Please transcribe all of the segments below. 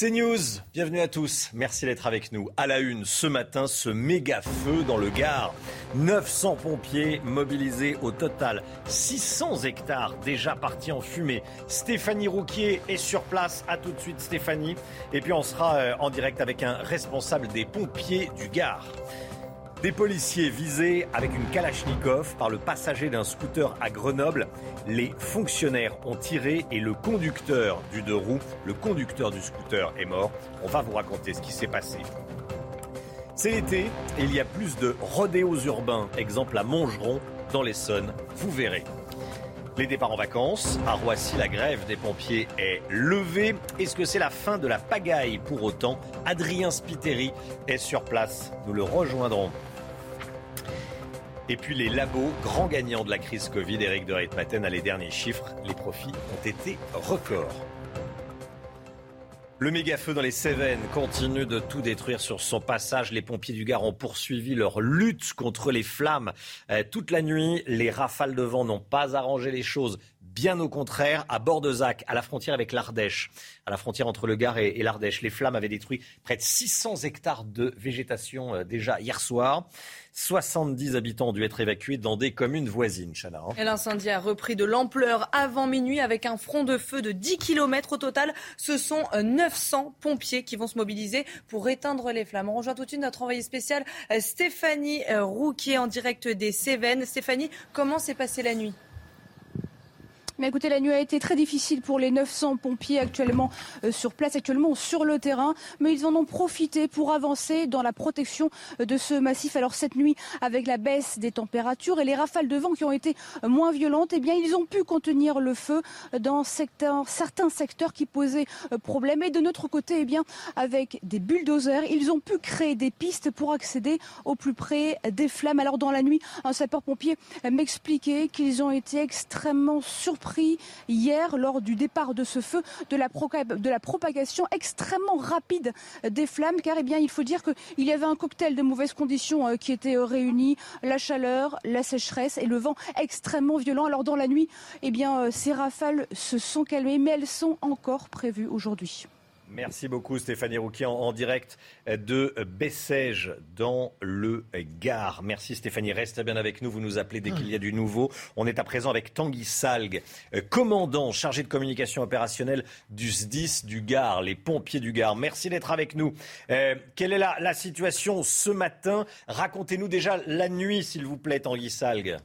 C'est News, bienvenue à tous. Merci d'être avec nous. À la une, ce matin, ce méga feu dans le Gard. 900 pompiers mobilisés au total. 600 hectares déjà partis en fumée. Stéphanie Rouquier est sur place. À tout de suite, Stéphanie. Et puis on sera euh, en direct avec un responsable des pompiers du Gard. Des policiers visés avec une Kalachnikov par le passager d'un scooter à Grenoble. Les fonctionnaires ont tiré et le conducteur du deux roues, le conducteur du scooter est mort. On va vous raconter ce qui s'est passé. C'est l'été et il y a plus de rodéos urbains, exemple à Montgeron dans l'Essonne, vous verrez. Les départs en vacances, à Roissy, la grève des pompiers est levée. Est-ce que c'est la fin de la pagaille Pour autant, Adrien Spiteri est sur place. Nous le rejoindrons. Et puis les labos, grands gagnants de la crise Covid, Eric de Reitmaten a les derniers chiffres. Les profits ont été records. Le méga-feu dans les Cévennes continue de tout détruire sur son passage. Les pompiers du Gard ont poursuivi leur lutte contre les flammes euh, toute la nuit. Les rafales de vent n'ont pas arrangé les choses. Bien au contraire, à Bordezac, à la frontière avec l'Ardèche, à la frontière entre le Gard et, l'Ardèche, les flammes avaient détruit près de 600 hectares de végétation euh, déjà hier soir. 70 habitants ont dû être évacués dans des communes voisines, Chana. hein. L'incendie a repris de l'ampleur avant minuit avec un front de feu de 10 km au total. Ce sont euh, 900 pompiers qui vont se mobiliser pour éteindre les flammes. On rejoint tout de suite notre envoyée spéciale euh, Stéphanie euh, Rouquier en direct des Cévennes. Stéphanie, comment s'est passée la nuit? Mais écoutez, la nuit a été très difficile pour les 900 pompiers actuellement euh, sur place, actuellement sur le terrain, mais ils en ont profité pour avancer dans la protection euh, de ce massif. Alors cette nuit, avec la baisse des températures et les rafales de vent qui ont été euh, moins violentes, eh bien ils ont pu contenir le feu dans certains secteurs qui posaient problème. Et de notre côté, eh bien avec des bulldozers, ils ont pu créer des pistes pour accéder au plus près des flammes. Alors dans la nuit, un sapeur-pompier m'expliquait qu'ils ont été extrêmement surpris hier lors du départ de ce feu, de la, propagation extrêmement rapide des flammes, car eh bien, il faut dire qu'il y avait un cocktail de mauvaises conditions euh, qui était euh, réuni, la chaleur, la sécheresse et le vent extrêmement violent. Alors dans la nuit, eh bien, euh, ces rafales se sont calmées, mais elles sont encore prévues aujourd'hui. Merci beaucoup Stéphanie Rouquier en, direct de Bessèges dans le Gard. Merci Stéphanie, reste bien avec nous, vous nous appelez dès qu'il y a du nouveau. On est à présent avec Tanguy Salgue, euh, commandant chargé de communication opérationnelle du SDIS du Gard, les pompiers du Gard. Merci d'être avec nous. Euh, quelle est la, la situation ce matin? Racontez-nous déjà la nuit s'il vous plaît Tanguy Salgue.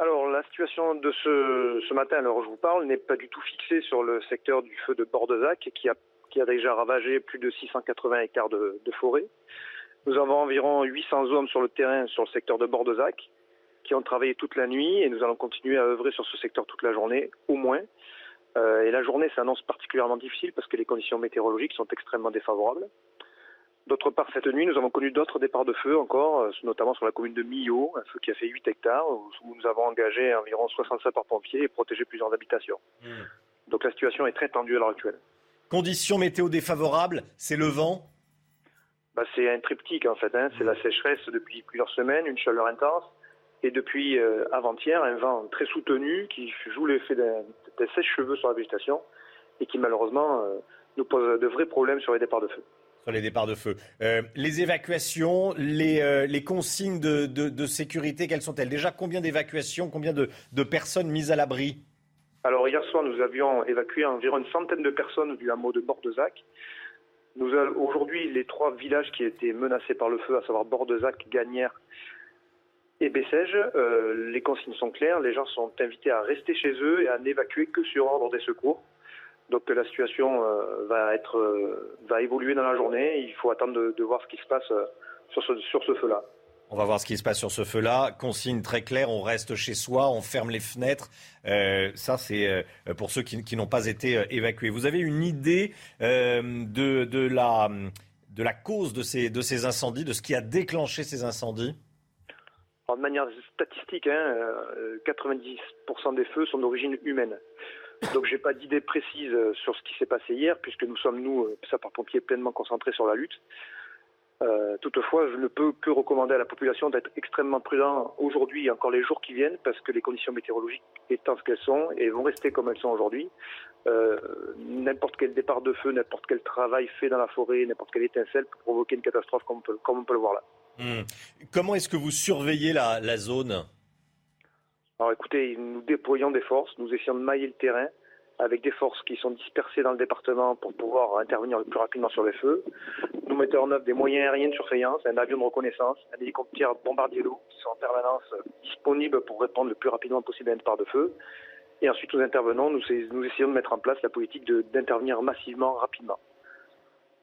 Alors, la situation de ce, matin, alors je vous parle, n'est pas du tout fixée sur le secteur du feu de Bordezac, qui a, déjà ravagé plus de 680 hectares de, de forêt. Nous avons environ 800 hommes sur le terrain sur le secteur de Bordezac, qui ont travaillé toute la nuit, et nous allons continuer à œuvrer sur ce secteur toute la journée, au moins. Euh, et la journée s'annonce particulièrement difficile parce que les conditions météorologiques sont extrêmement défavorables. D'autre part, cette nuit, nous avons connu d'autres départs de feu encore, euh, notamment sur la commune de Millau, un feu qui a fait 8 hectares, où nous avons engagé environ 60 sapeurs-pompiers et protégé plusieurs habitations. Donc la situation est très tendue à l'heure actuelle. Conditions météo défavorables, c'est le vent? Bah, c'est un triptyque en fait, hein. c'est la sécheresse depuis plusieurs semaines, une chaleur intense, et depuis euh, avant-hier, un vent très soutenu qui joue l'effet d'un d'un sèche-cheveux sur la végétation et qui malheureusement euh, nous pose de vrais problèmes sur les départs de feu. Sur les départs de feu. Euh, les évacuations, les, euh, consignes de, sécurité, quelles sont-elles? Déjà, combien d'évacuations, combien de, personnes mises à l'abri? Alors hier soir, nous avions évacué environ une centaine de personnes du hameau de Bordezac. Aujourd'hui, les trois villages qui étaient menacés par le feu, à savoir Bordezac, Gagnères et Bessèges, euh, les consignes sont claires. Les gens sont invités à rester chez eux et à n'évacuer que sur ordre des secours. Donc la situation euh, va être euh, va évoluer dans la journée. Il faut attendre de, de voir ce qui se passe euh, sur ce, sur ce feu-là. On va voir ce qui se passe sur ce feu-là. Consigne très claire, on reste chez soi, on ferme les fenêtres. Euh, ça, c'est euh, pour ceux qui, qui n'ont pas été euh, évacués. Vous avez une idée euh, de, de, la, de la cause de ces, de ces incendies, de ce qui a déclenché ces incendies? De manière statistique, hein, 90% euh, des feux sont d'origine humaine. Donc j'ai pas d'idée précise sur ce qui s'est passé hier, puisque nous sommes, nous, sapeurs-pompiers, pleinement concentrés sur la lutte. Euh, toutefois, je ne peux que recommander à la population d'être extrêmement prudent aujourd'hui et encore les jours qui viennent, parce que les conditions météorologiques étant ce qu'elles sont et vont rester comme elles sont aujourd'hui, euh, n'importe quel départ de feu, n'importe quel travail fait dans la forêt, n'importe quelle étincelle peut provoquer une catastrophe comme on peut, le voir là. Hmm. Comment est-ce que vous surveillez la zone? Alors écoutez, nous déployons des forces, nous essayons de mailler le terrain avec des forces qui sont dispersées dans le département pour pouvoir intervenir le plus rapidement sur les feux. Nous mettons en œuvre des moyens aériens de surveillance, un avion de reconnaissance, un hélicoptère bombardier d'eau qui sont en permanence disponibles pour répondre le plus rapidement possible à un départ de feu. Et ensuite, nous intervenons, nous essayons de mettre en place la politique d'intervenir massivement, rapidement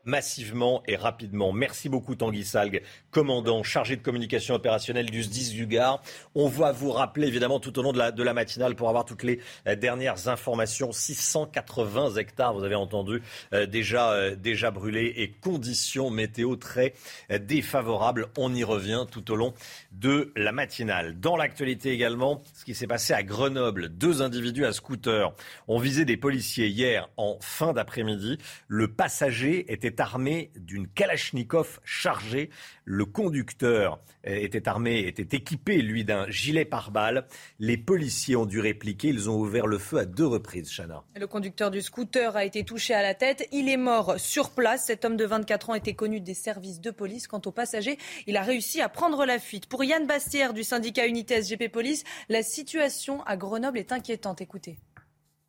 massivement et rapidement. Merci beaucoup Tanguy Salgue, commandant chargé de communication opérationnelle du SDIS du Gard. On va vous rappeler évidemment tout au long de la, matinale pour avoir toutes les euh, dernières informations. 680 hectares, vous avez entendu, euh, déjà, euh, déjà brûlés et conditions météo très défavorables. On y revient tout au long de la matinale. Dans l'actualité également, ce qui s'est passé à Grenoble, deux individus à scooter ont visé des policiers hier en fin d'après-midi. Le passager était armé d'une Kalachnikov chargée. Le conducteur était armé, était équipé, lui, d'un gilet pare-balles. Les policiers ont dû répliquer. Ils ont ouvert le feu à deux reprises, Chana. Le conducteur du scooter a été touché à la tête. Il est mort sur place. Cet homme de 24 ans était connu des services de police. Quant au passager, il a réussi à prendre la fuite. Pour Yann Bastière du syndicat Unité SGP Police, la situation à Grenoble est inquiétante. Écoutez.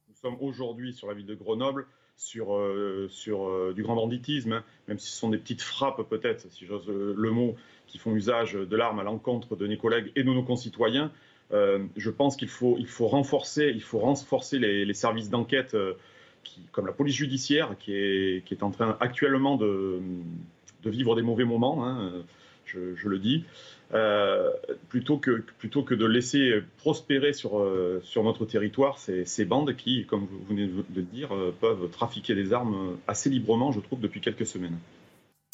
Nous sommes aujourd'hui sur la ville de Grenoble sur, euh, euh, du grand banditisme, hein, même si ce sont des petites frappes peut-être, si j'ose le mot, qui font usage de l'arme à l'encontre de nos collègues et de nos concitoyens. Euh, je pense qu'il faut, renforcer, les, services d'enquête, comme la police judiciaire, qui est, en train actuellement de, de vivre des mauvais moments, hein, je, le dis. Euh, plutôt, que, plutôt que de laisser prospérer sur, euh, sur notre territoire ces, ces, bandes qui, comme vous venez de le dire, euh, peuvent trafiquer des armes assez librement, je trouve, depuis quelques semaines.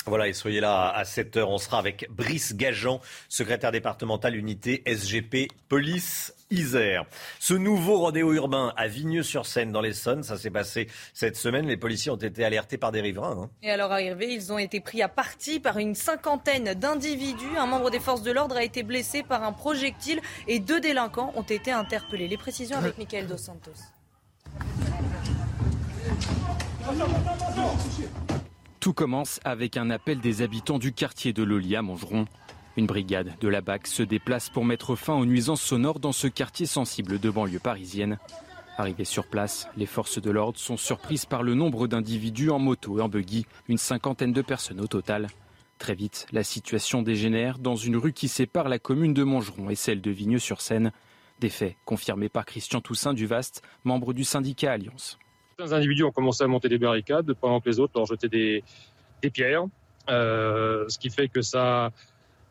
Voilà, et soyez là à 7h. On sera avec Brice Gajan, secrétaire départemental unité SGP Police Isère. Ce nouveau rodéo urbain à Vigneux-sur-Seine dans l'Essonne, ça s'est passé cette semaine. Les policiers ont été alertés par des riverains. Hein. Et à leur arrivée, ils ont été pris à partie par une cinquantaine d'individus. Un membre des forces de l'ordre a été blessé par un projectile et deux délinquants ont été interpellés. Les précisions avec Michael Dos Santos. Tout commence avec un appel des habitants du quartier de Loli à Montgeron. Une brigade de la BAC se déplace pour mettre fin aux nuisances sonores dans ce quartier sensible de banlieue parisienne. Arrivés sur place, les forces de l'ordre sont surprises par le nombre d'individus en moto et en buggy, une cinquantaine de personnes au total. Très vite, la situation dégénère dans une rue qui sépare la commune de Montgeron et celle de Vigneux-sur-Seine. Des faits confirmés par Christian Toussaint du Vaste, membre du syndicat Alliance. Certains individus ont commencé à monter des barricades pendant que les autres leur jetaient des, pierres, euh, ce qui fait que ça,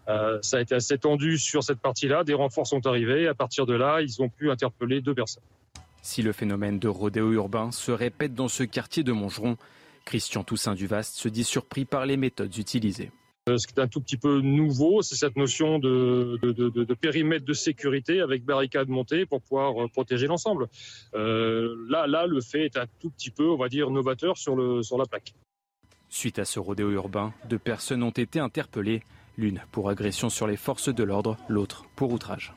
euh, ça a été assez tendu sur cette partie-là. Des renforts sont arrivés. À partir de là, ils ont pu interpeller deux personnes. Si le phénomène de rodéo urbain se répète dans ce quartier de Montgeron, Christian Toussaint Duvast se dit surpris par les méthodes utilisées. Euh, ce qui est un tout petit peu nouveau, c'est cette notion de, périmètre de sécurité avec barricades montées pour pouvoir euh, protéger l'ensemble. Euh, là, là, le fait est un tout petit peu, on va dire, novateur sur la plaque. Suite à ce rodéo urbain, deux personnes ont été interpellées, l'une pour agression sur les forces de l'ordre, l'autre pour outrage.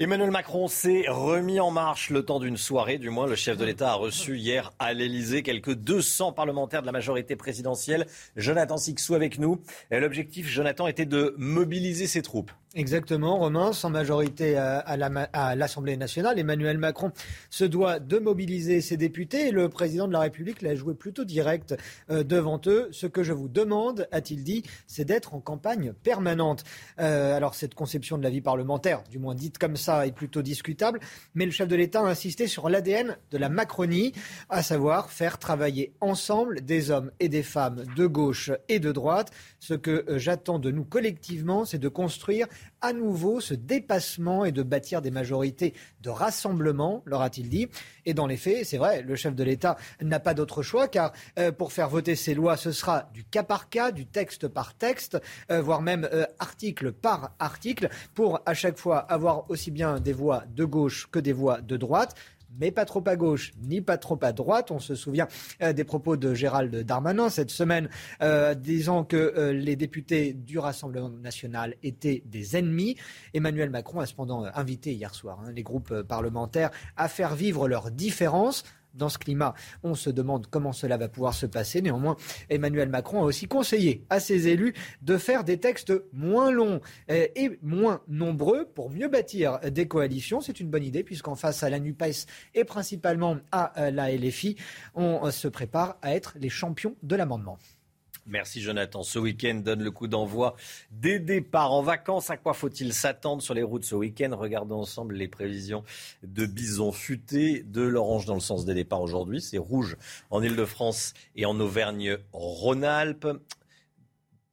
Emmanuel Macron s'est remis en marche le temps d'une soirée. Du moins, le chef de l'État a reçu hier à l'Elysée quelques 200 parlementaires de la majorité présidentielle. Jonathan Sixou avec nous. L'objectif, Jonathan, était de mobiliser ses troupes. Exactement, Romain, sans majorité à, l'Assemblée nationale, Emmanuel Macron se doit de mobiliser ses députés et le président de la République l'a joué plutôt direct euh, devant eux. Ce que je vous demande, a-t-il dit, c'est d'être en campagne permanente. Euh, alors cette conception de la vie parlementaire, du moins dite comme ça, est plutôt discutable, mais le chef de l'État a insisté sur l'ADN de la Macronie, à savoir faire travailler ensemble des hommes et des femmes de gauche et de droite. Ce que euh, j'attends de nous collectivement, c'est de construire à nouveau ce dépassement et de bâtir des majorités de rassemblement, leur a-t-il dit. Et dans les faits, c'est vrai, le chef de l'État n'a pas d'autre choix, car euh, pour faire voter ces lois, ce sera du cas par cas, du texte par texte, euh, voire même euh, article par article, pour à chaque fois avoir aussi bien des voix de gauche que des voix de droite mais pas trop à gauche, ni pas trop à droite. On se souvient euh, des propos de Gérald Darmanin cette semaine, euh, disant que euh, les députés du Rassemblement national étaient des ennemis. Emmanuel Macron a cependant invité hier soir hein, les groupes parlementaires à faire vivre leurs différences dans ce climat, on se demande comment cela va pouvoir se passer. Néanmoins, Emmanuel Macron a aussi conseillé à ses élus de faire des textes moins longs euh, et moins nombreux pour mieux bâtir des coalitions. C'est une bonne idée puisqu'en face à la NUPES et principalement à euh, la LFI, on se prépare à être les champions de l'amendement. Merci Jonathan. Ce week-end donne le coup d'envoi des départs en vacances. À quoi faut-il s'attendre sur les routes ce week-end? Regardons ensemble les prévisions de bison futé, de l'orange dans le sens des départs aujourd'hui. C'est rouge en Ile-de-France et en Auvergne-Rhône-Alpes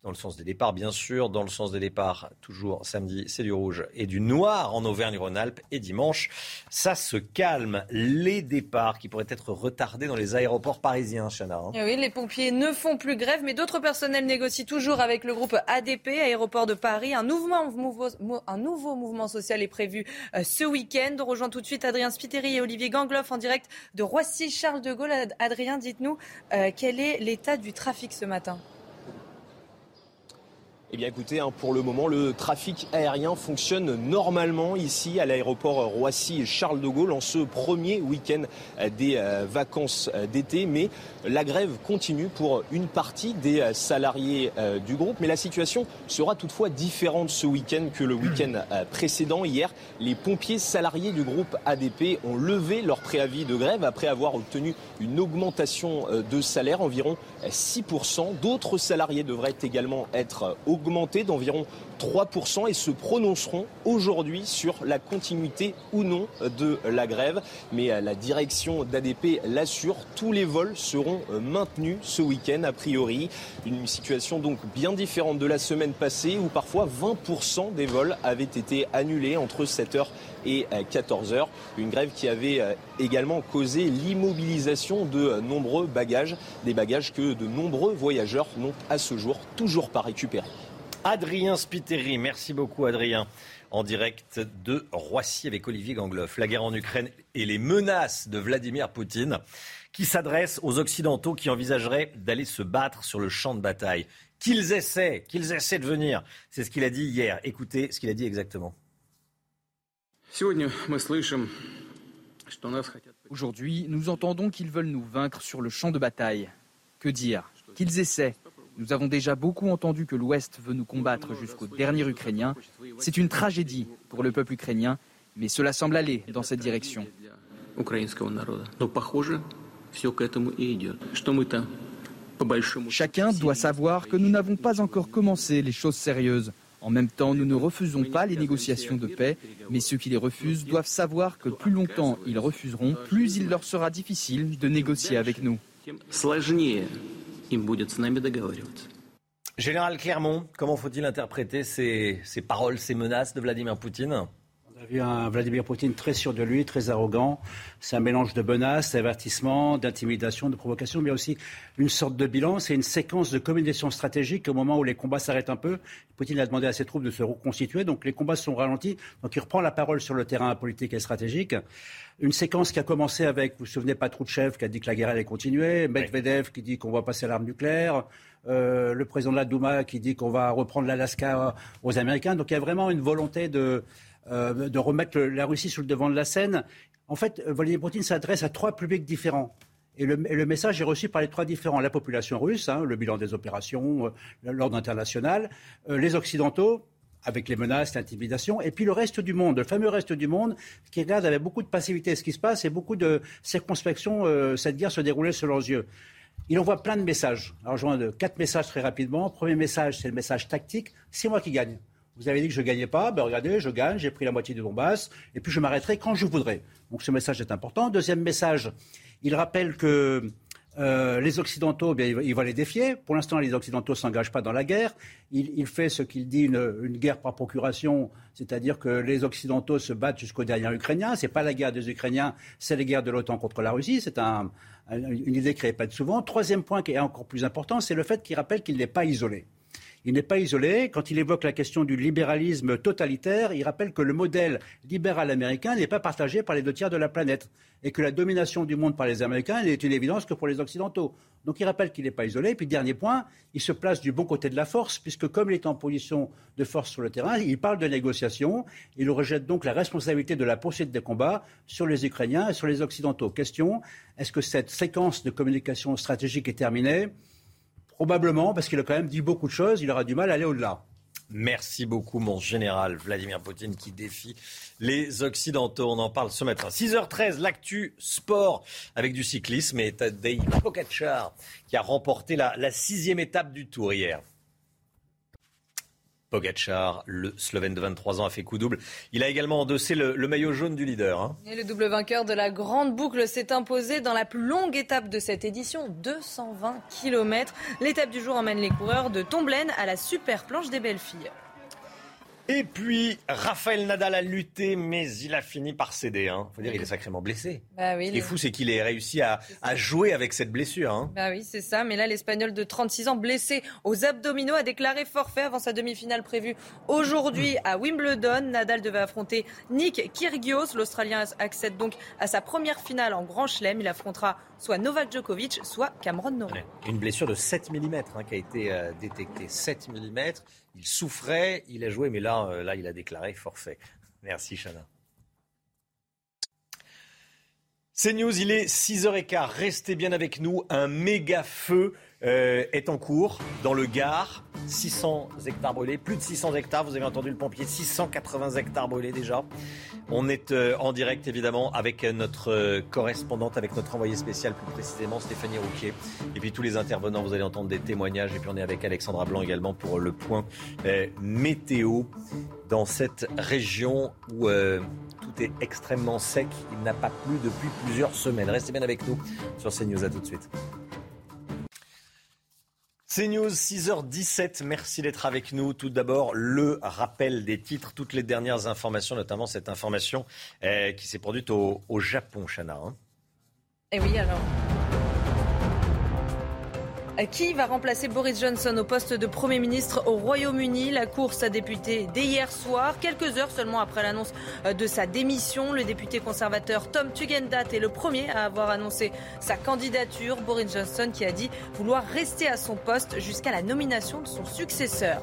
dans le sens des départs, bien sûr. Dans le sens des départs, toujours samedi, c'est du rouge et du noir en Auvergne-Rhône-Alpes. Et dimanche, ça se calme. Les départs qui pourraient être retardés dans les aéroports parisiens, Chana. Hein. Eh oui, les pompiers ne font plus grève, mais d'autres personnels négocient toujours avec le groupe ADP, Aéroport de Paris. Un, un nouveau mouvement social est prévu euh, ce week-end. On rejoint tout de suite Adrien Spiteri et Olivier Gangloff en direct de Roissy-Charles de Gaulle. Adrien, dites-nous euh, quel est l'état du trafic ce matin? Eh bien écoutez, hein, pour le moment, le trafic aérien fonctionne normalement ici à l'aéroport Roissy-Charles de Gaulle en ce premier week-end des euh, vacances euh, d'été. Mais la grève continue pour une partie des euh, salariés du groupe. Mais la situation sera toutefois différente ce week-end que le week-end précédent. Hier, les pompiers salariés du groupe ADP ont levé leur préavis de grève après avoir obtenu une augmentation de salaire environ 6%. D'autres salariés devraient également être au augmenté d'environ 3% et se prononceront aujourd'hui sur la continuité ou non de la grève. Mais euh, la direction d'ADP l'assure, tous les vols seront euh, maintenus ce week-end a priori. Une situation donc bien différente de la semaine passée où parfois 20% des vols avaient été annulés entre 7h et 14h. Euh, Une grève qui avait également causé l'immobilisation de nombreux bagages, des bagages que de nombreux voyageurs n'ont à ce jour toujours pas récupérés. Adrien Spiteri. Merci beaucoup, Adrien. En direct de Roissy avec Olivier Gangloff. La guerre en Ukraine et les menaces de Vladimir Poutine qui s'adresse aux Occidentaux qui envisageraient d'aller se battre sur le champ de bataille. Qu'ils essaient, qu'ils essaient de venir. C'est ce qu'il a dit hier. Écoutez ce qu'il a dit exactement. Aujourd'hui, nous entendons qu'ils veulent nous vaincre sur le champ de bataille. Que dire? Qu'ils essaient. Nous avons déjà beaucoup entendu que l'Ouest veut nous combattre jusqu'au dernier Ukrainien. C'est une tragédie pour le peuple ukrainien, mais cela semble aller dans cette direction. Chacun doit savoir que nous n'avons pas encore commencé les choses sérieuses. En même temps, nous ne refusons pas les négociations de paix, mais ceux qui les refusent doivent savoir que plus longtemps ils refuseront, plus il leur sera difficile de négocier avec nous. Général Clermont, comment faut-il interpréter ces, paroles, ces menaces de Vladimir Poutine? A vu un Vladimir Poutine très sûr de lui, très arrogant. C'est un mélange de menaces, d'avertissements, d'intimidation, de provocation, mais aussi une sorte de bilan. C'est une séquence de communication stratégique au moment où les combats s'arrêtent un peu. Poutine a demandé à ses troupes de se reconstituer, donc les combats sont ralentis. Donc il reprend la parole sur le terrain politique et stratégique. Une séquence qui a commencé avec, vous vous souvenez, Patrouchev qui a dit que la guerre allait continuer, Medvedev qui dit qu'on va passer à l'arme nucléaire, euh, le président de la Douma qui dit qu'on va reprendre l'Alaska aux Américains. Donc il y a vraiment une volonté de, euh, de remettre la Russie sur le devant de la scène. En fait, Vladimir Poutine s'adresse à trois publics différents. Et le, message est reçu par les trois différents. La population russe, hein, le bilan des opérations, euh, l'ordre international, les Occidentaux avec les menaces, l'intimidation, et puis le reste du monde, le fameux reste du monde, qui regarde avec beaucoup de passivité ce qui se passe et beaucoup de circonspection euh, cette guerre se déroulait sous leurs yeux. Il envoie plein de messages. Alors je de quatre messages très rapidement. Premier message, c'est le message tactique, c'est moi qui gagne. Vous avez dit que je ne gagnais pas, ben regardez, je gagne, j'ai pris la moitié du Donbass, et puis je m'arrêterai quand je voudrais. Donc ce message est important. Deuxième message, il rappelle que Euh, les Occidentaux, eh bien, il va les défier. Pour l'instant, les Occidentaux ne s'engagent pas dans la guerre. Il, fait ce qu'il dit une, guerre par procuration, c'est-à-dire que les Occidentaux se battent jusqu'au dernier Ukrainien. Ce n'est pas la guerre des Ukrainiens, c'est la guerre de l'OTAN contre la Russie. C'est une idée qui répète souvent. Troisième point qui est encore plus important, c'est le fait qu'il rappelle qu'il n'est pas isolé. Il n'est pas isolé. Quand il évoque la question du libéralisme totalitaire, il rappelle que le modèle libéral américain n'est pas partagé par les deux tiers de la planète et que la domination du monde par les Américains n'est une évidence que pour les Occidentaux. Donc il rappelle qu'il n'est pas isolé. Puis dernier point, il se place du bon côté de la force, puisque comme il est en position de force sur le terrain, il parle de négociation. Il rejette donc la responsabilité de la poursuite des combats sur les Ukrainiens et sur les Occidentaux. Question, est-ce que cette séquence de communication stratégique est terminée? Probablement, parce qu'il a quand même dit beaucoup de choses, il aura du mal à aller au-delà. Merci beaucoup, mon général Vladimir Poutine, qui défie les Occidentaux. On en parle ce matin. 6h13, l'actu sport avec du cyclisme et Tadej Pogacar qui a remporté la, la sixième étape du Tour hier. Le Slovène de 23 ans, a fait coup double. Il a également endossé le, maillot jaune du leader. Hein. Et le double vainqueur de la grande boucle s'est imposé dans la plus longue étape de cette édition, 220 km. L'étape du jour emmène les coureurs de Tomblaine à la super planche des belles filles. Et puis, Raphaël Nadal a lutté, mais il a fini par céder. Hein. Faut dire, il est sacrément blessé. Bah Ce qui est fou, c'est qu'il ait réussi à, jouer avec cette blessure. Hein. Bah oui, c'est ça. Mais là, l'Espagnol de 36 ans, blessé aux abdominaux, a déclaré forfait avant sa demi-finale prévue aujourd'hui à Wimbledon. Nadal devait affronter Nick Kyrgios. L'Australien accède donc à sa première finale en Grand Chelem. Il affrontera soit Novak Djokovic, soit Cameron Norrie. Une blessure de 7 mm hein, qui a été euh, détectée. 7 mm. Il souffrait, il a joué, mais là, euh, là il a déclaré forfait. Merci, Chana. C'est News, il est 6h15. Restez bien avec nous. Un méga feu euh, est en cours dans le Gard. 600 hectares brûlés, plus de 600 hectares. Vous avez entendu le pompier, 680 hectares brûlés déjà. On est euh, en direct évidemment avec notre euh, correspondante, avec notre envoyé spécial plus précisément, Stéphanie Rouquier. Et puis tous les intervenants, vous allez entendre des témoignages. Et puis on est avec Alexandra Blanc également pour le point météo dans cette région où tout est extrêmement sec. Il n'a pas plu depuis plusieurs semaines. Restez bien avec nous sur CNews. À tout de suite. CNews, 6h17. Merci d'être avec nous. Tout d'abord, le rappel des titres, toutes les dernières informations, notamment cette information euh, qui s'est produite au, Japon, Chana. Hein. Eh oui, alors. Qui va remplacer Boris Johnson au poste de Premier ministre au Royaume-Uni? La course a débuté dès hier soir, quelques heures seulement après l'annonce euh, de sa démission. Le député conservateur Tom Tugendat est le premier à avoir annoncé sa candidature. Boris Johnson qui a dit vouloir rester à son poste jusqu'à la nomination de son successeur.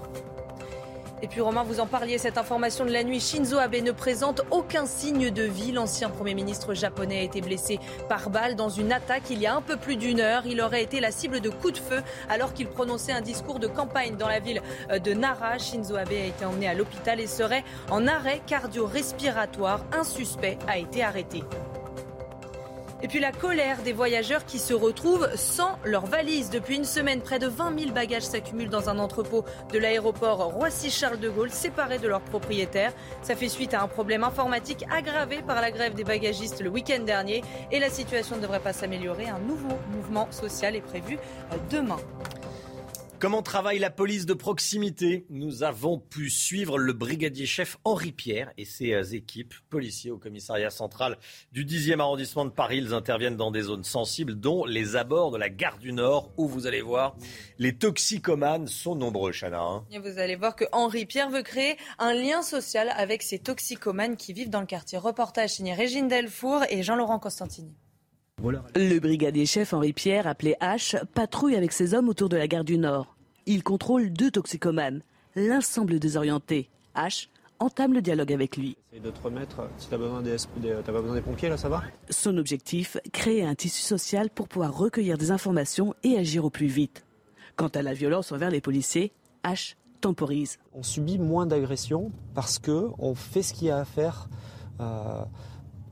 Et puis Romain, vous en parliez, cette information de la nuit, Shinzo Abe ne présente aucun signe de vie. L'ancien Premier ministre japonais a été blessé par balle dans une attaque il y a un peu plus d'une heure. Il aurait été la cible de coups de feu alors qu'il prononçait un discours de campagne dans la ville euh, de Nara. Shinzo Abe a été emmené à l'hôpital et serait en arrêt cardio-respiratoire. Un suspect a été arrêté. Et puis la colère des voyageurs qui se retrouvent sans leurs valises. Depuis une semaine, près de 20 000 bagages s'accumulent dans un entrepôt de l'aéroport Roissy-Charles de Gaulle, séparés de leurs propriétaires. Ça fait suite à un problème informatique aggravé par la grève des bagagistes le week-end dernier. Et la situation ne devrait pas s'améliorer. Un nouveau mouvement social est prévu euh, demain. Comment travaille la police de proximité? Nous avons pu suivre le brigadier chef Henri Pierre et ses euh, équipes policiers au commissariat central du 10e arrondissement de Paris. Ils interviennent dans des zones sensibles, dont les abords de la gare du Nord, où vous allez voir, les toxicomanes sont nombreux, Chana. Hein. Vous allez voir que Henri Pierre veut créer un lien social avec ces toxicomanes qui vivent dans le quartier. Reportage signé Régine Delfour et Jean-Laurent Constantini. Le brigadier chef Henri Pierre, appelé H, patrouille avec ses hommes autour de la gare du Nord. Il contrôle deux toxicomanes. L'un semble désorienté. H entame le dialogue avec lui. de te remettre, si t'as besoin des, pas besoin des pompiers, là ça va? Son objectif, créer un tissu social pour pouvoir recueillir des informations et agir au plus vite. Quant à la violence envers les policiers, H temporise. On subit moins d'agressions parce que on fait ce qu'il y a à faire euh,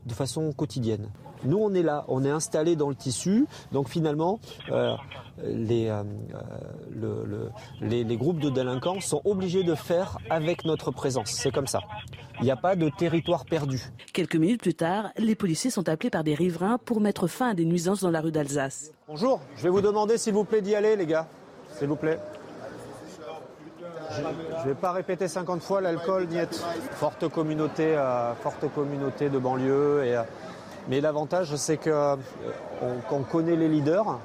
de façon quotidienne. Nous, on est là, on est installé dans le tissu. Donc finalement, euh, les, euh, le, les, les groupes de délinquants sont obligés de faire avec notre présence. C'est comme ça. Il n'y a pas de territoire perdu. Quelques minutes plus tard, les policiers sont appelés par des riverains pour mettre fin à des nuisances dans la rue d'Alsace. Bonjour, je vais vous demander s'il vous plaît d'y aller, les gars. S'il vous plaît. Je ne vais pas répéter 50 fois l'alcool, niet. Forte communauté, euh, forte communauté de banlieue. Et, euh, mais l'avantage, c'est qu'on euh, qu'on connaît les leaders.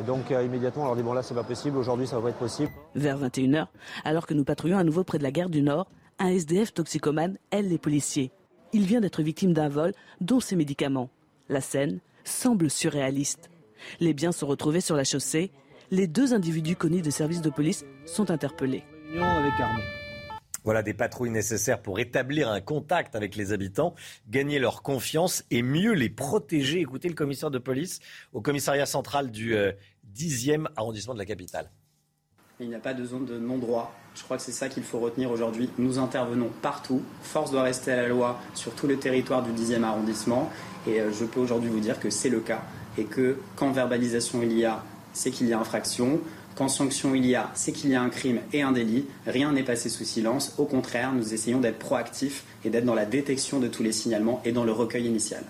Et donc euh, immédiatement, on leur dit bon là, c'est pas possible. Aujourd'hui, ça va pas être possible. Vers 21h, alors que nous patrouillons à nouveau près de la gare du Nord, un SDF toxicomane aide les policiers. Il vient d'être victime d'un vol, dont ses médicaments. La scène semble surréaliste. Les biens sont retrouvés sur la chaussée. Les deux individus connus des services de police sont interpellés. Voilà des patrouilles nécessaires pour établir un contact avec les habitants, gagner leur confiance et mieux les protéger. Écoutez le commissaire de police au commissariat central du 10e arrondissement de la capitale. Il n'y a pas de zone de non-droit. Je crois que c'est ça qu'il faut retenir aujourd'hui. Nous intervenons partout. Force doit rester à la loi sur tout le territoire du 10e arrondissement. Et je peux aujourd'hui vous dire que c'est le cas. Et que quand verbalisation il y a, c'est qu'il y a infraction. Quand sanction il y a, c'est qu'il y a un crime et un délit. Rien n'est passé sous silence. Au contraire, nous essayons d'être proactifs et d'être dans la détection de tous les signalements et dans le recueil initial.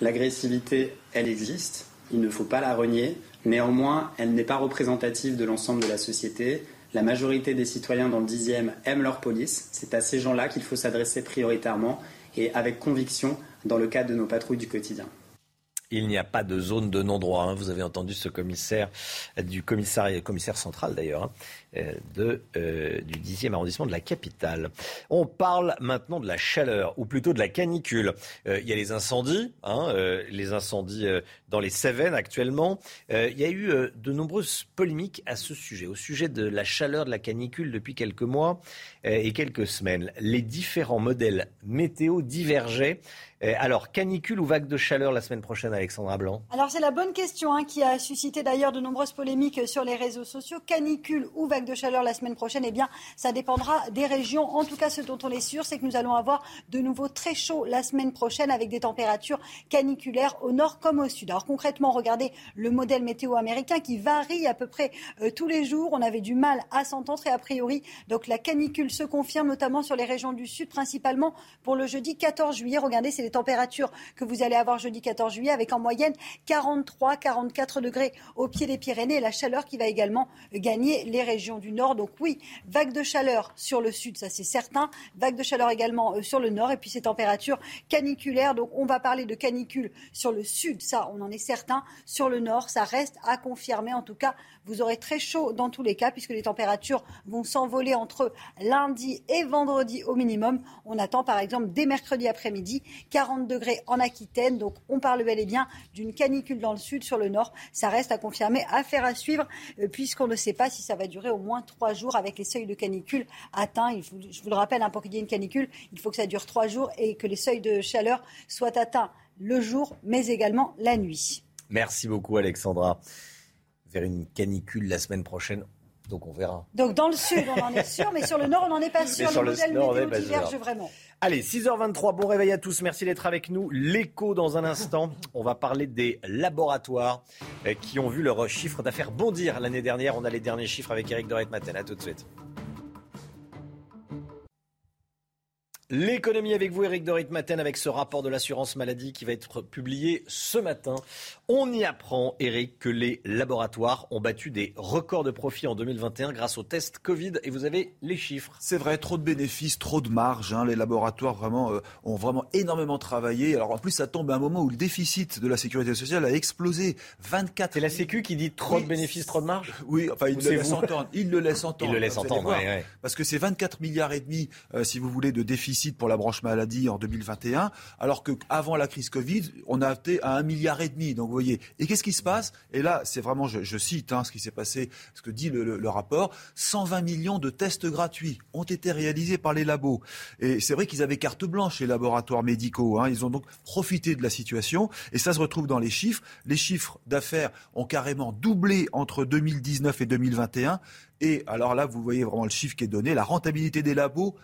L'agressivité, elle existe. Il ne faut pas la renier. Néanmoins, elle n'est pas représentative de l'ensemble de la société. La majorité des citoyens dans le 10e aiment leur police. C'est à ces gens-là qu'il faut s'adresser prioritairement et avec conviction dans le cadre de nos patrouilles du quotidien. Il n'y a pas de zone de non-droit. Hein. Vous avez entendu ce commissaire du commissariat, commissaire central d'ailleurs, hein, de, euh, du 10e arrondissement de la capitale. On parle maintenant de la chaleur, ou plutôt de la canicule. Euh, il y a les incendies, hein, euh, les incendies euh, dans les Cévennes actuellement. Euh, il y a eu euh, de nombreuses polémiques à ce sujet, au sujet de la chaleur de la canicule depuis quelques mois euh, et quelques semaines. Les différents modèles météo divergeaient. Euh, alors, canicule ou vague de chaleur la semaine prochaine, Alexandra Blanc? Alors c'est la bonne question hein, qui a suscité d'ailleurs de nombreuses polémiques sur les réseaux sociaux. Canicule ou vague de chaleur la semaine prochaine, eh bien ça dépendra des régions. En tout cas, ce dont on est sûr, c'est que nous allons avoir de nouveau très chaud la semaine prochaine avec des températures caniculaires au nord comme au sud. Alors concrètement, regardez le modèle météo américain qui varie à peu près euh, tous les jours. On avait du mal à s'entendre et a priori, donc la canicule se confirme notamment sur les régions du sud, principalement pour le jeudi 14 juillet. Regardez, c'est les températures que vous allez avoir jeudi 14 juillet avec en moyenne 43, 44 degrés au pied des Pyrénées et la chaleur qui va également gagner les régions du nord. Donc oui, vague de chaleur sur le sud, ça c'est certain. Vague de chaleur également euh, sur le nord et puis ces températures caniculaires. Donc on va parler de canicule sur le sud, ça on en est certain. Sur le nord, ça reste à confirmer. En tout cas, vous aurez très chaud dans tous les cas puisque les températures vont s'envoler entre lundi et vendredi au minimum. On attend par exemple dès mercredi après-midi 40 degrés en Aquitaine. Donc on parle bel et bien d'une canicule dans le sud, sur le nord. Ça reste à confirmer, affaire à suivre euh, puisqu'on ne sait pas si ça va durer au moins trois jours avec les seuils de canicule atteints. Je vous le rappelle, hein, pour qu'il y ait une canicule, il faut que ça dure trois jours et que les seuils de chaleur soient atteints le jour mais également la nuit. Merci beaucoup, Alexandra. Vers une canicule la semaine prochaine, donc on verra. Donc dans le sud, on en est sûr, mais sur le nord, on n'en est pas sûr. Sur Les le modèles nord, on météo est pas divergent sûr. vraiment. Allez, 6h23, bon réveil à tous. Merci d'être avec nous. L'écho dans un instant. On va parler des laboratoires euh, qui ont vu leur chiffre d'affaires bondir l'année dernière. On a les derniers chiffres avec Eric Doret-Maten. À tout de suite. L'économie avec vous, Eric Dorit Maten, avec ce rapport de l'assurance maladie qui va être publié ce matin. On y apprend, Eric, que les laboratoires ont battu des records de profit en 2021 grâce aux tests Covid. Et vous avez les chiffres. C'est vrai, trop de bénéfices, trop de marge. hein. Les laboratoires vraiment euh, ont vraiment énormément travaillé. Alors en plus, ça tombe à un moment où le déficit de la sécurité sociale a explosé. 24. C'est la Sécu qui dit trop de bénéfices, trop de marge? Oui, enfin il le laisse entendre. Il le laisse entendre. Il le laisse vous allez entendre, voir. ouais, ouais. Parce que c'est 24 milliards et demi, euh, si vous voulez, de déficit pour la branche maladie en 2021, alors que avant la crise Covid, on a été à un milliard et demi. Donc vous voyez. Et qu'est-ce qui se passe? Et là, c'est vraiment, je, cite hein, ce qui s'est passé, ce que dit le rapport 120 millions de tests gratuits ont été réalisés par les labos. Et c'est vrai qu'ils avaient carte blanche les laboratoires médicaux. hein. Ils ont donc profité de la situation. Et ça se retrouve dans les chiffres. Les chiffres d'affaires ont carrément doublé entre 2019 et 2021. Et alors là, vous voyez vraiment le chiffre qui est donné. La rentabilité des labos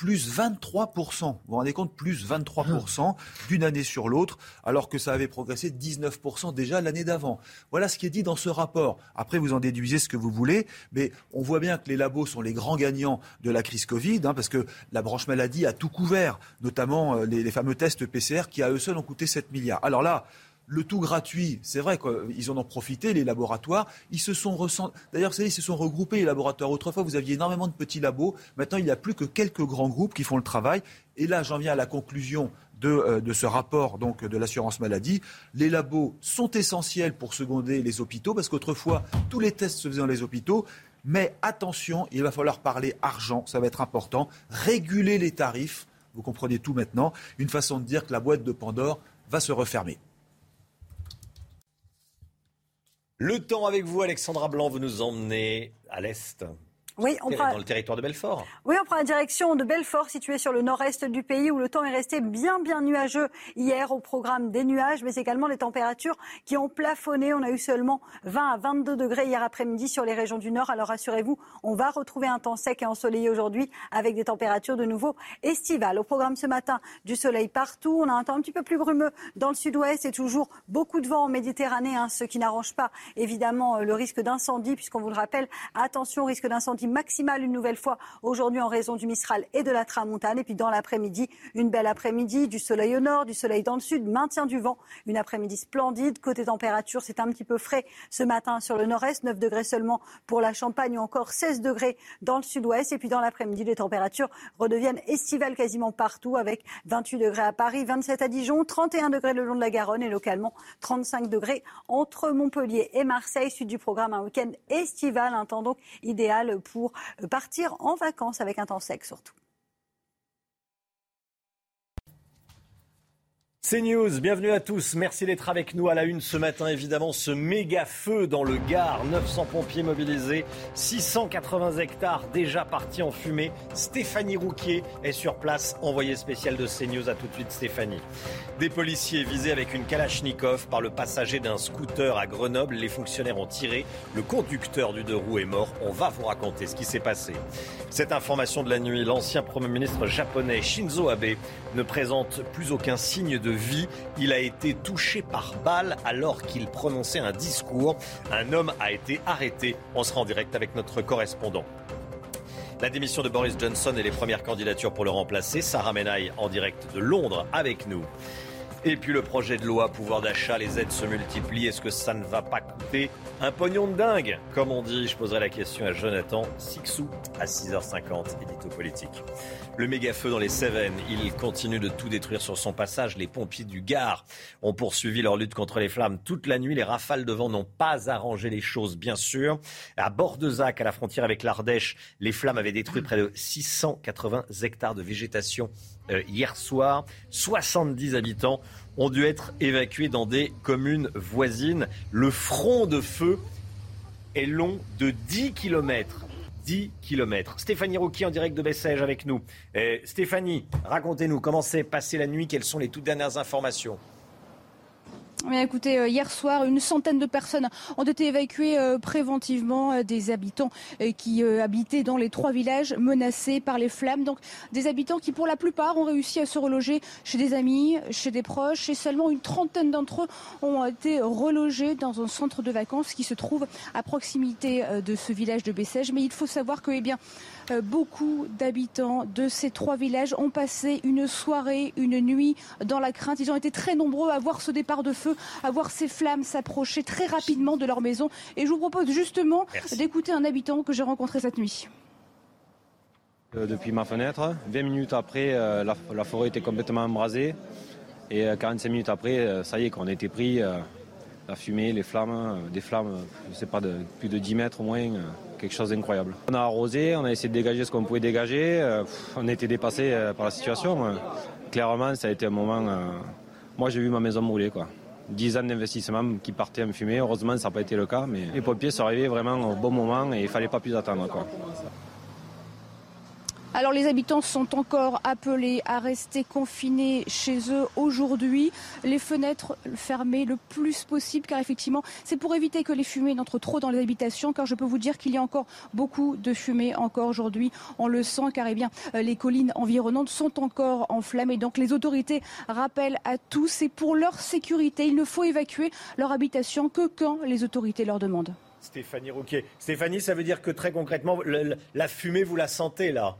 plus 23%. Vous vous rendez compte, plus 23% d'une année sur l'autre, alors que ça avait progressé 19% déjà l'année d'avant. Voilà ce qui est dit dans ce rapport. Après, vous en déduisez ce que vous voulez, mais on voit bien que les labos sont les grands gagnants de la crise Covid, hein, parce que la branche maladie a tout couvert, notamment euh, les, les fameux tests PCR qui, à eux seuls, ont coûté 7 milliards. Alors là, le tout gratuit, c'est vrai qu'ils en ont profité, les laboratoires. Ils se sont D'ailleurs, ils se sont regroupés, les laboratoires. Autrefois, vous aviez énormément de petits labos. Maintenant, il n'y a plus que quelques grands groupes qui font le travail. Et là, j'en viens à la conclusion de, euh, ce rapport donc, de l'assurance maladie. Les labos sont essentiels pour seconder les hôpitaux, parce qu'autrefois, tous les tests se faisaient dans les hôpitaux. Mais attention, il va falloir parler argent, ça va être important. Réguler les tarifs, vous comprenez tout maintenant. Une façon de dire que la boîte de Pandore va se refermer. Le temps avec vous, Alexandra Blanc, vous nous emmenez à l'Est. Oui, on prend... Dans le territoire de Belfort. Oui, on prend la direction de Belfort, située sur le nord-est du pays, où le temps est resté bien, bien nuageux hier au programme des nuages, mais également les températures qui ont plafonné. On a eu seulement 20 à 22 degrés hier après-midi sur les régions du nord. Alors rassurez-vous, on va retrouver un temps sec et ensoleillé aujourd'hui, avec des températures de nouveau estivales. Au programme ce matin, du soleil partout. On a un temps un petit peu plus brumeux dans le sud-ouest et toujours beaucoup de vent en Méditerranée, hein, ce qui n'arrange pas évidemment le risque d'incendie, puisqu'on vous le rappelle, attention au risque d'incendie maximale une nouvelle fois aujourd'hui en raison du Mistral et de la Tramontane. Et puis dans l'après-midi, une belle après-midi, du soleil au nord, du soleil dans le sud, maintien du vent, une après-midi splendide. Côté température, c'est un petit peu frais ce matin sur le nord-est, 9 degrés seulement pour la Champagne ou encore 16 degrés dans le sud-ouest. Et puis dans l'après-midi, les températures redeviennent estivales quasiment partout avec 28 degrés à Paris, 27 à Dijon, 31 degrés le long de la Garonne et localement 35 degrés entre Montpellier et Marseille. Suite du programme, un week-end estival, un temps donc idéal pour pour partir en vacances avec un temps sec surtout. C'est News, bienvenue à tous. Merci d'être avec nous à la une ce matin. Évidemment, ce méga feu dans le Gard. 900 pompiers mobilisés, 680 hectares déjà partis en fumée. Stéphanie Rouquier est sur place, envoyée spéciale de CNews. À tout de suite, Stéphanie. Des policiers visés avec une Kalachnikov par le passager d'un scooter à Grenoble. Les fonctionnaires ont tiré. Le conducteur du deux roues est mort. On va vous raconter ce qui s'est passé. Cette information de la nuit, l'ancien Premier ministre japonais Shinzo Abe ne présente plus aucun signe de vie. Il a été touché par balle alors qu'il prononçait un discours. Un homme a été arrêté. On sera en direct avec notre correspondant. La démission de Boris Johnson et les premières candidatures pour le remplacer. Sarah Menaille en direct de Londres avec nous. Et puis le projet de loi pouvoir d'achat, les aides se multiplient. Est-ce que ça ne va pas coûter un pognon de dingue? Comme on dit, je poserai la question à Jonathan Sixou à 6h50, édito politique. Le méga feu dans les Cévennes, il continue de tout détruire sur son passage. Les pompiers du Gard ont poursuivi leur lutte contre les flammes toute la nuit. Les rafales de vent n'ont pas arrangé les choses, bien sûr. À Bordezac, à la frontière avec l'Ardèche, les flammes avaient détruit près de 680 hectares de végétation euh, hier soir. 70 habitants ont dû être évacués dans des communes voisines. Le front de feu est long de 10 kilomètres. 10 kilomètres. Stéphanie Rouquier en direct de Bessèges avec nous. Stéphanie, racontez-nous comment s'est passée la nuit, quelles sont les toutes dernières informations? Écoutez, euh, hier soir, une centaine de personnes ont été évacuées euh, préventivement, euh, des habitants qui habitaient dans les trois villages menacés par les flammes. Donc des habitants qui, pour la plupart, ont réussi à se reloger chez des amis, chez des proches, et seulement une trentaine d'entre eux ont été relogés dans un centre de vacances qui se trouve à proximité de ce village de Bessèges. Mais il faut savoir que, eh bien, beaucoup d'habitants de ces trois villages ont passé une soirée, une nuit dans la crainte. Ils ont été très nombreux à voir ce départ de feu, à voir ces flammes s'approcher très rapidement de leur maison. Et je vous propose justement d'écouter un habitant que j'ai rencontré cette nuit. Euh, depuis ma fenêtre, 20 minutes après, euh, la, forêt était complètement embrasée. Et 45 minutes après, ça y est, qu'on a été pris, la fumée, les flammes, des flammes, je ne sais pas, de plus de 10 mètres au moins quelque chose d'incroyable. On a arrosé, on a essayé de dégager ce qu'on pouvait dégager. Euh, on a été dépassé euh, par la situation. Clairement, ça a été un moment. Euh, moi, j'ai vu ma maison brûler. Quoi. 10 ans d'investissement qui partaient en fumée. Heureusement, ça n'a pas été le cas. Mais les pompiers sont arrivés vraiment au bon moment et il ne fallait pas plus attendre. Quoi. Alors les habitants sont encore appelés à rester confinés chez eux aujourd'hui, les fenêtres fermées le plus possible car effectivement c'est pour éviter que les fumées n'entrent trop dans les habitations car je peux vous dire qu'il y a encore beaucoup de fumée encore aujourd'hui. On le sent car eh bien, les collines environnantes sont encore en flammes et donc les autorités rappellent à tous et pour leur sécurité il ne faut évacuer leur habitation que quand les autorités leur demandent. Stéphanie Rouquet. Stéphanie, ça veut dire que très concrètement, la fumée, vous la sentez là?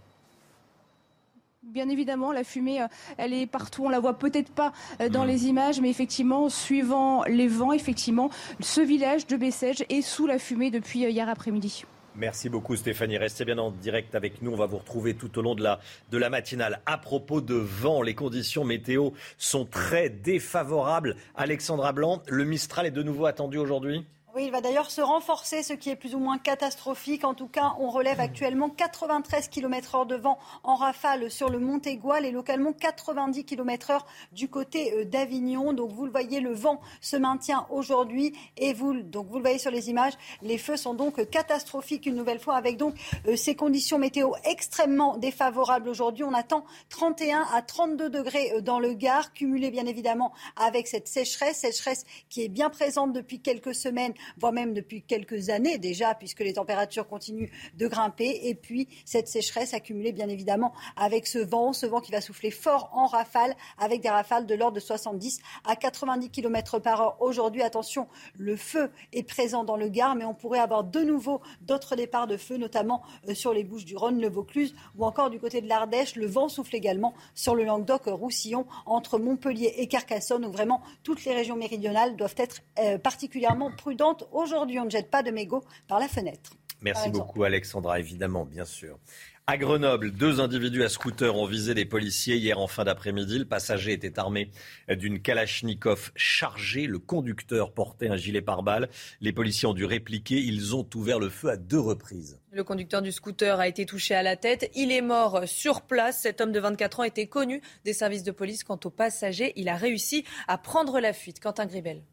Bien évidemment, la fumée, euh, elle est partout. On la voit peut-être pas euh, dans les images, mais effectivement, suivant les vents, effectivement, ce village de Bessèges est sous la fumée depuis euh, hier après-midi. Merci beaucoup Stéphanie. Restez bien en direct avec nous. On va vous retrouver tout au long de la, de la matinale. À propos de vent, les conditions météo sont très défavorables. Alexandra Blanc, le Mistral est de nouveau attendu aujourd'hui? Oui, il va d'ailleurs se renforcer, ce qui est plus ou moins catastrophique. En tout cas, on relève actuellement 93 km heure de vent en rafale sur le Mont Égual et localement 90 km heure du côté euh, d'Avignon. Donc, vous le voyez, le vent se maintient aujourd'hui et vous, vous le voyez sur les images, les feux sont donc catastrophiques une nouvelle fois avec donc euh, ces conditions météo extrêmement défavorables aujourd'hui. On attend 31 à 32 degrés euh, dans le Gard, cumulé bien évidemment avec cette sécheresse, sécheresse qui est bien présente depuis quelques semaines voire même depuis quelques années déjà, puisque les températures continuent de grimper. Et puis cette sécheresse accumulée, bien évidemment, avec ce vent, ce vent qui va souffler fort en rafale, avec des rafales de l'ordre de 70 à 90 km par heure. Aujourd'hui, attention, le feu est présent dans le Gard, mais on pourrait avoir de nouveau d'autres départs de feu, notamment euh, sur les Bouches du Rhône, le Vaucluse ou encore du côté de l'Ardèche. Le vent souffle également sur le Languedoc-Roussillon, entre Montpellier et Carcassonne, où vraiment toutes les régions méridionales doivent être euh, particulièrement prudentes Aujourd'hui, on ne jette pas de mégots par la fenêtre. Merci beaucoup, Alexandra, évidemment, bien sûr. À Grenoble, deux individus à scooter ont visé des policiers hier en fin d'après-midi. Le passager était armé d'une Kalachnikov chargée. Le conducteur portait un gilet pare-balles. Les policiers ont dû répliquer. Ils ont ouvert le feu à deux reprises. Le conducteur du scooter a été touché à la tête. Il est mort sur place. Cet homme de 24 ans était connu des services de police. Quant au passager, il a réussi à prendre la fuite. Quentin Gribel.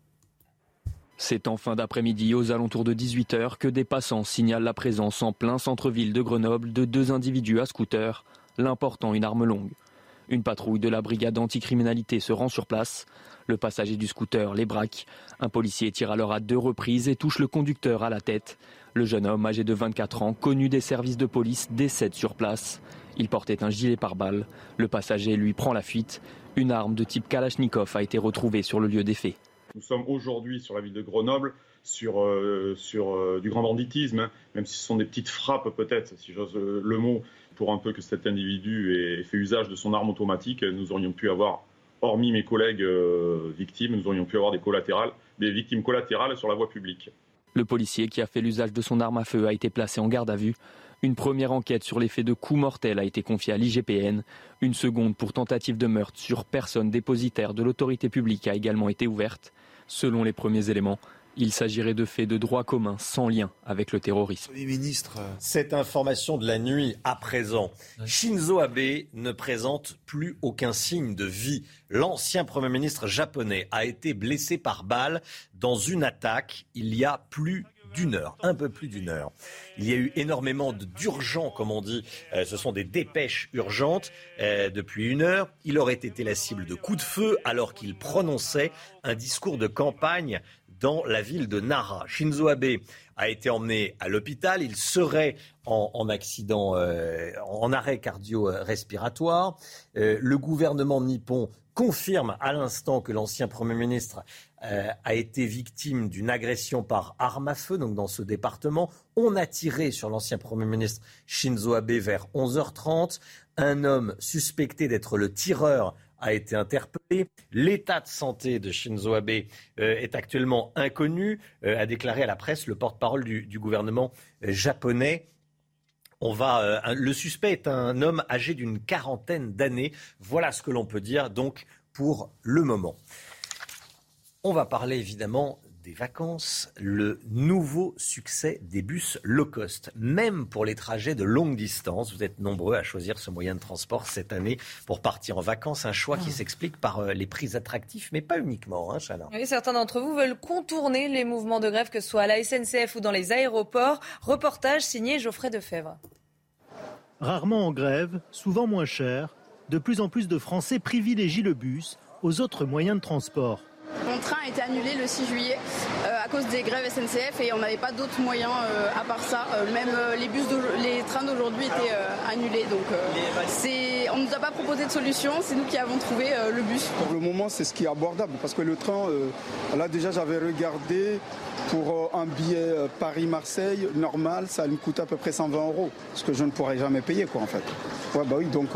C'est en fin d'après-midi, aux alentours de 18h, que des passants signalent la présence en plein centre-ville de Grenoble de deux individus à scooter, l'un portant une arme longue. Une patrouille de la brigade anticriminalité se rend sur place. Le passager du scooter les braque. Un policier tire alors à deux reprises et touche le conducteur à la tête. Le jeune homme, âgé de 24 ans, connu des services de police, décède sur place. Il portait un gilet pare-balles. Le passager lui prend la fuite. Une arme de type Kalachnikov a été retrouvée sur le lieu des faits. Nous sommes aujourd'hui sur la ville de Grenoble sur, euh, euh, du grand banditisme, hein. même si ce sont des petites frappes peut-être, si j'ose euh, le mot, pour un peu que cet individu ait fait usage de son arme automatique, nous aurions pu avoir, hormis mes collègues victimes, nous aurions pu avoir des collatérales, des victimes collatérales sur la voie publique. Le policier qui a fait l'usage de son arme à feu a été placé en garde à vue. Une première enquête sur l'effet de coups mortels a été confiée à l'IGPN. Une seconde pour tentative de meurtre sur personne dépositaire de l'autorité publique a également été ouverte. Selon les premiers éléments, il s'agirait de faits de droit commun sans lien avec le terrorisme. ministre. Cette information de la nuit à présent. Shinzo Abe ne présente plus aucun signe de vie. L'ancien Premier ministre japonais a été blessé par balle dans une attaque il y a plus d'une heure, un peu plus d'une heure. Il y a eu énormément d'urgents, comme on dit. Euh, ce sont des dépêches urgentes euh, depuis une heure. Il aurait été la cible de coups de feu alors qu'il prononçait un discours de campagne dans la ville de Nara. Shinzo Abe a été emmené à l'hôpital. Il serait en, accident, euh, en arrêt cardio-respiratoire. le gouvernement nippon confirme à l'instant que l'ancien Premier ministre euh, a été victime d'une agression par arme à feu, donc dans ce département. On a tiré sur l'ancien Premier ministre Shinzo Abe vers 11h30. Un homme suspecté d'être le tireur a été interpellé. L'état de santé de Shinzo Abe euh, est actuellement inconnu, euh, a déclaré à la presse le porte-parole du, gouvernement japonais. On va, le suspect est un homme âgé d'une quarantaine d'années. Voilà ce que l'on peut dire donc pour le moment. On va parler évidemment des vacances, le nouveau succès des bus low cost, même pour les trajets de longue distance. Vous êtes nombreux à choisir ce moyen de transport cette année pour partir en vacances, un choix qui ah. s'explique par euh, les prix attractifs, mais pas uniquement, hein, Oui, certains d'entre vous veulent contourner les mouvements de grève, que ce soit à la SNCF ou dans les aéroports. Reportage signé Geoffrey Defebvre. Rarement en grève, souvent moins cher, de plus en plus de Français privilégient le bus aux autres moyens de transport. Mon train a été annulé le 6 juillet euh, à cause des grèves SNCF et on n'avait pas d'autres moyens euh, à part ça. Euh, même les bus, les trains d'aujourd'hui étaient annulés. Donc on ne nous a pas proposé de solution, c'est nous qui avons trouvé le bus. Pour le moment, c'est ce qui est abordable parce que le train, là déjà j'avais regardé pour un billet Paris-Marseille normal, ça nous coûte à peu près 120 euros, ce que je ne pourrais jamais payer quoi en fait. Ouais bah oui, donc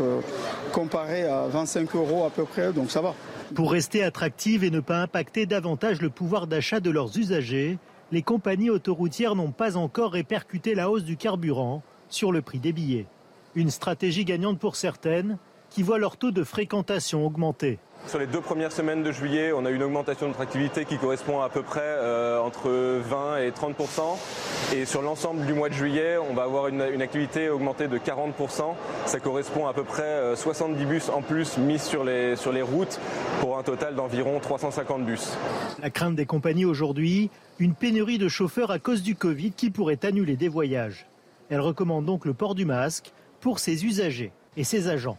comparé à 25 euros à peu près, donc ça va. Pour rester attractives et ne pas impacter davantage le pouvoir d'achat de leurs usagers, les compagnies autoroutières n'ont pas encore répercuté la hausse du carburant sur le prix des billets. Une stratégie gagnante pour certaines qui voient leur taux de fréquentation augmenter. Sur les deux premières semaines de juillet, on a une augmentation de activité qui correspond à, peu près euh, entre 20 et 30% Et sur l'ensemble du mois de juillet, on va avoir une, activité augmentée de 40% Ça correspond à peu près 70 euh, bus en plus mis sur les, sur les routes pour un total d'environ 350 bus. La crainte des compagnies aujourd'hui, une pénurie de chauffeurs à cause du Covid qui pourrait annuler des voyages. Elle recommande donc le port du masque pour ses usagers et ses agents.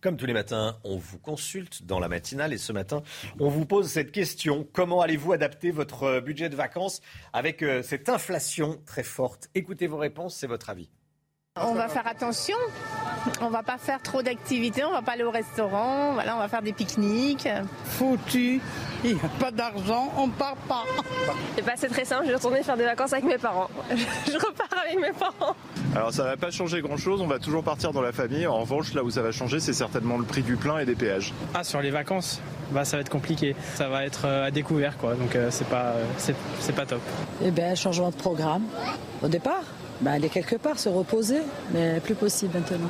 Comme tous les matins, on vous consulte dans la matinale et ce matin, on vous pose cette question. Comment allez-vous adapter votre euh, budget de vacances avec euh, cette inflation très forte? Écoutez vos réponses, c'est votre avis. On va faire attention. On va pas faire trop d'activités, on va pas aller au restaurant, voilà, on va faire des pique-niques. Foutu, il n'y a pas d'argent, on part pas. C'est très simple, je vais retourner faire des vacances avec mes parents. je repars avec mes parents. Alors ça va pas changer grand chose, on va toujours partir dans la famille. En revanche, là où ça va changer, c'est certainement le prix du plein et des péages. Ah, sur les vacances bah, ça va être compliqué. Ça va être euh, à découvert, quoi. Donc euh, c'est pas, euh, c'est pas top. Eh bien, changement de programme. Au départ, bah, aller quelque part, se reposer, mais plus possible maintenant.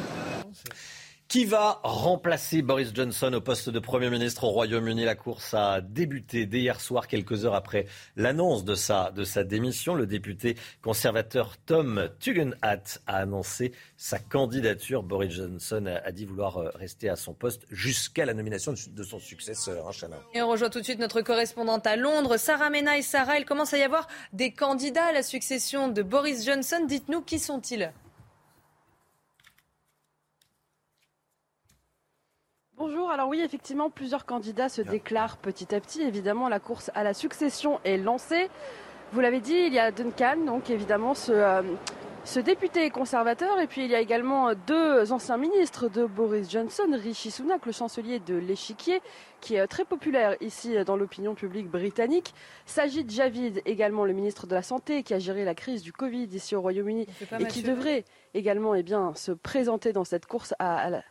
Qui va remplacer Boris Johnson au poste de Premier ministre au Royaume-Uni? La course a débuté dès hier soir, quelques heures après l'annonce de sa, démission. Le député conservateur Tom Tugendhat a annoncé sa candidature. Boris Johnson a, dit vouloir euh, rester à son poste jusqu'à la nomination de son successeur. Hein, et on rejoint tout de suite notre correspondante à Londres, Sarah Mena et Sarah. Il commence à y avoir des candidats à la succession de Boris Johnson. Dites-nous qui sont-ils? Bonjour, alors oui, effectivement, plusieurs candidats se déclarent petit à petit. Évidemment, la course à la succession est lancée. Vous l'avez dit, il y a Duncan, donc évidemment ce, euh, ce député conservateur, et puis il y a également deux anciens ministres de Boris Johnson, Rishi Sunak, le chancelier de l'échiquier, qui est très populaire ici dans l'opinion publique britannique. Sajid Javid, également le ministre de la Santé, qui a géré la crise du Covid ici au Royaume-Uni, et qui devrait également eh bien, se présenter dans cette course à, à la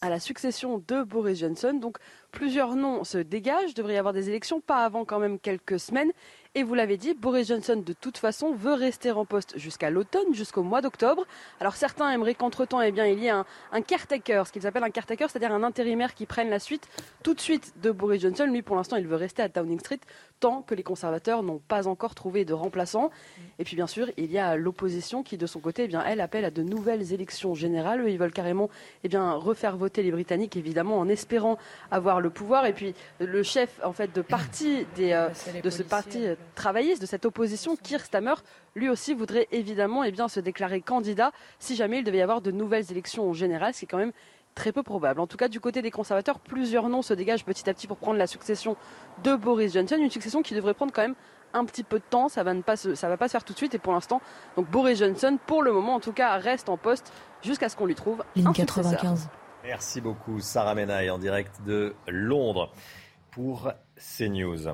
à la succession de Boris Johnson. Donc plusieurs noms se dégagent. Il devrait y avoir des élections, pas avant quand même quelques semaines. Et vous l'avez dit, Boris Johnson, de toute façon, veut rester en poste jusqu'à l'automne, jusqu'au mois d'octobre. Alors certains aimeraient qu'entre-temps, eh bien, il y ait un, un caretaker, ce qu'ils appellent un caretaker, c'est-à-dire un intérimaire qui prenne la suite tout de suite de Boris Johnson. Lui, pour l'instant, il veut rester à Downing Street tant que les conservateurs n'ont pas encore trouvé de remplaçant. Et puis, bien sûr, il y a l'opposition qui, de son côté, eh bien, elle appelle à de nouvelles élections générales. Eux, ils veulent carrément eh bien, refaire voter les Britanniques, évidemment, en espérant avoir le pouvoir. Et puis, le chef, en fait, de parti des, euh, de ce parti travailliste, de cette opposition, Keir Stammer, lui aussi voudrait évidemment eh bien, se déclarer candidat si jamais il devait y avoir de nouvelles élections générales, ce qui est quand même très peu probable. En tout cas, du côté des conservateurs, plusieurs noms se dégagent petit à petit pour prendre la succession de Boris Johnson, une succession qui devrait prendre quand même un petit peu de temps, ça va, ne pas se, ça va pas se faire tout de suite et pour l'instant, donc Boris Johnson, pour le moment en tout cas, reste en poste jusqu'à ce qu'on lui trouve Ligne 95. Merci beaucoup Sarah Menaille en direct de Londres pour CNews.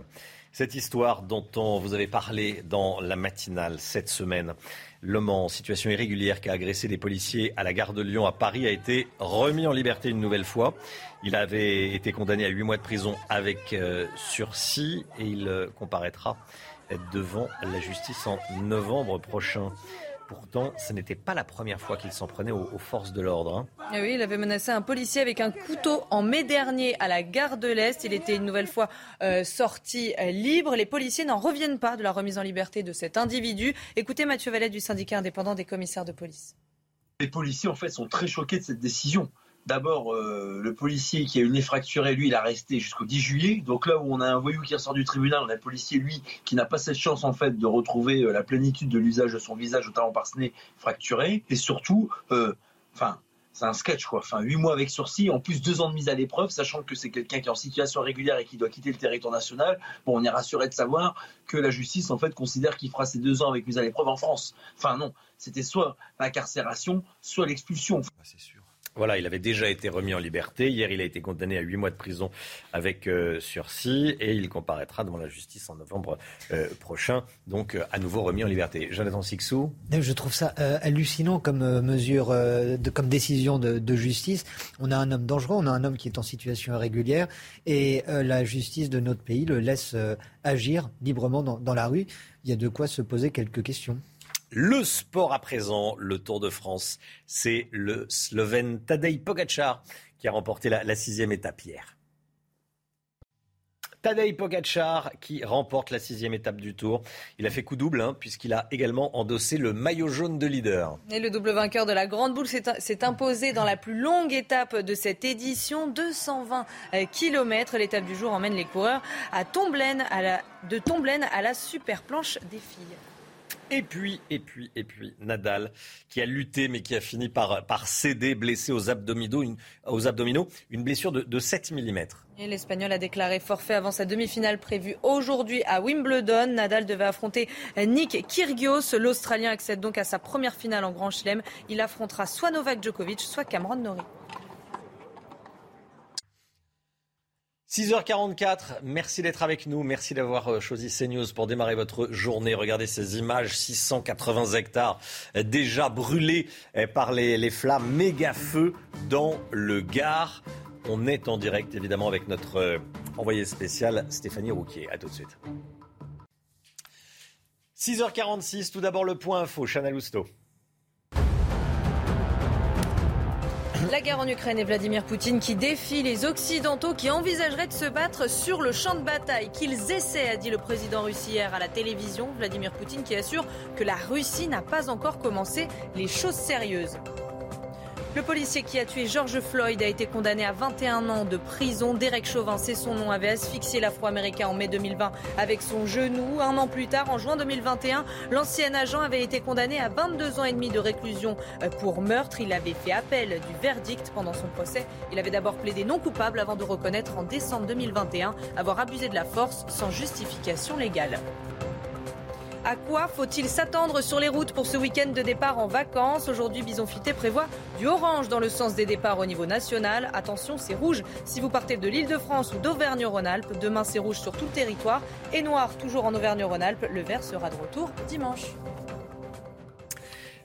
Cette histoire dont on vous avait parlé dans la matinale cette semaine, l'homme en situation irrégulière qui a agressé des policiers à la gare de Lyon à Paris a été remis en liberté une nouvelle fois. Il avait été condamné à huit mois de prison avec euh, sursis et il euh, comparaîtra devant la justice en novembre prochain. Pourtant, ce n'était pas la première fois qu'il s'en prenait aux, forces de l'ordre. Hein. Ah oui, il avait menacé un policier avec un couteau en mai dernier à la gare de l'Est. Il était une nouvelle fois euh, sorti euh, libre. Les policiers n'en reviennent pas de la remise en liberté de cet individu. Écoutez Mathieu Vallet du syndicat indépendant des commissaires de police. Les policiers, en fait, sont très choqués de cette décision. D'abord, euh, le policier qui a eu le nez fracturé, lui, il a resté jusqu'au 10 juillet. Donc là où on a un voyou qui ressort du tribunal, on a un policier, lui, qui n'a pas cette chance, en fait, de retrouver euh, la plénitude de l'usage de son visage, notamment par ce nez fracturé. Et surtout, euh, enfin, c'est un sketch, quoi. Enfin, huit mois avec sursis, en plus deux ans de mise à l'épreuve, sachant que c'est quelqu'un qui est en situation régulière et qui doit quitter le territoire national. Bon, on est rassuré de savoir que la justice, en fait, considère qu'il fera ces deux ans avec mise à l'épreuve en France. Enfin, non. C'était soit l'incarcération, soit l'expulsion. sûr. Voilà, il avait déjà été remis en liberté. Hier, il a été condamné à huit mois de prison avec euh, sursis et il comparaîtra devant la justice en novembre euh, prochain, donc euh, à nouveau remis en liberté. Jonathan Sixou? Je trouve ça hallucinant comme mesure, comme décision de, justice. On a un homme dangereux, on a un homme qui est en situation irrégulière et la justice de notre pays le laisse agir librement dans la rue. Il y a de quoi se poser quelques questions. Le sport à présent, le Tour de France, c'est le Slovène Tadej Pogacar qui a remporté la, sixième étape hier. Tadej Pogacar qui remporte la sixième étape du Tour. Il a fait coup double hein, puisqu'il a également endossé le maillot jaune de leader. Et le double vainqueur de la Grande Boule s'est imposé dans la plus longue étape de cette édition, 220 euh, km. L'étape du jour emmène les coureurs de Tomblaine à la super planche des filles. Et puis, et puis, et puis, Nadal, qui a lutté, mais qui a fini par, par céder, blessé aux abdominaux, une, aux abdominaux, une blessure de, de 7 mm. L'Espagnol a déclaré forfait avant sa demi-finale prévue aujourd'hui à Wimbledon. Nadal devait affronter Nick Kyrgios. L'Australien accède donc à sa première finale en Grand Chelem. Il affrontera soit Novak Djokovic, soit Cameron Norrie. 6h44, merci d'être avec nous, merci d'avoir euh, choisi CNews pour démarrer votre journée. Regardez ces images, 680 hectares euh, déjà brûlés euh, par les, flammes, méga feu dans le Gard. On est en direct évidemment avec notre envoyé spécial Stéphanie Rouquier. A tout de suite. 6h46, tout d'abord le point info, Chanel Housteau. La guerre en Ukraine et Vladimir Poutine qui défie les Occidentaux qui envisageraient de se battre sur le champ de bataille. Qu'ils essaient, a dit le président russe à la télévision. Vladimir Poutine qui assure que la Russie n'a pas encore commencé les choses sérieuses. Le policier qui a tué George Floyd a été condamné à 21 ans de prison. Derek Chauvin, c'est son nom, avait asphyxié l'Afro-Américain en mai 2020 avec son genou. Un an plus tard, en juin 2021, l'ancien agent avait été condamné à 22 ans et demi de réclusion euh, pour meurtre. Il avait fait appel du verdict pendant son procès. Il avait d'abord plaidé non coupable avant de reconnaître en décembre 2021 avoir abusé de la force sans justification légale. À quoi faut-il s'attendre sur les routes pour ce week-end de départ en vacances Aujourd'hui, Bison Futé prévoit du orange dans le sens des départs au niveau national. Attention, c'est rouge si vous partez de l'île de France ou d'Auvergne-Rhône-Alpes. Demain, c'est rouge sur tout le territoire et noir toujours en Auvergne-Rhône-Alpes. Le vert sera de retour dimanche.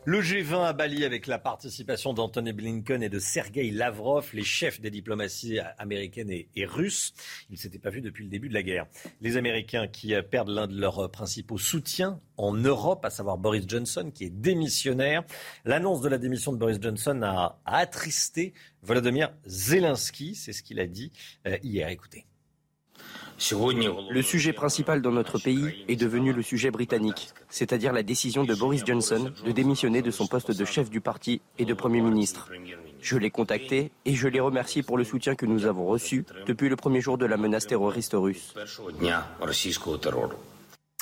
Le G20 à Bali avec la participation d'Anthony Blinken et de Sergei Lavrov, les chefs des diplomaties américaines et, russes. Ils ne s'étaient pas vus depuis le début de la guerre. Les Américains qui perdent l'un de leurs principaux soutiens en Europe, à savoir Boris Johnson, qui est démissionnaire. L'annonce de la démission de Boris Johnson a, attristé Volodymyr Zelensky, c'est ce qu'il a dit euh, hier. Écoutez. Le sujet principal dans notre pays est devenu le sujet britannique, c'est-à-dire la décision de Boris Johnson de démissionner de son poste de chef du parti et de Premier ministre. Je l'ai contacté et je l'ai remercié pour le soutien que nous avons reçu depuis le premier jour de la menace terroriste russe.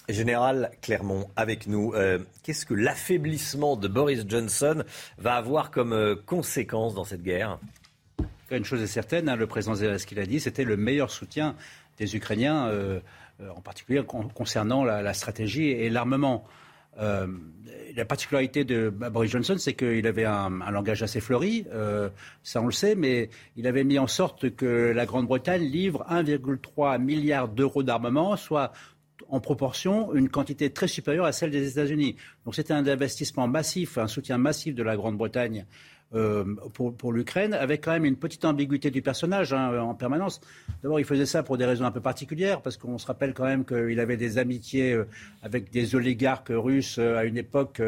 Général Clermont, avec nous, euh, qu'est-ce que l'affaiblissement de Boris Johnson va avoir comme euh, conséquence dans cette guerre? Une chose est certaine, hein, le président Zelensky l'a dit, c'était le meilleur soutien des Ukrainiens, euh, euh, en particulier concernant la, stratégie et l'armement. Euh, la particularité de Boris Johnson, c'est qu'il avait un, langage assez fleuri, ça on le sait, mais il avait mis en sorte que la Grande-Bretagne livre 1,3 milliard d'euros d'armement, soit en proportion une quantité très supérieure à celle des États-Unis. Donc c'était un investissement massif, un soutien massif de la Grande-Bretagne euh, pour, pour l'Ukraine, avec quand même une petite ambiguïté du personnage hein, en permanence. D'abord, il faisait ça pour des raisons un peu particulières, parce qu'on se rappelle quand même qu'il avait des amitiés euh, avec des oligarques russes euh, à une époque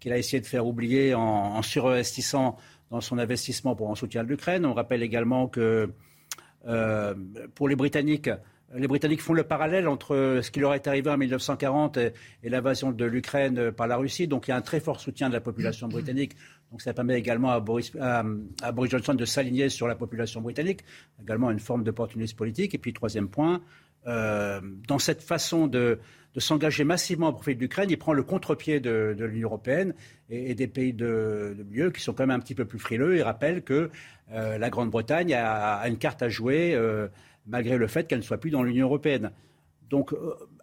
qu'il a essayé de faire oublier en, en surinvestissant dans son investissement pour en soutien de l'Ukraine. On rappelle également que pour les Britanniques, les Britanniques font le parallèle entre ce qui leur est arrivé en 1940 et, l'invasion de l'Ukraine par la Russie. Donc il y a un très fort soutien de la population britannique Donc ça permet également à Boris, Johnson de s'aligner sur la population britannique, également une forme d'opportunisme politique. Et puis troisième point, euh, dans cette façon de, s'engager massivement au profit de l'Ukraine, il prend le contre-pied de, l'Union européenne et, des pays de, de qui sont quand même un petit peu plus frileux. Il rappelle que euh, la Grande-Bretagne a, une carte à jouer euh, malgré le fait qu'elle ne soit plus dans l'Union européenne. Donc,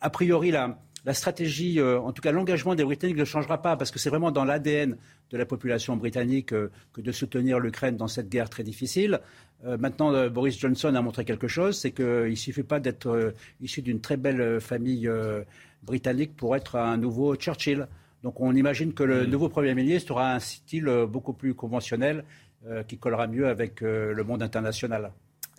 a priori, la, la stratégie, en tout cas l'engagement des Britanniques ne changera pas parce que c'est vraiment dans l'ADN de la population britannique que de soutenir l'Ukraine dans cette guerre très difficile. Euh, maintenant, euh, Boris Johnson a montré quelque chose, c'est qu'il ne suffit pas d'être euh, issu d'une très belle famille britannique pour être un nouveau Churchill. Donc on imagine que le mm. nouveau Premier ministre aura un style beaucoup plus conventionnel qui collera mieux avec le monde international.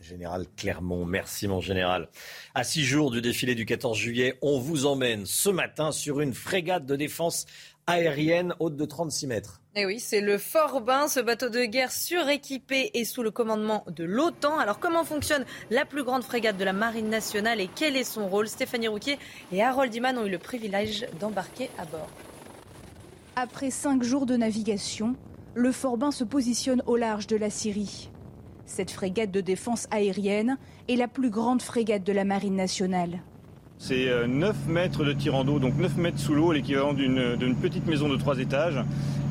Général Clermont, merci mon général. À six jours du défilé du 14 juillet, on vous emmène ce matin sur une frégate de défense aérienne haute de 36 mètres. Et eh oui, c'est le Fort-Bain, ce bateau de guerre suréquipé et sous le commandement de l'OTAN. Alors comment fonctionne la plus grande frégate de la Marine nationale et quel est son rôle? Stéphanie Rouquier et Harold Iman ont eu le privilège d'embarquer à bord. Après cinq jours de navigation, le Fort-Bain se positionne au large de la Syrie. Cette frégate de défense aérienne est la plus grande frégate de la Marine nationale. C'est 9 euh, mètres de tirant d'eau, donc 9 mètres sous l'eau, l'équivalent d'une petite maison de 3 étages.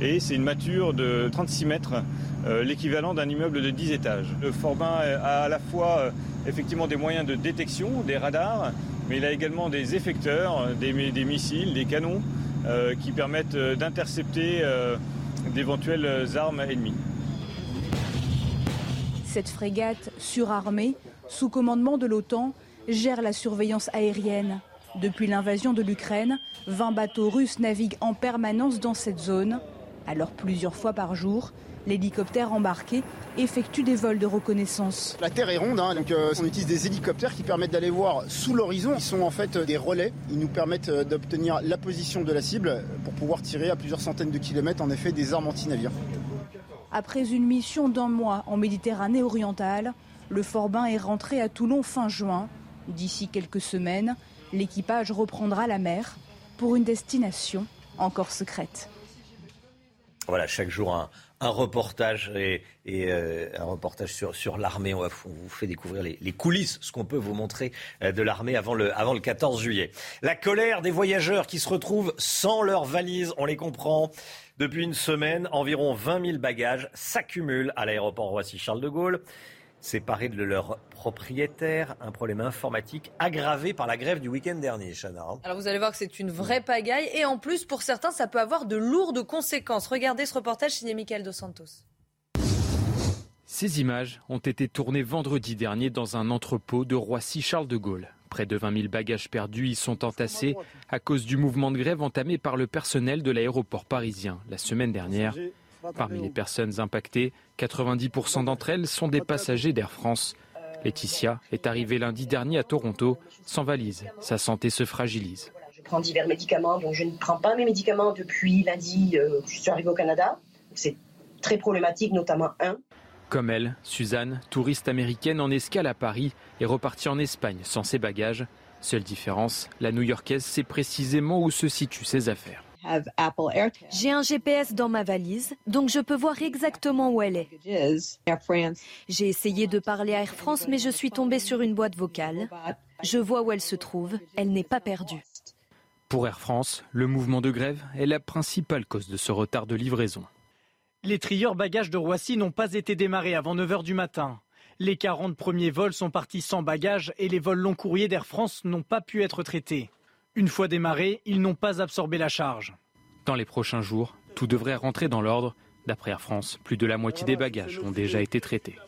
Et c'est une mature de 36 mètres, euh, l'équivalent d'un immeuble de 10 étages. Le Forbin a à la fois euh, effectivement des moyens de détection, des radars, mais il a également des effecteurs, des, missiles, des canons qui permettent d'intercepter d'éventuelles armes ennemies. Cette frégate surarmée, sous commandement de l'OTAN, gère la surveillance aérienne. Depuis l'invasion de l'Ukraine, 20 bateaux russes naviguent en permanence dans cette zone. Alors plusieurs fois par jour, l'hélicoptère embarqué effectue des vols de reconnaissance. La Terre est ronde, hein, donc euh, on utilise des hélicoptères qui permettent d'aller voir sous l'horizon. Ils sont en fait des relais. Ils nous permettent euh, d'obtenir la position de la cible pour pouvoir tirer à plusieurs centaines de kilomètres en effet des armes anti-navires. Après une mission d'un mois en Méditerranée orientale, le Forbin est rentré à Toulon fin juin. D'ici quelques semaines, l'équipage reprendra la mer pour une destination encore secrète. Voilà, chaque jour un, reportage et, euh, un reportage sur, sur l'armée. On, vous fait découvrir les, coulisses, ce qu'on peut vous montrer euh, de l'armée avant le, avant le 14 juillet. La colère des voyageurs qui se retrouvent sans leurs valises, on les comprend. Depuis une semaine, environ 20 000 bagages s'accumulent à l'aéroport Roissy-Charles de Gaulle séparés de leur propriétaire. Un problème informatique aggravé par la grève du week-end dernier, Chana. Hein. Alors vous allez voir que c'est une vraie pagaille. Et en plus, pour certains, ça peut avoir de lourdes conséquences. Regardez ce reportage signé Michael Dos Santos. Ces images ont été tournées vendredi dernier dans un entrepôt de Roissy-Charles de Gaulle. Près de 20 000 bagages perdus y sont entassés à cause du mouvement de grève entamé par le personnel de l'aéroport parisien la semaine dernière. Parmi les personnes impactées, 90% d'entre elles sont des passagers d'Air France. Laetitia est arrivée lundi dernier à Toronto sans valise. Sa santé se fragilise. Je prends divers médicaments, donc je ne prends pas mes médicaments depuis lundi. Euh, je suis arrivée au Canada. C'est très problématique, notamment un. Comme elle, Suzanne, touriste américaine en escale à Paris, est repartie en Espagne sans ses bagages. Seule différence, la New-Yorkaise sait précisément où se situent ses affaires. J'ai un GPS dans ma valise, donc je peux voir exactement où elle est. J'ai essayé de parler à Air France, mais je suis tombée sur une boîte vocale. Je vois où elle se trouve, elle n'est pas perdue. Pour Air France, le mouvement de grève est la principale cause de ce retard de livraison. Les trieurs bagages de Roissy n'ont pas été démarrés avant 9h du matin. Les 40 premiers vols sont partis sans bagages et les vols long courriers d'Air France n'ont pas pu être traités. Une fois démarrés, ils n'ont pas absorbé la charge. Dans les prochains jours, tout devrait rentrer dans l'ordre. D'après Air France, plus de la moitié des bagages ont déjà été traités.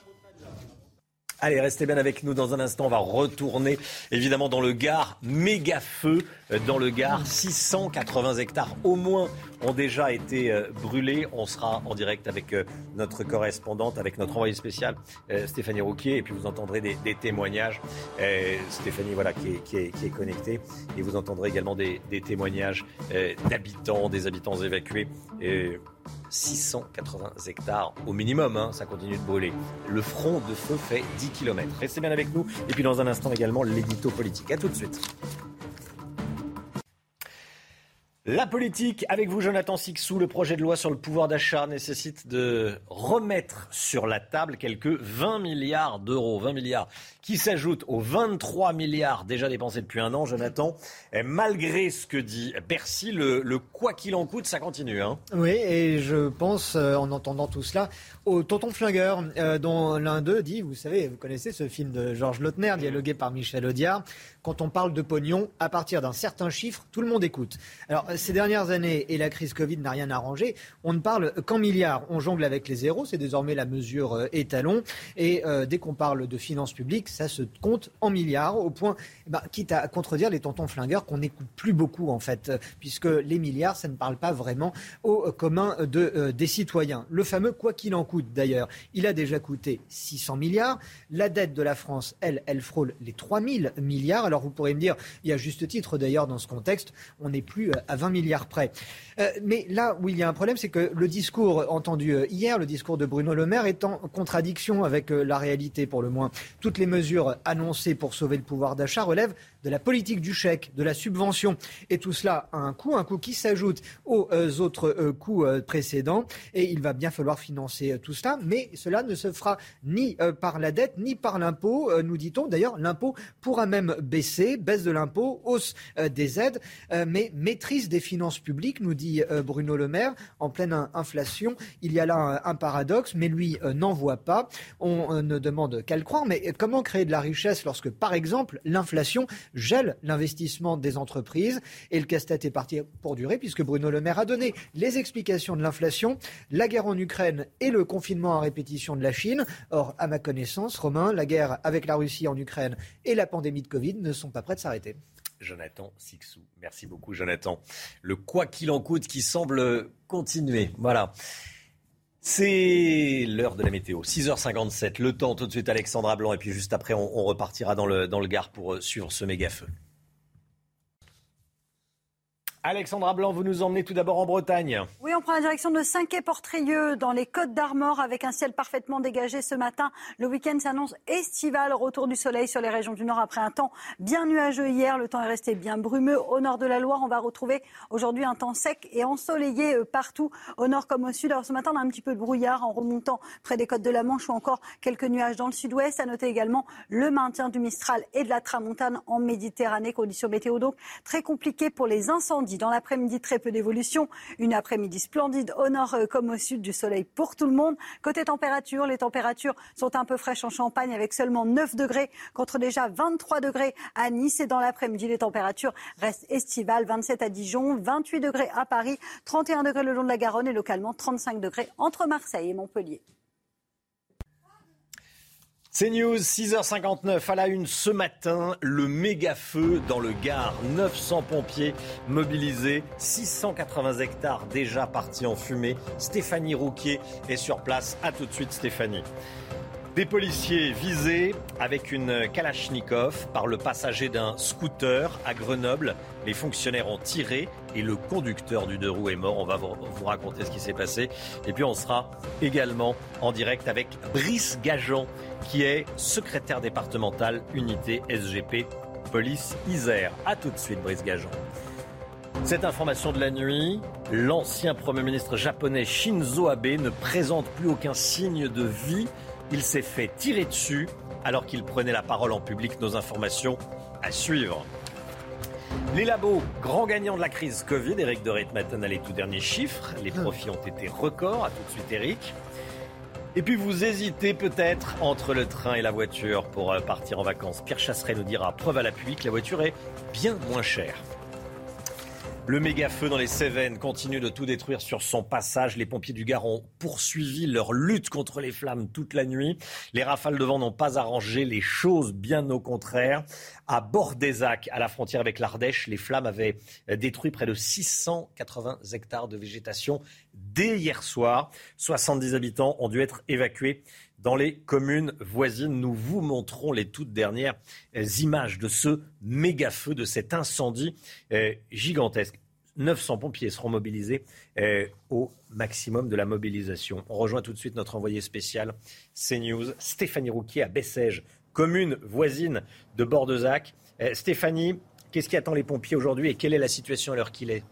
Allez, restez bien avec nous dans un instant. On va retourner évidemment dans le Gard. Méga feu euh, dans le Gard. 680 hectares au moins ont déjà été euh, brûlés. On sera en direct avec euh, notre correspondante, avec notre envoyé spécial Stéphanie Rouquier. Et puis vous entendrez des, témoignages. Stéphanie, voilà, qui est, qui, connectée. Et vous entendrez également des, témoignages d'habitants, des habitants évacués. 680 hectares au minimum, hein, ça continue de brûler. Le front de feu fait 10 km. Restez bien avec nous. Et puis dans un instant également, l'édito politique. A tout de suite. La politique, avec vous Jonathan Sixou, le projet de loi sur le pouvoir d'achat nécessite de remettre sur la table quelques 20 milliards d'euros. 20 milliards qui s'ajoutent aux 23 milliards déjà dépensés depuis un an, Jonathan. Et malgré ce que dit Bercy, le, quoi qu'il en coûte, ça continue. Hein. Oui, et je pense, euh, en entendant tout cela, au tonton flingueur, euh, dont l'un d'eux dit, vous savez, vous connaissez ce film de Georges Lautner, dialogué par Michel Audiard, quand on parle de pognon, à partir d'un certain chiffre, tout le monde écoute. Alors, ces dernières années, et la crise Covid n'a rien arrangé, on ne parle qu'en milliards. On jongle avec les zéros, c'est désormais la mesure euh, étalon. Et euh, dès qu'on parle de finances publiques, ça se compte en milliards, au point, eh ben, quitte à contredire les tontons flingueurs, qu'on n'écoute plus beaucoup, en fait, puisque les milliards, ça ne parle pas vraiment au commun de, des citoyens. Le fameux quoi qu'il en coûte, d'ailleurs, il a déjà coûté 600 milliards. La dette de la France, elle, elle frôle les 3000 milliards. Vous pourrez me dire, il y a juste titre d'ailleurs dans ce contexte, on n'est plus euh, à 20 milliards près. Euh, mais là où il y a un problème, c'est que le discours entendu euh, hier, le discours de Bruno Le Maire, est en contradiction avec la réalité pour le moins. Toutes les mesures annoncées pour sauver le pouvoir d'achat relèvent de la politique du chèque, de la subvention. Et tout cela a un coût, un coût qui s'ajoute aux autres coûts précédents. Et il va bien falloir financer tout cela. Mais cela ne se fera ni par la dette, ni par l'impôt, nous dit-on. D'ailleurs, l'impôt pourra même baisser baisse de l'impôt, hausse euh, des aides, euh, mais maîtrise des finances publiques, nous dit euh, Bruno Le Maire, en pleine inflation. Il y a là un, paradoxe, mais lui n'en voit pas. On ne demande qu'à le croire, mais comment créer de la richesse lorsque, par exemple, l'inflation gèle l'investissement des entreprises Et le casse-tête est parti pour durer, puisque Bruno Le Maire a donné les explications de l'inflation, la guerre en Ukraine et le confinement à répétition de la Chine. Or, à ma connaissance, Romain, la guerre avec la Russie en Ukraine et la pandémie de Covid ne sont pas prêts de s'arrêter. Jonathan Sixou. Merci beaucoup, Jonathan. Le quoi qu'il en coûte qui semble continuer. Voilà. C'est l'heure de la météo. 6h57. Le temps, tout de suite, Alexandra Blanc. Et puis juste après, on, repartira dans le, dans le Gard pour euh, suivre ce méga feu. Alexandra Blanc, vous nous emmenez tout d'abord en Bretagne. Oui, on prend la direction de Saint-Quay-Portrieux, dans les Côtes d'Armor, avec un ciel parfaitement dégagé ce matin. Le week-end s'annonce estival, retour du soleil sur les régions du Nord après un temps bien nuageux hier. Le temps est resté bien brumeux. Au nord de la Loire, on va retrouver aujourd'hui un temps sec et ensoleillé euh, partout, au nord comme au sud. Alors ce matin, on a un petit peu de brouillard en remontant près des côtes de la Manche ou encore quelques nuages dans le sud-ouest. À noter également le maintien du Mistral et de la Tramontane en Méditerranée. Conditions météo donc très compliquées pour les incendies dans l'après-midi, très peu d'évolution. Une après-midi splendide au nord euh, comme au sud, du soleil pour tout le monde. Côté température, les températures sont un peu fraîches en Champagne avec seulement 9 degrés contre déjà 23 degrés à Nice. Et dans l'après-midi, les températures restent estivales. 27 à Dijon, 28 degrés à Paris, 31 degrés le long de la Garonne et localement 35 degrés entre Marseille et Montpellier. C'est News, 6h59 à la une ce matin, le méga feu dans le Gard. 900 pompiers mobilisés, 680 hectares déjà partis en fumée. Stéphanie Rouquier est sur place. À tout de suite Stéphanie. Des policiers visés avec une Kalachnikov par le passager d'un scooter à Grenoble. Les fonctionnaires ont tiré et le conducteur du deux roues est mort. On va vous raconter ce qui s'est passé. Et puis on sera également en direct avec Brice Gajan, qui est secrétaire départemental unité SGP Police Isère. A tout de suite, Brice Gajan. Cette information de la nuit, l'ancien Premier ministre japonais Shinzo Abe ne présente plus aucun signe de vie il s'est fait tirer dessus alors qu'il prenait la parole en public. Nos informations à suivre. Les labos, grands gagnants de la crise Covid. Eric de Reitmaten a les tout derniers chiffres. Les profits ont été records. À tout de suite, Eric. Et puis vous hésitez peut-être entre le train et la voiture pour euh, partir en vacances. Pierre Chasseret nous dira, preuve à l'appui, que la voiture est bien moins chère. Le méga feu dans les Cévennes continue de tout détruire sur son passage. Les pompiers du Gard ont poursuivi leur lutte contre les flammes toute la nuit. Les rafales de vent n'ont pas arrangé les choses, bien au contraire. À Bordezac, à la frontière avec l'Ardèche, les flammes avaient détruit près de 680 hectares de végétation dès hier soir. 70 habitants ont dû être évacués dans les communes voisines. Nous vous montrons les toutes dernières euh, images de ce méga feu, de cet incendie euh, gigantesque. 900 pompiers seront mobilisés euh, au maximum de la mobilisation. On rejoint tout de suite notre envoyé spécial CNews, Stéphanie Rouquier à Bessèges, commune voisine de Bordezac. Stéphanie, qu'est-ce qui attend les pompiers aujourd'hui et quelle est la situation à l'heure qu'il est?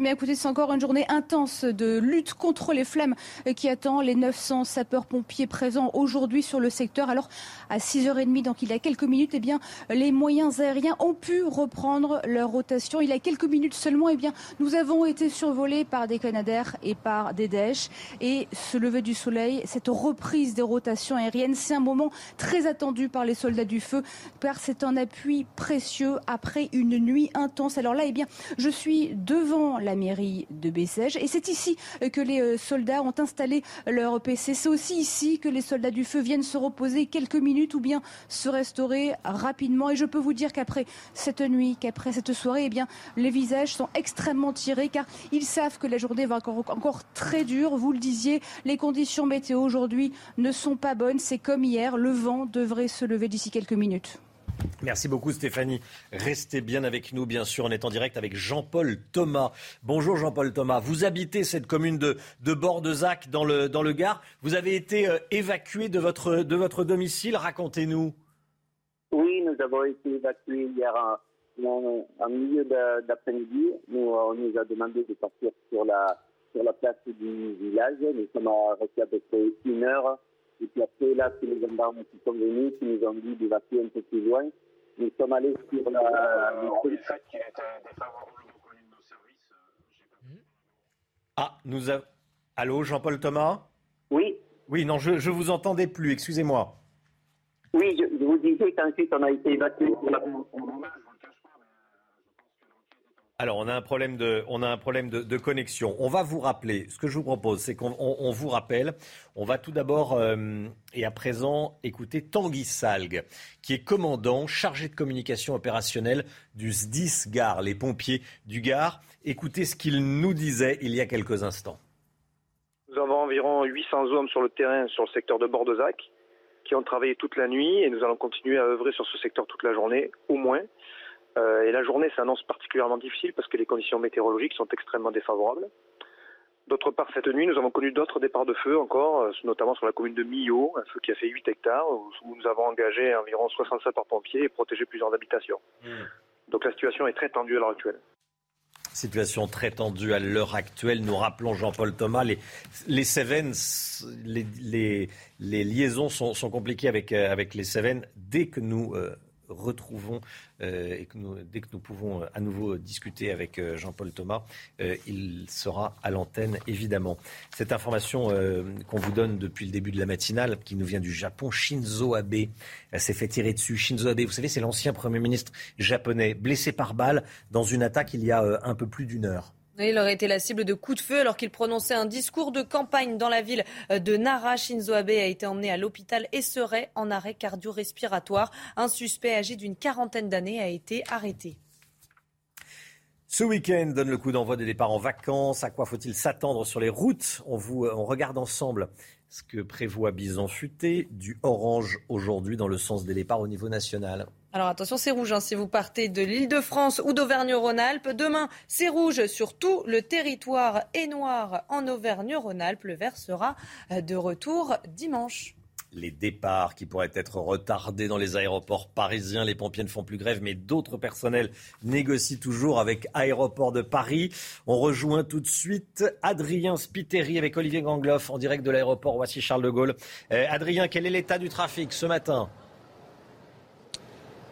Mais écoutez, c'est encore une journée intense de lutte contre les flammes qui attend les 900 sapeurs-pompiers présents aujourd'hui sur le secteur. Alors, à 6h30, donc il y a quelques minutes, eh bien, les moyens aériens ont pu reprendre leur rotation. Il y a quelques minutes seulement, eh bien, nous avons été survolés par des Canadaires et par des Daesh. Et ce lever du soleil, cette reprise des rotations aériennes, c'est un moment très attendu par les soldats du feu, car c'est un appui précieux après une nuit intense. Alors là, eh bien, je suis devant la mairie de Bessèges. Et c'est ici que les euh, soldats ont installé leur PC. C'est aussi ici que les soldats du feu viennent se reposer quelques minutes ou bien se restaurer rapidement. Et je peux vous dire qu'après cette nuit, qu'après cette soirée, eh bien, les visages sont extrêmement tirés car ils savent que la journée va encore, encore très dure. Vous le disiez, les conditions météo aujourd'hui ne sont pas bonnes. C'est comme hier. Le vent devrait se lever d'ici quelques minutes. Merci beaucoup Stéphanie. Restez bien avec nous, bien sûr. On est en direct avec Jean-Paul Thomas. Bonjour Jean-Paul Thomas. Vous habitez cette commune de, de Bordezac dans le, dans le Gard. Vous avez été euh, évacué de votre, de votre domicile. Racontez-nous. Oui, nous avons été évacués hier en, milieu d'après-midi. Nous, on nous a demandé de partir sur la, sur la place du village. Nous sommes restés à peu près une heure et puis après, là, c'est les gendarmes qui sont venus, qui nous ont dit d'évacuer un peu plus loin. Nous sommes allés sur la. Ah, nous avons. Allô, Jean-Paul Thomas? Oui. Oui, non, je ne vous entendais plus, excusez-moi. Oui, je, vous disais qu'ensuite on a été évacué sur la. Alors, on a un problème, de, on a un problème de, connexion. On va vous rappeler. Ce que je vous propose, c'est qu'on vous rappelle. On va tout d'abord euh, et à présent écouter Tanguy Salgue, qui est commandant chargé de communication opérationnelle du SDIS Gare, les pompiers du Gare. Écoutez ce qu'il nous disait il y a quelques instants. Nous avons environ 800 hommes sur le terrain sur le secteur de Bordezac qui ont travaillé toute la nuit et nous allons continuer à œuvrer sur ce secteur toute la journée, au moins. Euh, et la journée s'annonce particulièrement difficile parce que les conditions météorologiques sont extrêmement défavorables. D'autre part, cette nuit, nous avons connu d'autres départs de feu encore, euh, notamment sur la commune de Millau, un feu qui a fait 8 hectares, où nous avons engagé environ 67 par pompiers et protégé plusieurs habitations. Mmh. Donc la situation est très tendue à l'heure actuelle. Situation très tendue à l'heure actuelle. Nous rappelons Jean-Paul Thomas, les, les Cévennes, les, liaisons sont, compliquées avec, euh, avec les Cévennes dès que nous retrouvons euh, et que dès que nous pouvons euh, à nouveau discuter avec euh, Jean-Paul Thomas, il sera à l'antenne évidemment. Cette information qu'on vous donne depuis le début de la matinale, qui nous vient du Japon, Shinzo Abe s'est fait tirer dessus. Shinzo Abe, vous savez, c'est l'ancien Premier ministre japonais, blessé par balle dans une attaque il y a un peu plus d'une heure. Il aurait été la cible de coups de feu alors qu'il prononçait un discours de campagne dans la ville de Nara. Shinzo Abe a été emmené à l'hôpital et serait en arrêt cardio-respiratoire. Un suspect âgé d'une quarantaine d'années a été arrêté. Ce week-end donne le coup d'envoi des départs en vacances. À quoi faut-il s'attendre sur les routes? On, vous, on regarde ensemble ce que prévoit Bison Futé, du orange aujourd'hui dans le sens des départs au niveau national. Alors attention, c'est rouge hein, si vous partez de l'île de France ou d'Auvergne-Rhône-Alpes. Demain, c'est rouge sur tout le territoire et noir en Auvergne-Rhône-Alpes. Le vert sera euh, de retour dimanche les départs qui pourraient être retardés dans les aéroports parisiens. Les pompiers ne font plus grève, mais d'autres personnels négocient toujours avec Aéroport de Paris. On rejoint tout de suite Adrien Spiteri avec Olivier Gangloff en direct de l'aéroport Roissy-Charles de Gaulle. Euh, Adrien, quel est l'état du trafic ce matin?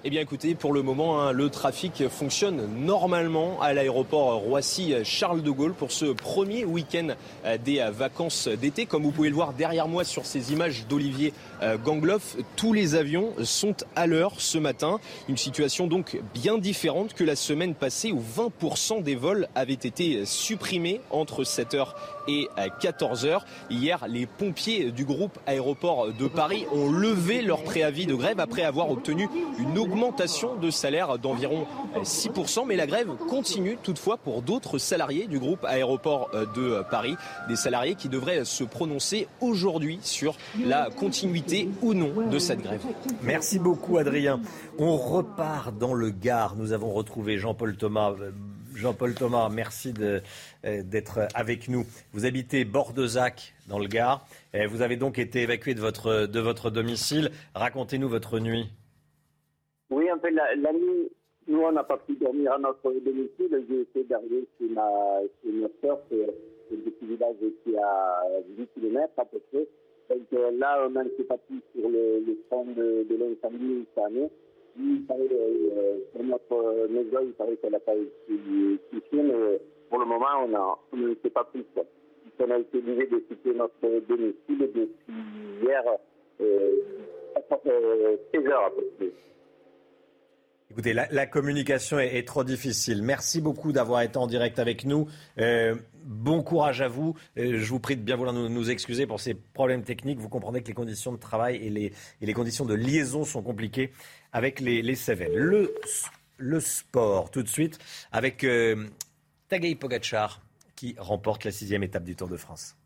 Eh bien écoutez, pour le moment, hein, le trafic fonctionne normalement à l'aéroport Roissy-Charles de Gaulle pour ce premier week-end euh, des vacances d'été. Comme vous pouvez le voir derrière moi sur ces images d'Olivier euh, Gangloff, tous les avions sont à l'heure ce matin. Une situation donc bien différente que la semaine passée où 20% des vols avaient été supprimés entre 7h et 14h. Hier, les pompiers du groupe Aéroport de Paris ont levé leur préavis de grève après avoir obtenu une augmentation de salaire d'environ 6%. Mais la grève continue toutefois pour d'autres salariés du groupe Aéroport de Paris. Des salariés qui devraient se prononcer aujourd'hui sur la continuité ou non de cette grève. Merci beaucoup Adrien. On repart dans le Gard. Nous avons retrouvé Jean-Paul Thomas Jean-Paul Thomas, merci euh, d'être avec nous. Vous habitez Bordezac, dans le Gard. Et vous avez donc été évacué de votre, de votre domicile. Racontez-nous votre nuit. Oui, en fait, la, nuit, nous, on n'a pas pu dormir à notre domicile. J'ai été d'arriver chez ma, chez ma soeur, c'est un petit village qui a 10 km à peu près. Donc euh, là, on n'était pas plus sur le, le front de, de l'incendie cette année. Il paraît, euh, sur notre maison, il paraît qu'elle n'a pas été touchée, mais pour le moment, on on ne sait pas plus. On a été obligé de quitter notre domicile depuis hier, euh, 16 heures à peu près. Écoutez, la, communication est, trop difficile. Merci beaucoup d'avoir été en direct avec nous. Euh, bon courage à vous. Euh, je vous prie de bien vouloir nous, excuser pour ces problèmes techniques. Vous comprenez que les conditions de travail et les, conditions de liaison sont compliquées avec les, les. Le, sport, tout de suite, avec euh, Tadej Pogacar qui remporte la sixième étape du Tour de France.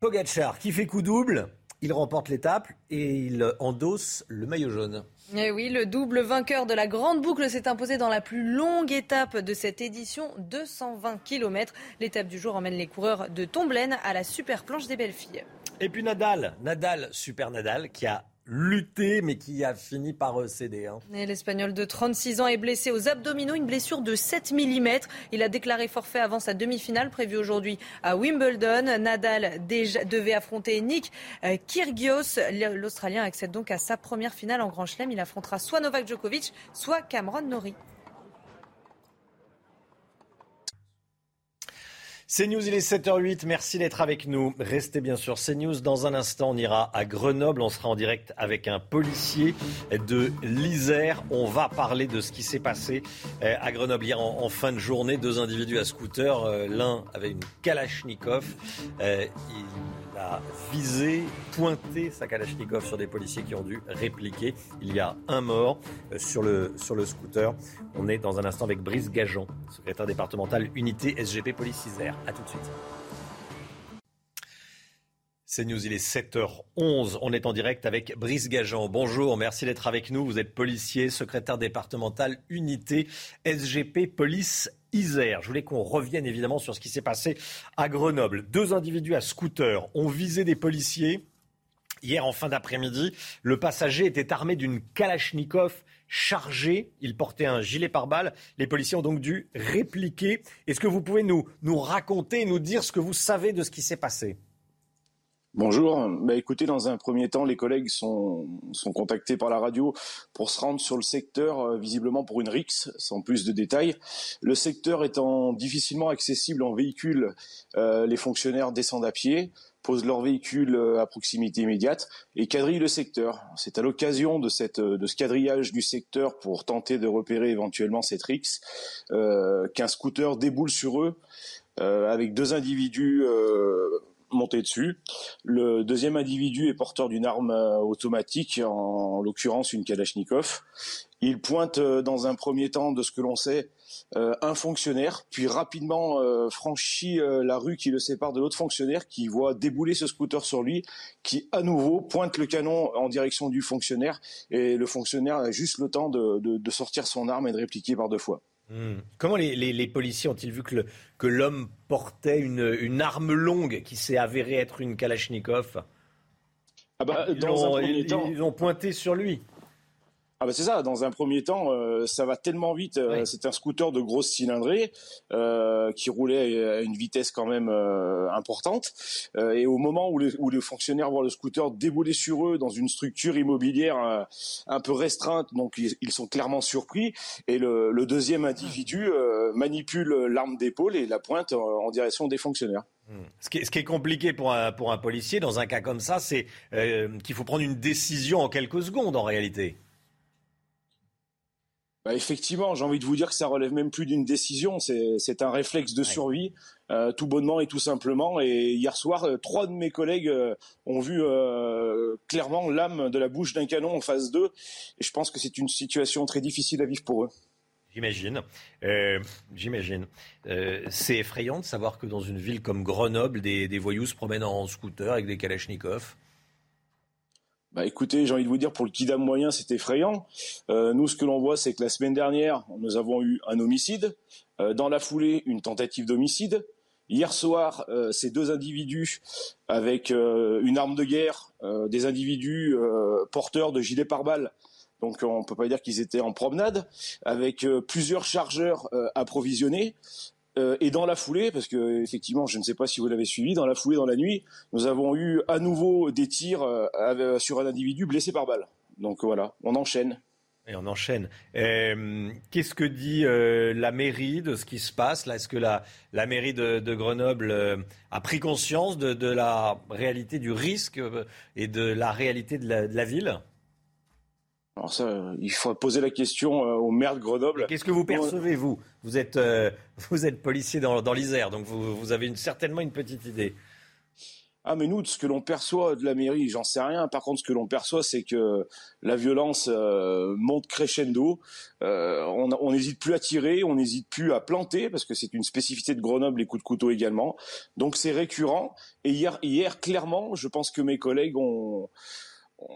Pogacar qui fait coup double, il remporte l'étape et il endosse le maillot jaune. Et eh oui, le double vainqueur de la grande boucle s'est imposé dans la plus longue étape de cette édition, 220 km. L'étape du jour emmène les coureurs de Tomblaine à la super planche des belles filles. Et puis Nadal, Nadal, super Nadal, qui a lutté, mais qui a fini par céder. Hein. L'Espagnol de 36 ans est blessé aux abdominaux, une blessure de 7 mm. Il a déclaré forfait avant sa demi-finale prévue aujourd'hui à Wimbledon. Nadal devait affronter Nick euh, Kyrgios. L'Australien accède donc à sa première finale en Grand Chelem. Il affrontera soit Novak Djokovic, soit Cameron Norrie. CNews, il est 7h08. Merci d'être avec nous. Restez bien sûr CNews. Dans un instant, on ira à Grenoble. On sera en direct avec un policier de l'Isère. On va parler de ce qui s'est passé euh, à Grenoble hier en, fin de journée. Deux individus à scooter. Euh, l'un avait une Kalachnikov. Euh, a visé, pointé sa Kalachnikov sur des policiers qui ont dû répliquer. Il y a un mort euh, sur le, sur le scooter. On est dans un instant avec Brice Gajan, secrétaire départemental unité SGP Police Isère. A tout de suite. C'est News, il est 7h11. On est en direct avec Brice Gajan. Bonjour, merci d'être avec nous. Vous êtes policier, secrétaire départemental unité SGP Police Isère. Je voulais qu'on revienne évidemment sur ce qui s'est passé à Grenoble. Deux individus à scooter ont visé des policiers. Hier en fin d'après-midi, le passager était armé d'une Kalachnikov chargée. Il portait un gilet pare-balles. Les policiers ont donc dû répliquer. Est-ce que vous pouvez nous, nous raconter, nous dire ce que vous savez de ce qui s'est passé? Bonjour. Bah, écoutez, dans un premier temps, les collègues sont, contactés par la radio pour se rendre sur le secteur, euh, visiblement pour une RIX, sans plus de détails. Le secteur étant difficilement accessible en véhicule, euh, les fonctionnaires descendent à pied, posent leur véhicule euh, à proximité immédiate et quadrillent le secteur. C'est à l'occasion de, ce quadrillage du secteur pour tenter de repérer éventuellement cette RIX qu'un scooter déboule sur eux avec deux individus monté dessus. Le deuxième individu est porteur d'une arme euh, automatique, en, l'occurrence une Kalachnikov. Il pointe euh, dans un premier temps, de ce que l'on sait, euh, un fonctionnaire, puis rapidement franchit la rue qui le sépare de l'autre fonctionnaire, qui voit débouler ce scooter sur lui, qui à nouveau pointe le canon en direction du fonctionnaire, et le fonctionnaire a juste le temps de, de sortir son arme et de répliquer par deux fois. Hmm. Comment les, les, les, policiers ont-ils vu que l'homme portait une, une, arme longue qui s'est avérée être une Kalachnikov? Ah bah, ils, ont, ils, ils, ont, pointé sur lui. Ah bah c'est ça. Dans un premier temps, euh, ça va tellement vite. Euh, c'est un scooter de grosse cylindrée euh, qui roulait à une vitesse quand même euh, importante. Euh, et au moment où, les, où les fonctionnaires voient le scooter débouler sur eux dans une structure immobilière un peu restreinte, donc ils, ils, sont clairement surpris. Et le, le deuxième individu manipule l'arme d'épaule et la pointe en, direction des fonctionnaires. Hmm. Ce qui, est, ce qui, est, compliqué pour un, pour un policier dans un cas comme ça, c'est qu'il faut prendre une décision en quelques secondes en réalité. Bah effectivement, j'ai envie de vous dire que ça relève même plus d'une décision, c'est un réflexe de survie, euh, tout bonnement et tout simplement. Et hier soir, euh, trois de mes collègues euh, ont vu euh, clairement l'âme de la bouche d'un canon en phase 2. Et je pense que c'est une situation très difficile à vivre pour eux. J'imagine. Euh, J'imagine. Euh, c'est effrayant de savoir que dans une ville comme Grenoble, des, des voyous se promènent en scooter avec des kalachnikovs. Bah écoutez, j'ai envie de vous dire pour le kidam moyen, c'est effrayant. Euh, nous, ce que l'on voit, c'est que la semaine dernière, nous avons eu un homicide. Euh, dans la foulée, une tentative d'homicide. Hier soir, euh, ces deux individus avec une arme de guerre, des individus porteurs de gilets pare-balles, donc on ne peut pas dire qu'ils étaient en promenade, avec plusieurs chargeurs approvisionnés. Et dans la foulée, parce que effectivement, je ne sais pas si vous l'avez suivi, dans la foulée, dans la nuit, nous avons eu à nouveau des tirs sur un individu blessé par balle. Donc voilà, on enchaîne. Et on enchaîne. Euh, qu'est-ce que dit euh, la mairie de ce qui se passe Est-ce que la, la mairie de, Grenoble euh, a pris conscience de, la réalité du risque et de la réalité de la, ville? Alors ça, il faut poser la question au maire de Grenoble. Qu'est-ce que vous percevez, vous? Vous êtes, vous êtes policier dans, dans l'Isère, donc vous, vous avez certainement une petite idée. Ah mais nous, ce que l'on perçoit de la mairie, j'en sais rien. Par contre, ce que l'on perçoit, c'est que la violence euh, monte crescendo. Euh, on n'hésite plus à tirer, on n'hésite plus à planter, parce que c'est une spécificité de Grenoble, les coups de couteau également. Donc c'est récurrent. Et hier, hier, clairement, je pense que mes collègues ont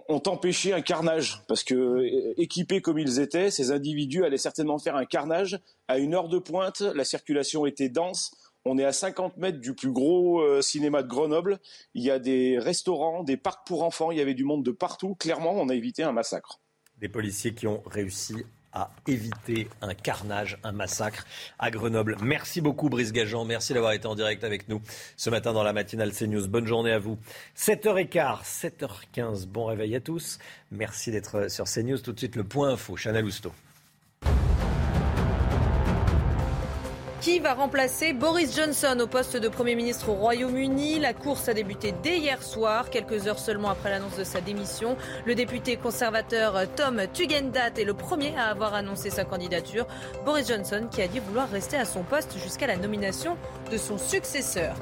ont empêché un carnage parce que équipés comme ils étaient, ces individus allaient certainement faire un carnage à une heure de pointe. La circulation était dense on est à 50 mètres du plus gros euh, cinéma de Grenoble. Il y a des restaurants, des parcs pour enfants. Il y avait du monde de partout. Clairement, on a évité un massacre. Des policiers qui ont réussi à éviter un carnage, un massacre à Grenoble. Merci beaucoup Brice Gageant, merci d'avoir été en direct avec nous ce matin dans la matinale CNews. Bonne journée à vous. 7h15, 7h15, bon réveil à tous. Merci d'être sur CNews. Tout de suite le point info, Chanel Housteau. Qui va remplacer Boris Johnson au poste de Premier ministre au Royaume-Uni La course a débuté dès hier soir, quelques heures seulement après l'annonce de sa démission. Le député conservateur Tom Tugendat est le premier à avoir annoncé sa candidature. Boris Johnson qui a dit vouloir rester à son poste jusqu'à la nomination de son successeur.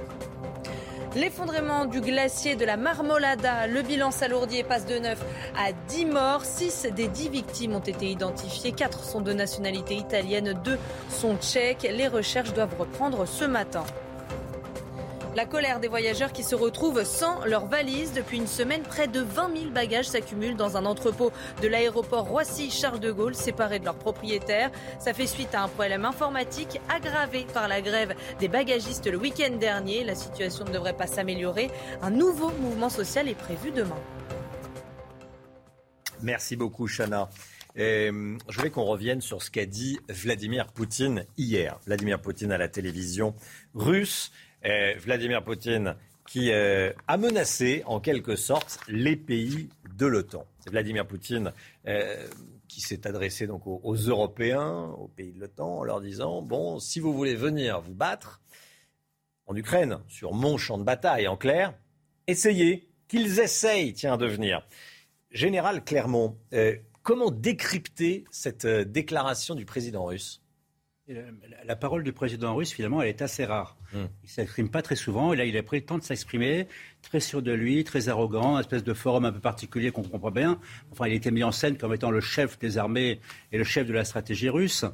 L'effondrement du glacier de la Marmolada, le bilan s'alourdit et passe de 9 à 10 morts. 6 des 10 victimes ont été identifiées. 4 sont de nationalité italienne, 2 sont tchèques. Les recherches doivent reprendre ce matin. La colère des voyageurs qui se retrouvent sans leurs valises. Depuis une semaine, près de 20 000 bagages s'accumulent dans un entrepôt de l'aéroport Roissy-Charles de Gaulle, séparé de leurs propriétaires. Ça fait suite à un problème informatique aggravé par la grève des bagagistes le week-end dernier. La situation ne devrait pas s'améliorer. Un nouveau mouvement social est prévu demain. Merci beaucoup, Chana. je voulais qu'on revienne sur ce qu'a dit Vladimir Poutine hier. Vladimir Poutine à la télévision russe. Vladimir Poutine qui euh, a menacé en quelque sorte les pays de l'OTAN. Vladimir Poutine euh, qui s'est adressé donc aux, Européens, aux pays de l'OTAN, en leur disant bon, si vous voulez venir vous battre en Ukraine sur mon champ de bataille, en clair, essayez, qu'ils essayent, tiens, de venir. Général Clermont, euh, comment décrypter cette déclaration du président russe? La parole du président russe, finalement, elle est assez rare. Hmm. Il ne s'exprime pas très souvent. Et là, il a pris le temps de s'exprimer, très sûr de lui, très arrogant, une espèce de forum un peu particulier qu'on comprend bien. Enfin, il était mis en scène comme étant le chef des armées et le chef de la stratégie russe.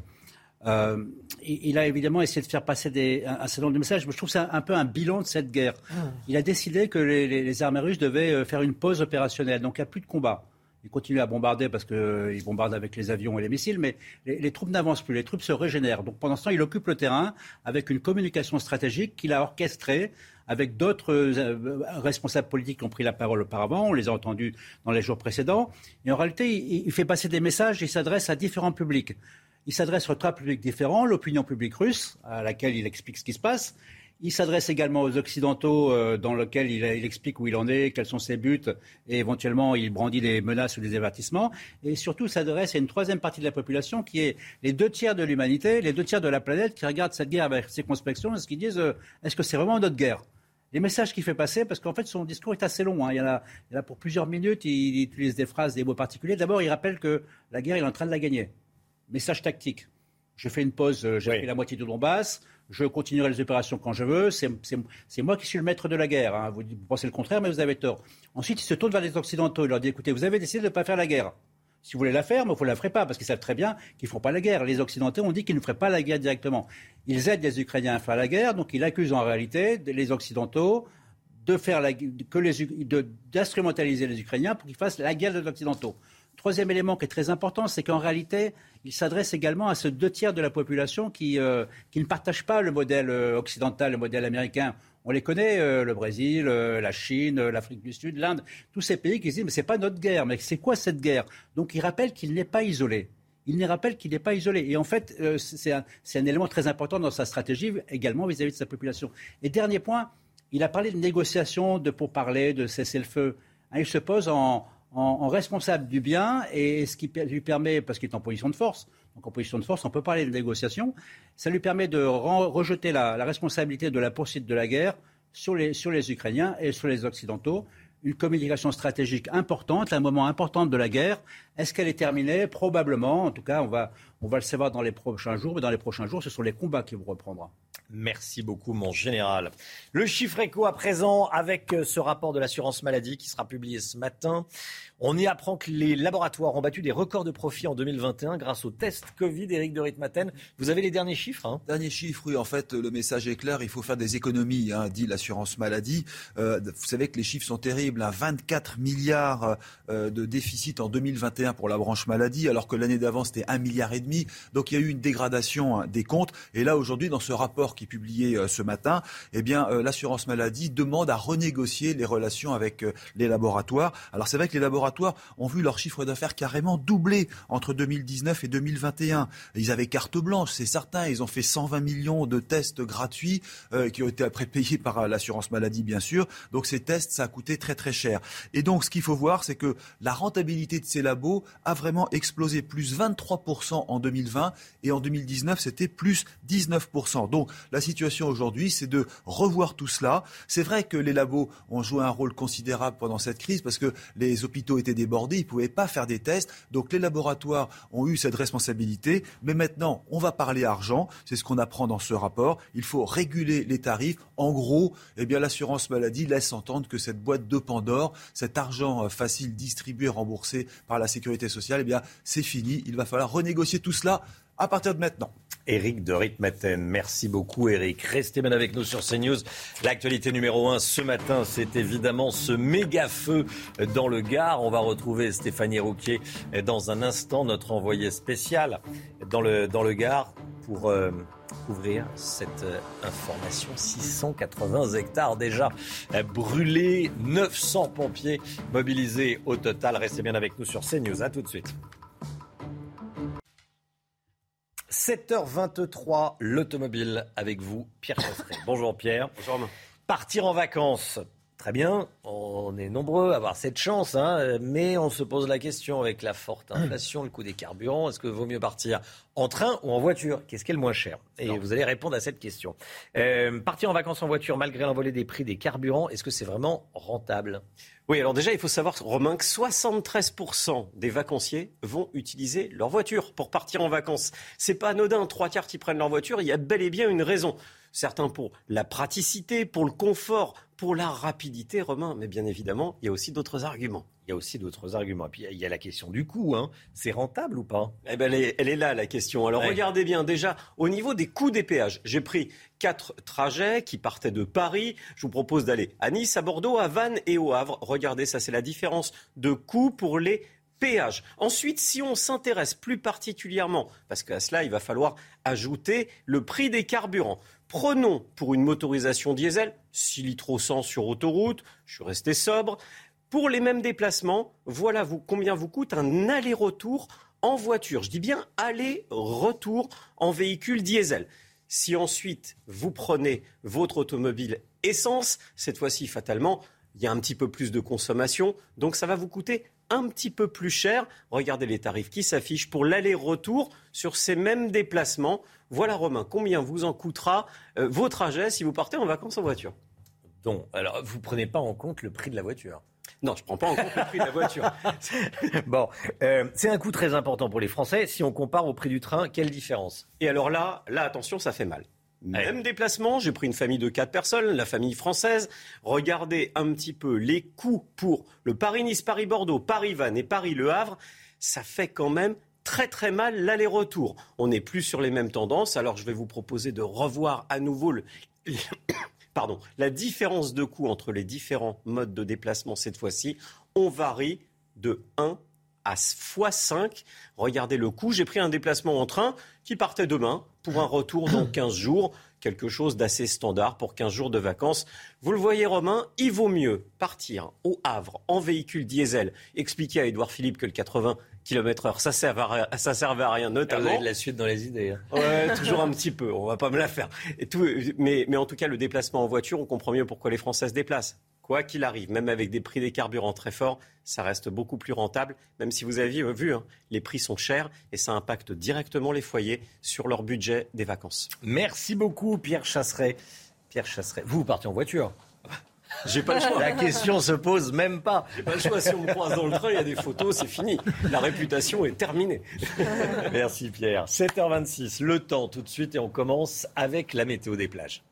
Euh, il a évidemment essayé de faire passer des, un, certain nombre de messages, mais je trouve que c'est un, peu un bilan de cette guerre. Ah. Il a décidé que les, les, armées russes devaient euh, faire une pause opérationnelle, donc il n'y a plus de combat. Ils continuent à bombarder parce qu'ils euh, bombardent avec les avions et les missiles, mais les, troupes n'avancent plus, les troupes se régénèrent. Donc pendant ce temps, il occupe le terrain avec une communication stratégique qu'il a orchestrée avec d'autres euh, responsables politiques qui ont pris la parole auparavant. On les a entendus dans les jours précédents. Et en réalité, il, fait passer des messages, il s'adresse à différents publics. Il s'adresse à trois publics différents, l'opinion publique russe, à laquelle il explique ce qui se passe, il s'adresse également aux Occidentaux, euh, dans lequel il, explique où il en est, quels sont ses buts, et éventuellement il brandit des menaces ou des avertissements. Et surtout s'adresse à une troisième partie de la population qui est les deux tiers de l'humanité, les deux tiers de la planète qui regardent cette guerre avec circonspection et qui disent euh, est-ce que c'est vraiment notre guerre? Les messages qu'il fait passer, parce qu'en fait son discours est assez long. Hein. Il, y en a, il, pour plusieurs minutes, il, utilise des phrases, des mots particuliers. D'abord, il rappelle que la guerre, il est en train de la gagner. Message tactique. Je fais une pause, euh, j'ai pris la moitié du Donbass, je continuerai les opérations quand je veux, c'est moi qui suis le maître de la guerre. Hein. Vous, pensez le contraire, mais vous avez tort. Ensuite, il se tourne vers les Occidentaux, il leur dit, écoutez, vous avez décidé de ne pas faire la guerre. Si vous voulez la faire, vous ne la ferez pas, parce qu'ils savent très bien qu'ils ne feront pas la guerre. Les Occidentaux ont dit qu'ils ne feraient pas la guerre directement. Ils aident les Ukrainiens à faire la guerre, donc ils accusent en réalité les Occidentaux de la, d'instrumentaliser les Ukrainiens pour qu'ils fassent la guerre des Occidentaux. Troisième élément qui est très important, c'est qu'en réalité, il s'adresse également à ce deux tiers de la population qui, euh, ne partage pas le modèle euh, occidental, le modèle américain. On les connaît, euh, le Brésil, la Chine, l'Afrique du Sud, l'Inde, tous ces pays qui disent mais c'est pas notre guerre, mais c'est quoi cette guerre? Donc il rappelle qu'il n'est pas isolé. Il nous rappelle qu'il n'est pas isolé. Et en fait, c'est un, un, élément très important dans sa stratégie, également vis-à-vis de sa population. Et dernier point, il a parlé de négociations, de pourparlers, de cesser le feu. Hein, il se pose en, en, responsable du bien et ce qui lui permet, parce qu'il est en position de force, donc en position de force, on peut parler de négociation, ça lui permet de rejeter la, responsabilité de la poursuite de la guerre sur les, sur les Ukrainiens et sur les Occidentaux. Une communication stratégique importante, un moment important de la guerre. Est-ce qu'elle est terminée? Probablement. En tout cas, on va, on va le savoir dans les prochains jours. Mais dans les prochains jours, ce sont les combats qui vont reprendre. Merci beaucoup, mon général. Le chiffre éco à présent avec euh, ce rapport de l'assurance maladie qui sera publié ce matin. On y apprend que les laboratoires ont battu des records de profit en 2021 grâce au test Covid. Eric de Ritmaten, vous avez les derniers chiffres hein? Derniers chiffres, oui. En fait, le message est clair. Il faut faire des économies, hein, dit l'assurance maladie. Euh, vous savez que les chiffres sont terribles. 24 hein. milliards euh, de déficit en 2021 pour la branche maladie, alors que l'année d'avant, c'était 1 milliard et demi. Donc il y a eu une dégradation des comptes. Et là, aujourd'hui, dans ce rapport qui est publié euh, ce matin, eh bien, l'assurance maladie demande à renégocier les relations avec les laboratoires. Alors c'est vrai que les laboratoires ont vu leur chiffre d'affaires carrément doubler entre 2019 et 2021. Ils avaient carte blanche, c'est certain. Ils ont fait 120 millions de tests gratuits euh, qui ont été après payés par euh, l'assurance maladie, bien sûr. Donc ces tests, ça a coûté très très cher. Et donc ce qu'il faut voir, c'est que la rentabilité de ces labos a vraiment explosé, plus 23% en 2020 et en 2019, c'était plus 19%. Donc la situation aujourd'hui, c'est de revoir tout cela. C'est vrai que les labos ont joué un rôle considérable pendant cette crise parce que les hôpitaux étaient débordés, ils ne pouvaient pas faire des tests. Donc les laboratoires ont eu cette responsabilité. Mais maintenant, on va parler argent. C'est ce qu'on apprend dans ce rapport. Il faut réguler les tarifs. En gros, eh l'assurance maladie laisse entendre que cette boîte de Pandore, cet argent euh, facile distribué, remboursé par la sécurité sociale, eh c'est fini. Il va falloir renégocier tout cela à partir de maintenant. Éric de Ritmaten. Merci beaucoup, Éric. Restez bien avec nous sur CNews. L'actualité numéro 1 ce matin, c'est évidemment ce méga feu dans le Gard. On va retrouver Stéphanie Rouquier dans un instant, notre envoyé spécial dans le, dans le Gard pour euh, couvrir cette euh, information. 680 hectares déjà brûlés, 900 pompiers mobilisés au total. Restez bien avec nous sur CNews. À tout de suite. 7h23, l'automobile avec vous, Pierre Chasseret. Bonjour Pierre. Bonjour. Partir en vacances, Très bien, on est nombreux à avoir cette chance, hein, mais on se pose la question avec la forte inflation, le coût des carburants, est-ce que vaut mieux partir en train ou en voiture? Qu'est-ce qui est le moins cher? Et vous allez répondre à cette question. Euh, partir en vacances en voiture, malgré l'envolée des prix des carburants, est-ce que c'est vraiment rentable? Oui, alors déjà, il faut savoir, Romain, que 73% des vacanciers vont utiliser leur voiture pour partir en vacances. C'est pas anodin, trois quarts qui prennent leur voiture, il y a bel et bien une raison. Certains pour la praticité, pour le confort, pour la rapidité, Romain, mais bien évidemment, il y a aussi d'autres arguments. Il y a aussi d'autres arguments. Et puis il y a la question du coût. Hein. C'est rentable ou pas? Eh ben, elle, est, là, la question. Alors regardez bien, déjà, au niveau des coûts des péages, j'ai pris quatre trajets qui partaient de Paris. Je vous propose d'aller à Nice, à Bordeaux, à Vannes et au Havre. Regardez, ça c'est la différence de coût pour les péages. Ensuite, si on s'intéresse plus particulièrement, parce qu'à cela, il va falloir ajouter le prix des carburants. Prenons pour une motorisation diesel 6 litres au 100 sur autoroute, je suis resté sobre. Pour les mêmes déplacements, voilà vous, combien vous coûte un aller-retour en voiture. Je dis bien aller-retour en véhicule diesel. Si ensuite vous prenez votre automobile essence, cette fois-ci fatalement, il y a un petit peu plus de consommation, donc ça va vous coûter un petit peu plus cher. Regardez les tarifs qui s'affichent pour l'aller-retour sur ces mêmes déplacements. Voilà Romain, combien vous en coûtera euh, vos trajets si vous partez en vacances en voiture Donc, alors vous ne prenez pas en compte le prix de la voiture non, je ne prends pas en compte le prix de la voiture. bon, euh, c'est un coût très important pour les Français. Si on compare au prix du train, quelle différence? Et alors là, là, attention, ça fait mal. Même déplacement, j'ai pris une famille de quatre personnes, la famille française. Regardez un petit peu les coûts pour le Paris-Nice, Paris-Bordeaux, Paris-Vannes et Paris-Le Havre. Ça fait quand même très très mal l'aller-retour. On n'est plus sur les mêmes tendances, alors je vais vous proposer de revoir à nouveau le... Pardon, la différence de coût entre les différents modes de déplacement cette fois-ci. On varie de 1 à x5. Regardez le coût. J'ai pris un déplacement en train qui partait demain pour un retour dans 15 jours. quelque chose d'assez standard pour 15 jours de vacances. Vous le voyez, Romain, il vaut mieux partir au Havre en véhicule diesel. Expliquer à Édouard Philippe que le 80 km heure, ça servait à ça servait à rien notamment. Vous avez de la suite dans les idées. Hein. Ouais, toujours un petit peu. On va pas me la faire. Et tout, mais, mais en tout cas, le déplacement en voiture, on comprend mieux pourquoi les Français se déplacent. Quoi qu'il arrive, même avec des prix des carburants très forts, ça reste beaucoup plus rentable, même si vous avez vu, hein, les prix sont chers et ça impacte directement les foyers sur leur budget des vacances. Merci beaucoup, Pierre Chasseret. Pierre Chasseret, vous, vous partez en voiture j'ai pas le choix. La question se pose même pas. J'ai pas le choix. Si on me croise dans le train, il y a des photos, c'est fini. La réputation est terminée. Merci Pierre. 7h26, le temps tout de suite et on commence avec la météo des plages.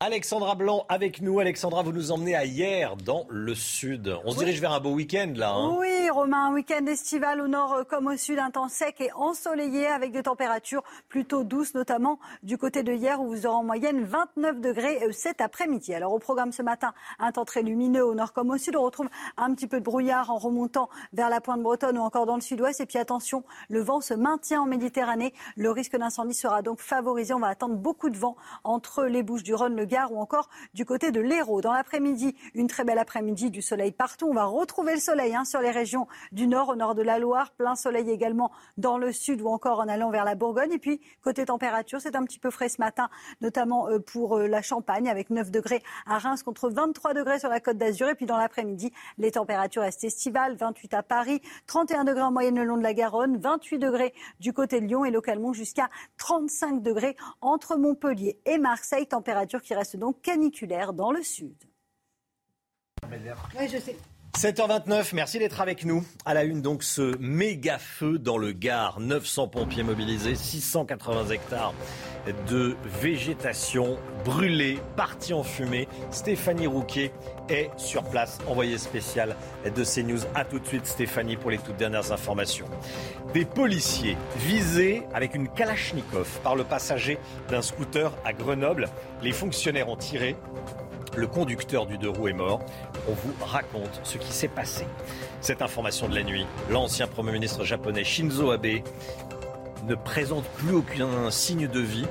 Alexandra Blanc avec nous. Alexandra, vous nous emmenez à hier dans le sud. On se dirige vers un beau week-end là. Hein oui, Romain, un week-end estival au nord comme au sud, un temps sec et ensoleillé avec des températures plutôt douces, notamment du côté de hier où vous aurez en moyenne 29 degrés euh, cet après-midi. Alors au programme ce matin, un temps très lumineux au nord comme au sud. On retrouve un petit peu de brouillard en remontant vers la pointe bretonne ou encore dans le sud-ouest. Et puis attention, le vent se maintient en Méditerranée. Le risque d'incendie sera donc favorisé. On va attendre beaucoup de vent entre les Bouches du Rhône, le Gard ou encore du côté de l'Hérault. Dans l'après-midi, une très belle après-midi, du soleil partout. On va retrouver le soleil hein, sur les régions du nord, au nord de la Loire, plein soleil également dans le sud ou encore en allant vers la Bourgogne. Et puis, côté température, c'est un petit peu frais ce matin, notamment euh, pour euh, la Champagne, avec 9 degrés à Reims contre 23 degrés sur la côte d'Azur. Et puis, dans l'après-midi, les températures restent estivales, 28 à Paris, 31 degrés en moyenne le long de la Garonne, 28 degrés du côté de Lyon et localement jusqu'à 35 degrés entre Montpellier et Marseille, température qui reste donc caniculaire dans le sud. Oui, je sais. 7h29, merci d'être avec nous. À la une, donc, ce méga feu dans le Gard. 900 pompiers mobilisés, 680 hectares de végétation brûlée, partie en fumée. Stéphanie Rouquet est sur place, envoyée spéciale de CNews. A tout de suite, Stéphanie, pour les toutes dernières informations. Des policiers visés avec une Kalachnikov par le passager d'un scooter à Grenoble. Les fonctionnaires ont tiré. Le conducteur du deux roues est mort. On vous raconte ce qui s'est passé. Cette information de la nuit, l'ancien Premier ministre japonais Shinzo Abe ne présente plus aucun signe de vie.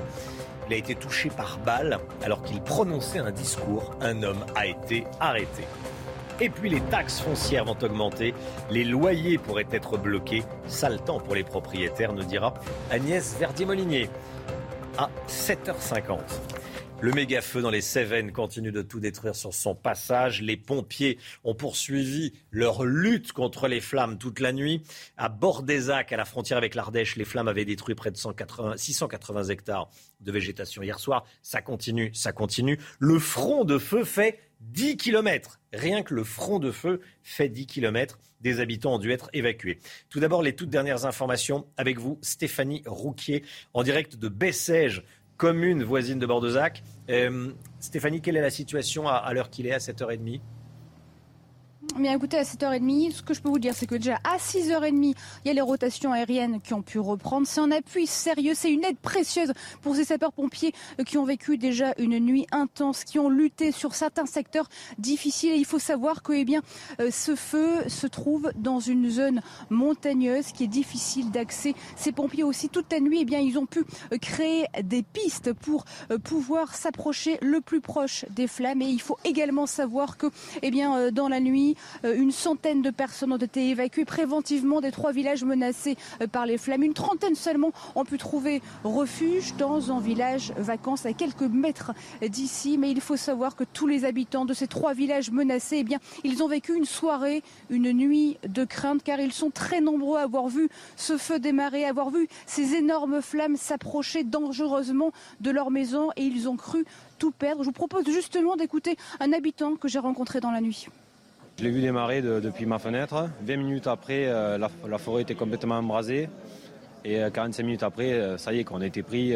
Il a été touché par balle alors qu'il prononçait un discours. Un homme a été arrêté. Et puis les taxes foncières vont augmenter, les loyers pourraient être bloqués. Sale pour les propriétaires, nous dira Agnès Verdier-Molinier à 7h50. Le méga feu dans les Cévennes continue de tout détruire sur son passage. Les pompiers ont poursuivi leur lutte contre les flammes toute la nuit. À Bordezac, à la frontière avec l'Ardèche, les flammes avaient détruit près de 680 hectares de végétation hier soir. Ça continue, ça continue. Le front de feu fait 10 km. Rien que le front de feu fait 10 km. Des habitants ont dû être évacués. Tout d'abord, les toutes dernières informations avec vous, Stéphanie Rouquier, en direct de Bessèges commune voisine de Bordezac. Euh, Stéphanie, quelle est la situation à, l'heure qu'il est, à 7h30 Bien écoutez, à 7h30, ce que je peux vous dire, c'est que déjà à 6h30, il y a les rotations aériennes qui ont pu reprendre. C'est un appui sérieux, c'est une aide précieuse pour ces sapeurs-pompiers qui ont vécu déjà une nuit intense, qui ont lutté sur certains secteurs difficiles. Et il faut savoir que eh bien, euh, ce feu se trouve dans une zone montagneuse qui est difficile d'accès. Ces pompiers aussi, toute la nuit, eh bien, ils ont pu euh, créer des pistes pour euh, pouvoir s'approcher le plus proche des flammes. Et il faut également savoir que eh bien, dans la nuit, euh, une centaine de personnes ont été évacuées préventivement des trois villages menacés euh, par les flammes. Une trentaine seulement ont pu trouver refuge dans un village vacances à quelques mètres d'ici. Mais il faut savoir que tous les habitants de ces trois villages menacés, eh ils ont vécu une soirée, une nuit de crainte, car ils sont très nombreux à avoir vu ce feu démarrer, à avoir vu ces énormes flammes s'approcher dangereusement de leur maison et ils ont cru tout perdre. Je vous propose justement d'écouter un habitant que j'ai rencontré dans la nuit. Je l'ai vu démarrer depuis ma fenêtre. 20 minutes après, euh, la, forêt était complètement embrasée. Et 45 euh, minutes après, euh, ça y est, qu'on a été pris.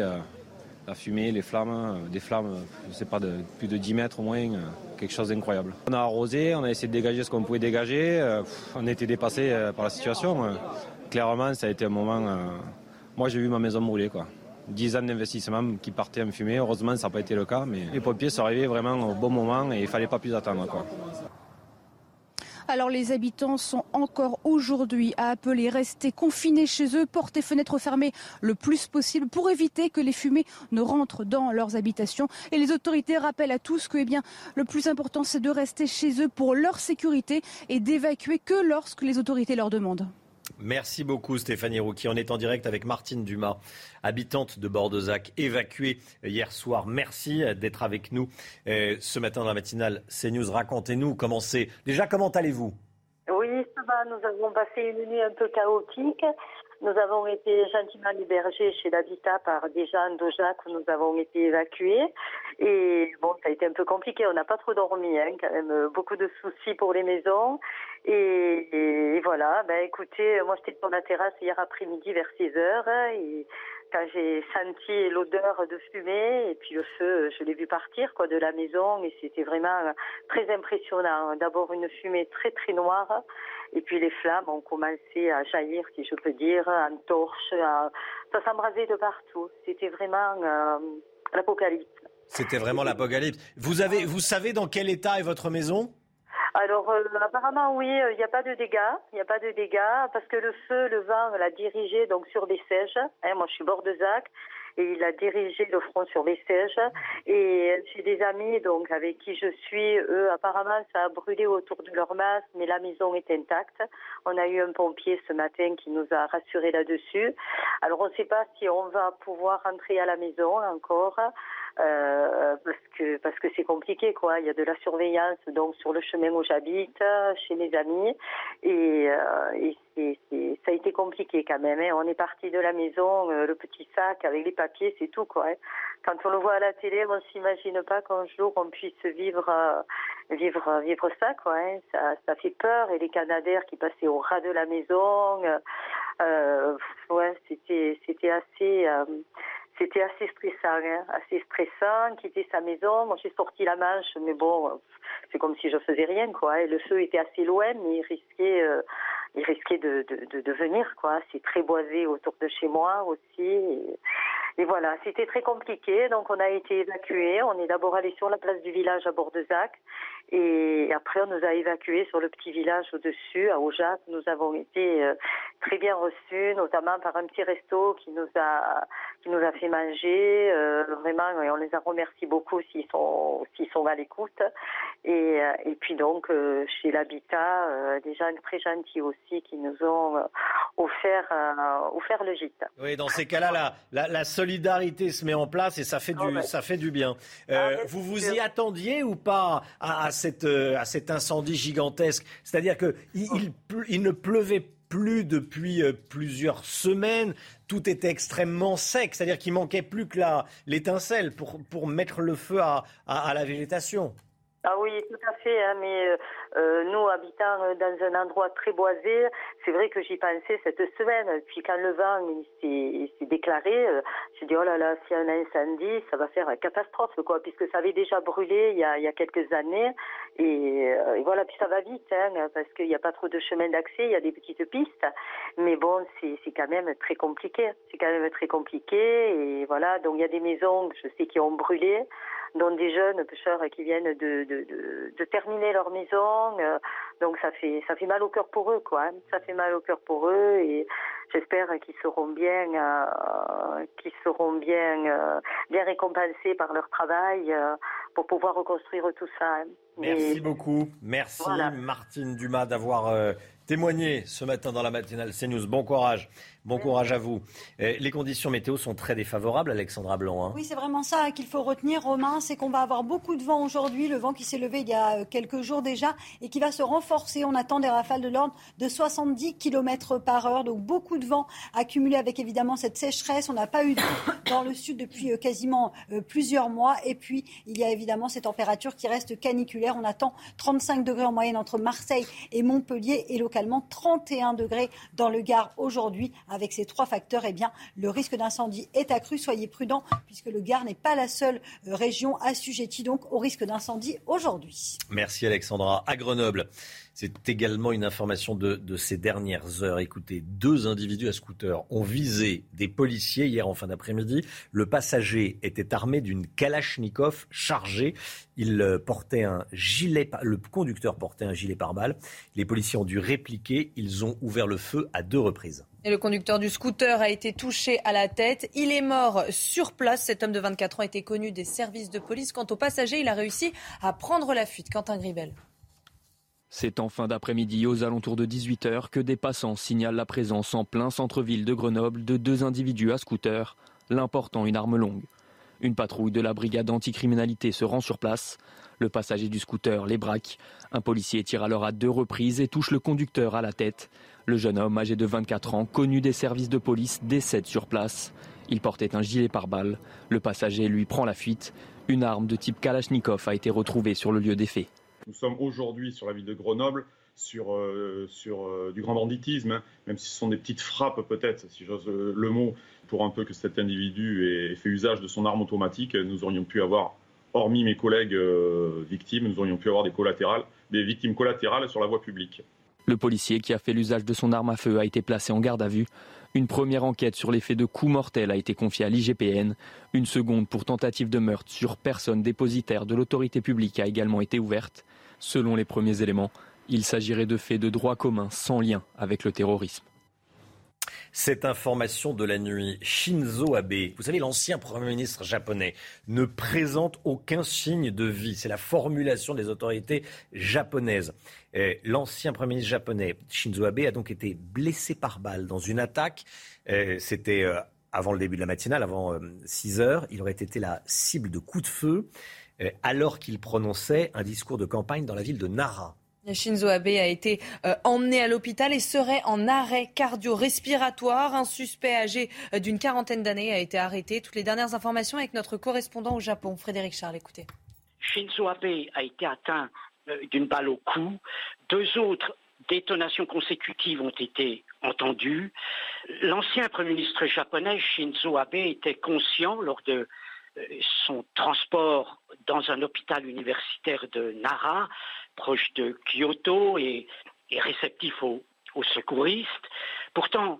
la fumée, les flammes, des flammes, je ne sais pas, de plus de 10 mètres au moins, quelque chose d'incroyable. On a arrosé, on a essayé de dégager ce qu'on pouvait dégager. on été dépassé par la situation. Clairement, ça a été un moment. moi, j'ai vu ma maison brûler. Quoi. 10 ans d'investissement qui partaient en fumée. Heureusement, ça n'a pas été le cas, mais les pompiers sont arrivés vraiment au bon moment et il ne fallait pas plus attendre. Alors les habitants sont encore aujourd'hui à appeler rester confinés chez eux, porter fenêtres fermées le plus possible pour éviter que les fumées ne rentrent dans leurs habitations. Et les autorités rappellent à tous que eh bien, le plus important c'est de rester chez eux pour leur sécurité et d'évacuer que lorsque les autorités leur demandent. Merci beaucoup Stéphanie Rouki. On est en direct avec Martine Dumas, habitante de Bordezac, évacuée hier soir. Merci d'être avec nous euh, ce matin dans la matinale CNews. Racontez-nous comment c'est. Déjà, comment allez-vous? Oui, ça. Nous avons passé une nuit un peu chaotique. Nous avons été gentiment hébergés chez l'habitat par des gens d'Ojac où nous avons été évacués. Et bon, ça a été un peu compliqué. On n'a pas trop dormi, hein, quand même. Beaucoup de soucis pour les maisons. Et, voilà, ben écoutez, moi j'étais sur la terrasse hier après-midi vers 6 heures et quand j'ai senti l'odeur de fumée et puis le feu, je l'ai vu partir de la maison et c'était vraiment très impressionnant. D'abord une fumée très très noire et puis les flammes ont commencé à jaillir, si je peux dire, en torche, ça s'embrasait de partout. C'était vraiment euh, l'apocalypse. C'était vraiment l'apocalypse. Vous avez, vous savez dans quel état est votre maison? Alors euh, apparemment oui, euh, il n'y a pas de dégâts, il n'y a pas de dégâts parce que le feu, le vent l'a dirigé donc sur les sièges. Hein, moi je suis bord de Zac et il a dirigé le front sur les sièges. Et j'ai des amis donc avec qui je suis, eux apparemment ça a brûlé autour de leur masse, mais la maison est intacte. On a eu un pompier ce matin qui nous a rassurés là-dessus. Alors on ne sait pas si on va pouvoir rentrer à la maison encore. Euh, parce que parce que c'est compliqué quoi. Il y a de la surveillance donc sur le chemin où j'habite, chez mes amis, et, euh, et c'est, c'est, ça a été compliqué quand même. Hein. On est parti de la maison, euh, le petit sac avec les papiers, c'est tout quoi. Hein. Quand on le voit à la télé, on s'imagine pas qu'un jour on puisse vivre vivre vivre ça quoi. Hein. Ça, ça fait peur et les Canadaires qui passaient au ras de la maison. ouais, c'était c'était assez c'était assez stressant, hein, assez stressant, quitter sa maison. Moi, j'ai sorti la manche, mais bon, c'est comme si je faisais rien, quoi. Et le feu était assez loin, mais il risquait, euh, il risquait de, de, de, venir, quoi. C'est très boisé autour de chez moi aussi. Et, voilà, c'était très compliqué. Donc, on a été évacués. On est d'abord allé sur la place du village à Bordezac. Et après, on nous a évacués sur le petit village au-dessus, à Aujac. Nous avons été euh, très bien reçus, notamment par un petit resto qui nous a qui nous a fait manger. Euh, vraiment, et on les a remerciés beaucoup s'ils sont s'ils sont à l'écoute. Et, euh, et puis donc chez l'habitat, des gens très gentils aussi qui nous ont offert offert le gîte. Oui, dans ces cas-là, la, la, la, solidarité se met en place et ça fait du ça fait du bien. Ah, vous vous y attendiez ou pas à, à cette à cet incendie gigantesque? C'est-à-dire que il, il, il ne pleuvait plus depuis plusieurs semaines. Tout était extrêmement sec, c'est-à-dire qu'il manquait plus que l'étincelle pour, pour mettre le feu à, à, à la végétation. Ah oui, tout à fait. Hein, mais euh, euh, nous, habitant euh, dans un endroit très boisé, c'est vrai que j'y pensais cette semaine. Puis quand le vent s'est déclaré, euh, j'ai dit oh là là, s'il y a un incendie, ça va faire une catastrophe, quoi, puisque ça avait déjà brûlé il y a, il y a quelques années. Et, et, voilà, puis ça va vite, hein, parce qu'il n'y a pas trop de chemin d'accès, il y a des petites pistes. Mais bon, c'est quand même très compliqué. C'est quand même très compliqué. Et voilà, donc il y a des maisons, je sais, qui ont brûlé dont des jeunes pêcheurs qui viennent de, de, de, de terminer leur maison. Euh, donc ça fait ça fait mal au cœur pour eux, quoi. Hein. Ça fait mal au cœur pour eux et j'espère qu'ils seront bien euh, qu'ils seront bien euh, bien récompensés par leur travail euh, pour pouvoir reconstruire tout ça. Hein. Merci beaucoup. Merci Martine Dumas d'avoir témoigné ce matin dans la matinale CNews. Bon courage. Bon courage à vous. Les conditions météo sont très défavorables, Alexandra Blanc. Hein. Oui, c'est vraiment ça qu'il faut retenir, Romain. C'est qu'on va avoir beaucoup de vent aujourd'hui. Le vent qui s'est levé il y a euh, quelques jours déjà et qui va se renforcer. On attend des rafales de l'ordre de 70 km par heure. Donc beaucoup de vent accumulé avec évidemment cette sécheresse. On n'a pas eu de dans le sud depuis euh, quasiment euh, plusieurs mois. Et puis, il y a évidemment ces températures qui restent caniculaires. On attend 35 degrés en moyenne entre Marseille et Montpellier et localement 31 degrés dans le Gard aujourd'hui avec ces trois facteurs, eh bien, le risque d'incendie est accru. Soyez prudents, puisque le Gard n'est pas la seule euh, région assujettie donc au risque d'incendie aujourd'hui. Merci Alexandra. À Grenoble, C'est également une information de, de, ces dernières heures. Écoutez, deux individus à scooter ont visé des policiers hier en fin d'après-midi. Le passager était armé d'une Kalachnikov chargée. Il euh, portait un gilet, le conducteur portait un gilet pare-balles. Les policiers ont dû répliquer. Ils ont ouvert le feu à deux reprises. Le conducteur du scooter a été touché à la tête. Il est mort sur place. Cet homme de 24 ans était connu des services de police. Quant au passager, il a réussi à prendre la fuite. Quentin Gribel. C'est en fin d'après-midi, aux alentours de 18h, que des passants signalent la présence en plein centre-ville de Grenoble de deux individus à scooter, l'important une arme longue. Une patrouille de la brigade anticriminalité se rend sur place. Le passager du scooter les braque. Un policier tire alors à deux reprises et touche le conducteur à la tête. Le jeune homme, âgé de 24 ans, connu des services de police, décède sur place. Il portait un gilet pare-balles. Le passager lui prend la fuite. Une arme de type Kalachnikov a été retrouvée sur le lieu des faits. Nous sommes aujourd'hui sur la ville de Grenoble sur, euh, euh, du grand banditisme, hein. même si ce sont des petites frappes peut-être, si j'ose euh, le mot, pour un peu que cet individu ait fait usage de son arme automatique, nous aurions pu avoir, hormis mes collègues victimes, nous aurions pu avoir des collatérales, des victimes collatérales sur la voie publique. Le policier qui a fait l'usage de son arme à feu a été placé en garde à vue. Une première enquête sur l'effet de coups mortels a été confiée à l'IGPN. Une seconde pour tentative de meurtre sur personne dépositaire de l'autorité publique a également été ouverte. Selon les premiers éléments, il s'agirait de faits de droit commun sans lien avec le terrorisme. Cette information de la nuit, Shinzo Abe, vous savez, l'ancien Premier ministre japonais, ne présente aucun signe de vie. C'est la formulation des autorités japonaises. L'ancien Premier ministre japonais, Shinzo Abe, a donc été blessé par balle dans une attaque. C'était euh, avant le début de la matinale, avant 6 euh, heures. Il aurait été la cible de coups de feu alors qu'il prononçait un discours de campagne dans la ville de Nara. Shinzo Abe a été euh, emmené à l'hôpital et serait en arrêt cardio-respiratoire. Un suspect âgé euh, d'une quarantaine d'années a été arrêté. Toutes les dernières informations avec notre correspondant au Japon, Frédéric Charles. Écoutez. Shinzo Abe a été atteint euh, d'une balle au cou. Deux autres détonations consécutives ont été entendues. L'ancien Premier ministre japonais Shinzo Abe était conscient lors de son transport dans un hôpital universitaire de Nara proche de Kyoto et, réceptif aux, secouristes. Pourtant,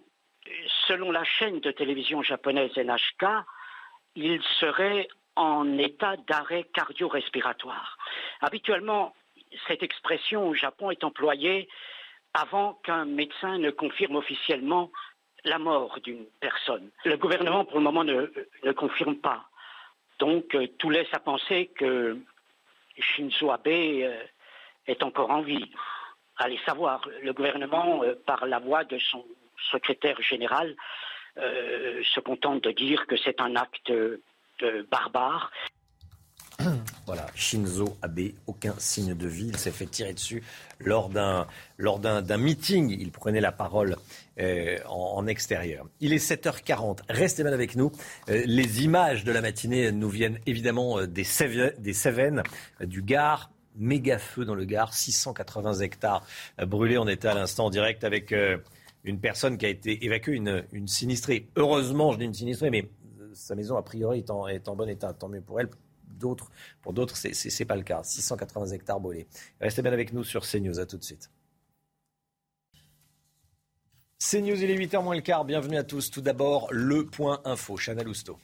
selon la chaîne de télévision japonaise NHK, il serait en état d'arrêt cardio-respiratoire. Habituellement, cette expression au Japon est employée avant qu'un médecin ne confirme officiellement la mort d'une personne. Le gouvernement, pour le moment, ne, confirme pas. Donc, euh, tout laisse à penser que Shinzo Abe euh, est encore en vie. Allez savoir, le gouvernement, euh, par la voix de son secrétaire général, se contente de dire que c'est un acte barbare. Voilà, Shinzo Abe, aucun signe de vie. Il s'est fait tirer dessus lors d'un, lors d'un, meeting. Il prenait la parole euh, en, extérieur. Il est 7h40. Restez bien avec nous. les images de la matinée nous viennent évidemment des, des Cévennes, du Gard, méga feu dans le Gard, 680 hectares brûlés. On était à l'instant en direct avec euh, une personne qui a été évacuée, une, sinistrée. Heureusement, je dis une sinistrée, mais euh, sa maison, a priori, est en bon état. Tant mieux pour elle. Pour d'autres, ce n'est pas le cas. 680 hectares brûlés. Restez bien avec nous sur CNews. À tout de suite. CNews, il est 8h moins le quart. Bienvenue à tous. Tout d'abord, le point info. Chana Lousteau.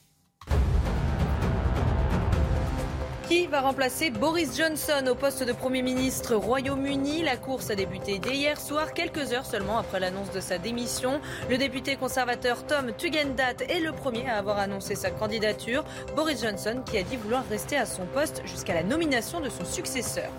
Qui va remplacer Boris Johnson au poste de Premier ministre Royaume-Uni La course a débuté dès hier soir, quelques heures seulement après l'annonce de sa démission. Le député conservateur Tom Tugendhat est le premier à avoir annoncé sa candidature. Boris Johnson qui a dit vouloir rester à son poste jusqu'à la nomination de son successeur.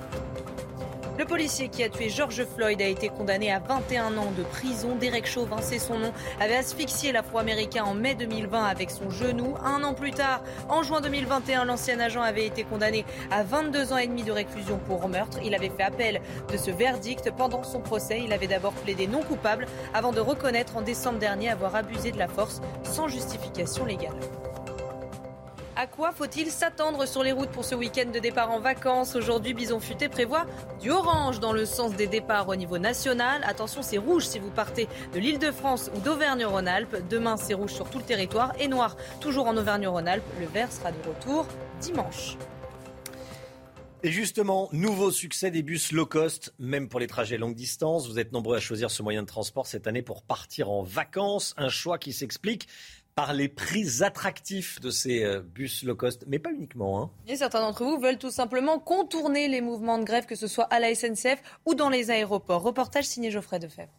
Le policier qui a tué George Floyd a été condamné à 21 ans de prison. Derek Chauvin, c'est son nom, avait asphyxié l'Afro-Américain en mai 2020 avec son genou. Un an plus tard, en juin 2021, l'ancien agent avait été condamné à 22 ans et demi de réclusion pour meurtre. Il avait fait appel de ce verdict pendant son procès. Il avait d'abord plaidé non coupable avant de reconnaître en décembre dernier avoir abusé de la force sans justification légale. À quoi faut-il s'attendre sur les routes pour ce week-end de départ en vacances Aujourd'hui, Bison Futé prévoit du orange dans le sens des départs au niveau national. Attention, c'est rouge si vous partez de l'île de France ou d'Auvergne-Rhône-Alpes. Demain, c'est rouge sur tout le territoire et noir toujours en Auvergne-Rhône-Alpes. Le vert sera de retour dimanche. Et justement, nouveau succès des bus low cost, même pour les trajets longue distance. Vous êtes nombreux à choisir ce moyen de transport cette année pour partir en vacances. Un choix qui s'explique par les prix attractifs de ces euh, bus low cost, mais pas uniquement. Hein. Et certains d'entre vous veulent tout simplement contourner les mouvements de grève, que ce soit à la SNCF ou dans les aéroports. Reportage signé Geoffrey Defebvre.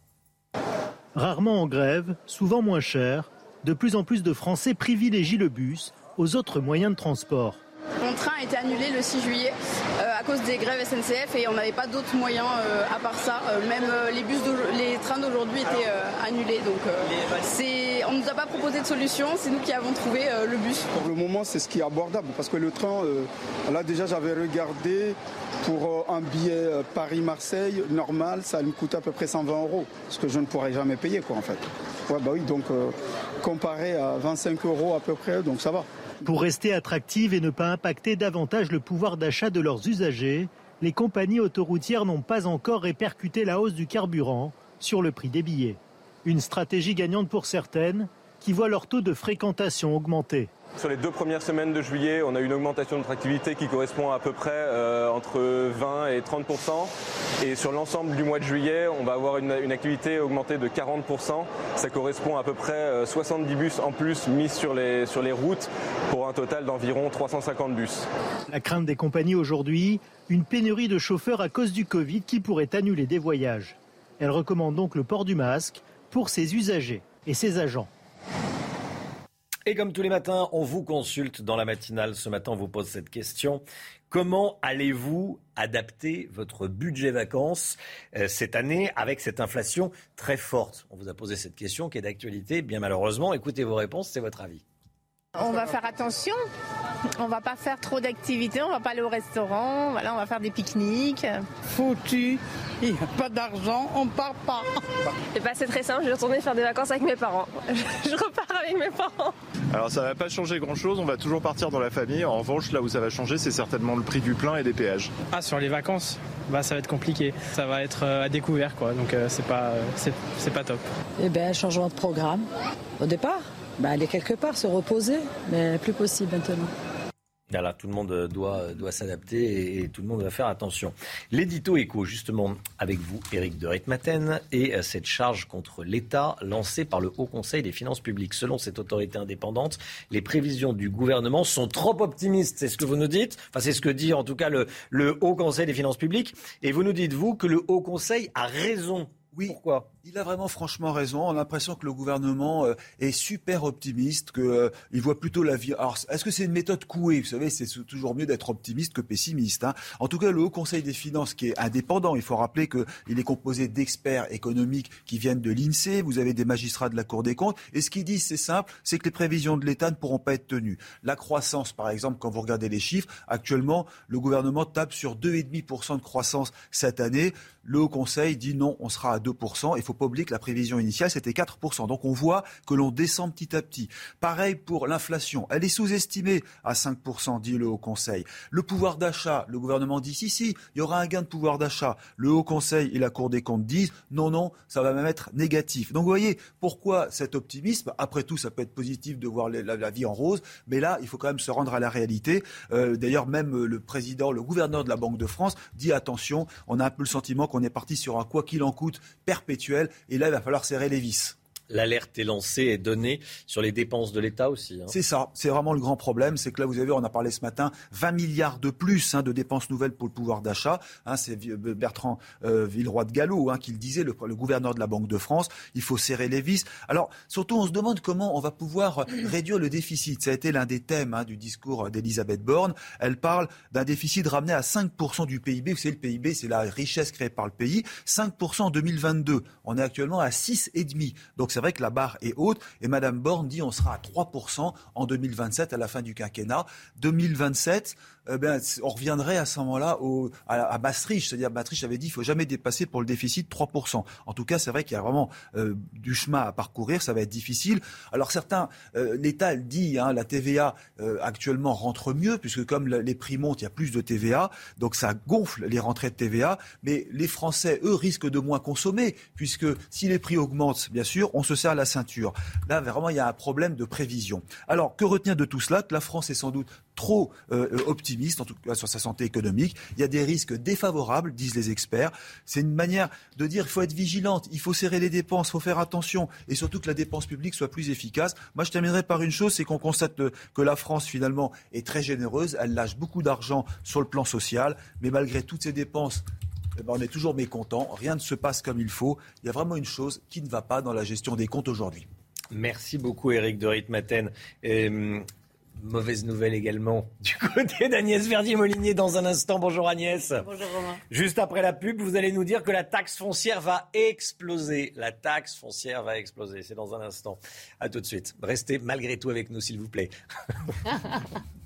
Rarement en grève, souvent moins cher, de plus en plus de Français privilégient le bus aux autres moyens de transport. Mon train a été annulé le 6 juillet euh, à cause des grèves SNCF et on n'avait pas d'autres moyens euh, à part ça. Euh, même les, bus les trains d'aujourd'hui étaient annulés. Donc on ne nous a pas proposé de solution, c'est nous qui avons trouvé le bus. Pour le moment, c'est ce qui est abordable parce que le train, là déjà j'avais regardé pour un billet Paris-Marseille normal, ça me coûte à peu près 120 euros, ce que je ne pourrais jamais payer quoi en fait. Ouais, bah oui, donc comparé à 25 euros à peu près, donc ça va. Pour rester attractives et ne pas impacter davantage le pouvoir d'achat de leurs usagers, les compagnies autoroutières n'ont pas encore répercuté la hausse du carburant sur le prix des billets. Une stratégie gagnante pour certaines qui voient leur taux de fréquentation augmenter. Sur les deux premières semaines de juillet, on a une augmentation de activité qui correspond à, peu près euh, entre 20 et 30% Et sur l'ensemble du mois de juillet, on va avoir une, activité augmentée de 40% Ça correspond à peu près 70 euh, bus en plus mis sur les, sur les routes pour un total d'environ 350 bus. La crainte des compagnies aujourd'hui, une pénurie de chauffeurs à cause du Covid qui pourrait annuler des voyages. Elle recommande donc le port du masque pour ses usagers et ses agents. Et comme tous les matins, on vous consulte dans la matinale. Ce matin, on vous pose cette question. Comment allez-vous adapter votre budget vacances euh, cette année avec cette inflation très forte? On vous a posé cette question qui est d'actualité, bien malheureusement. Écoutez vos réponses, c'est votre avis. On va faire attention. On va pas faire trop d'activités, on va pas aller au restaurant, voilà, on va faire des pique-niques. Foutu, il n'y a pas d'argent, on part pas. Et bah, c'est très simple, je vais retourner faire des vacances avec mes parents. Je repars avec mes parents. Alors ça va pas changer grand chose, on va toujours partir dans la famille. En revanche, là où ça va changer, c'est certainement le prix du plein et des péages. Ah, sur les vacances bah, ça va être compliqué. Ça va être euh, à découvert, quoi. Donc euh, c'est pas, c'est pas top. Eh bien, changement de programme. Au départ, bah, aller quelque part, se reposer, mais plus possible maintenant. Voilà, tout le monde doit, doit s'adapter et, tout le monde va faire attention. L'édito écho, justement, avec vous, Éric de Ritmaten, et euh, cette charge contre l'État lancée par le Haut Conseil des finances publiques. Selon cette autorité indépendante, les prévisions du gouvernement sont trop optimistes. C'est ce que vous nous dites. Enfin, c'est ce que dit en tout cas le, le Haut Conseil des finances publiques. Et vous nous dites, vous, que le Haut Conseil a raison. Oui. Pourquoi? Il a vraiment franchement raison. On a l'impression que le gouvernement euh, est super optimiste, qu'il euh, voit plutôt la vie. Alors, est-ce que c'est une méthode couée? Vous savez, c'est toujours mieux d'être optimiste que pessimiste. Hein. En tout cas, le Haut Conseil des finances, qui est indépendant, il faut rappeler qu'il est composé d'experts économiques qui viennent de l'INSEE. Vous avez des magistrats de la Cour des comptes. Et ce qu'ils disent, c'est simple, c'est que les prévisions de l'État ne pourront pas être tenues. La croissance, par exemple, quand vous regardez les chiffres, actuellement, le gouvernement tape sur 2,5% de croissance cette année. Le Haut Conseil dit non, on sera à 2%. Il faut que la prévision initiale, c'était 4%. Donc on voit que l'on descend petit à petit. Pareil pour l'inflation. Elle est sous-estimée à 5%, dit le Haut Conseil. Le pouvoir d'achat, le gouvernement dit si, si, il y aura un gain de pouvoir d'achat. Le Haut Conseil et la Cour des comptes disent non, non, ça va même être négatif. Donc vous voyez, pourquoi cet optimisme Après tout, ça peut être positif de voir la, vie en rose, mais là, il faut quand même se rendre à la réalité. Euh, d'ailleurs, même le président, le gouverneur de la Banque de France dit attention, on a un peu le sentiment qu'on est parti sur un quoi qu'il en coûte perpétuel. Et là, il va falloir serrer les vis. L'alerte est lancée et donnée sur les dépenses de l'État aussi. Hein. C'est ça, c'est vraiment le grand problème. C'est que là, vous avez, on a parlé ce matin, 20 milliards de plus hein, de dépenses nouvelles pour le pouvoir d'achat. Hein, c'est Bertrand euh, Villeroy de Gallo qui le disait, le, gouverneur de la Banque de France. Il faut serrer les vis. Alors, surtout, on se demande comment on va pouvoir réduire le déficit. Ça a été l'un des thèmes du discours d'Elisabeth Borne. Elle parle d'un déficit ramené à 5% du PIB. Vous savez, le PIB, c'est la richesse créée par le pays. 5% en 2022. On est actuellement à 6,5%. Donc, ça vrai que la barre est haute. Et Madame Borne dit on sera à 3% en 2027 à la fin du quinquennat. 2027, eh on reviendrait à ce moment-là à, Maastricht. C'est-à-dire, Maastricht avait dit qu'il ne faut jamais dépasser pour le déficit 3%. En tout cas, c'est vrai qu'il y a vraiment euh, du chemin à parcourir. Ça va être difficile. Alors, certains, euh, l'État dit, hein, la TVA euh, actuellement rentre mieux, puisque comme les prix montent, il y a plus de TVA. Donc, ça gonfle les rentrées de TVA. Mais les Français, eux, risquent de moins consommer, puisque si les prix augmentent, bien sûr, on on se serre la ceinture. Là, vraiment, il y a un problème de prévision. Alors, que retenir de tout cela? Que la France est sans doute trop euh, optimiste, en tout cas sur sa santé économique. Il y a des risques défavorables, disent les experts. C'est une manière de dire qu'il faut être vigilante, il faut serrer les dépenses, il faut faire attention, et surtout que la dépense publique soit plus efficace. Moi, je terminerai par une chose, c'est qu'on constate que la France, finalement, est très généreuse. Elle lâche beaucoup d'argent sur le plan social, mais malgré toutes ces dépenses eh ben, on est toujours mécontent, rien ne se passe comme il faut. Il y a vraiment une chose qui ne va pas dans la gestion des comptes aujourd'hui. Merci beaucoup Eric de Ritmaten. Euh, mauvaise nouvelle également du côté d'Agnès Verdier-Molinier dans un instant. Bonjour Agnès. Bonjour Romain. Juste après la pub, vous allez nous dire que la taxe foncière va exploser. La taxe foncière va exploser. C'est dans un instant. À tout de suite. Restez malgré tout avec nous, s'il vous plaît.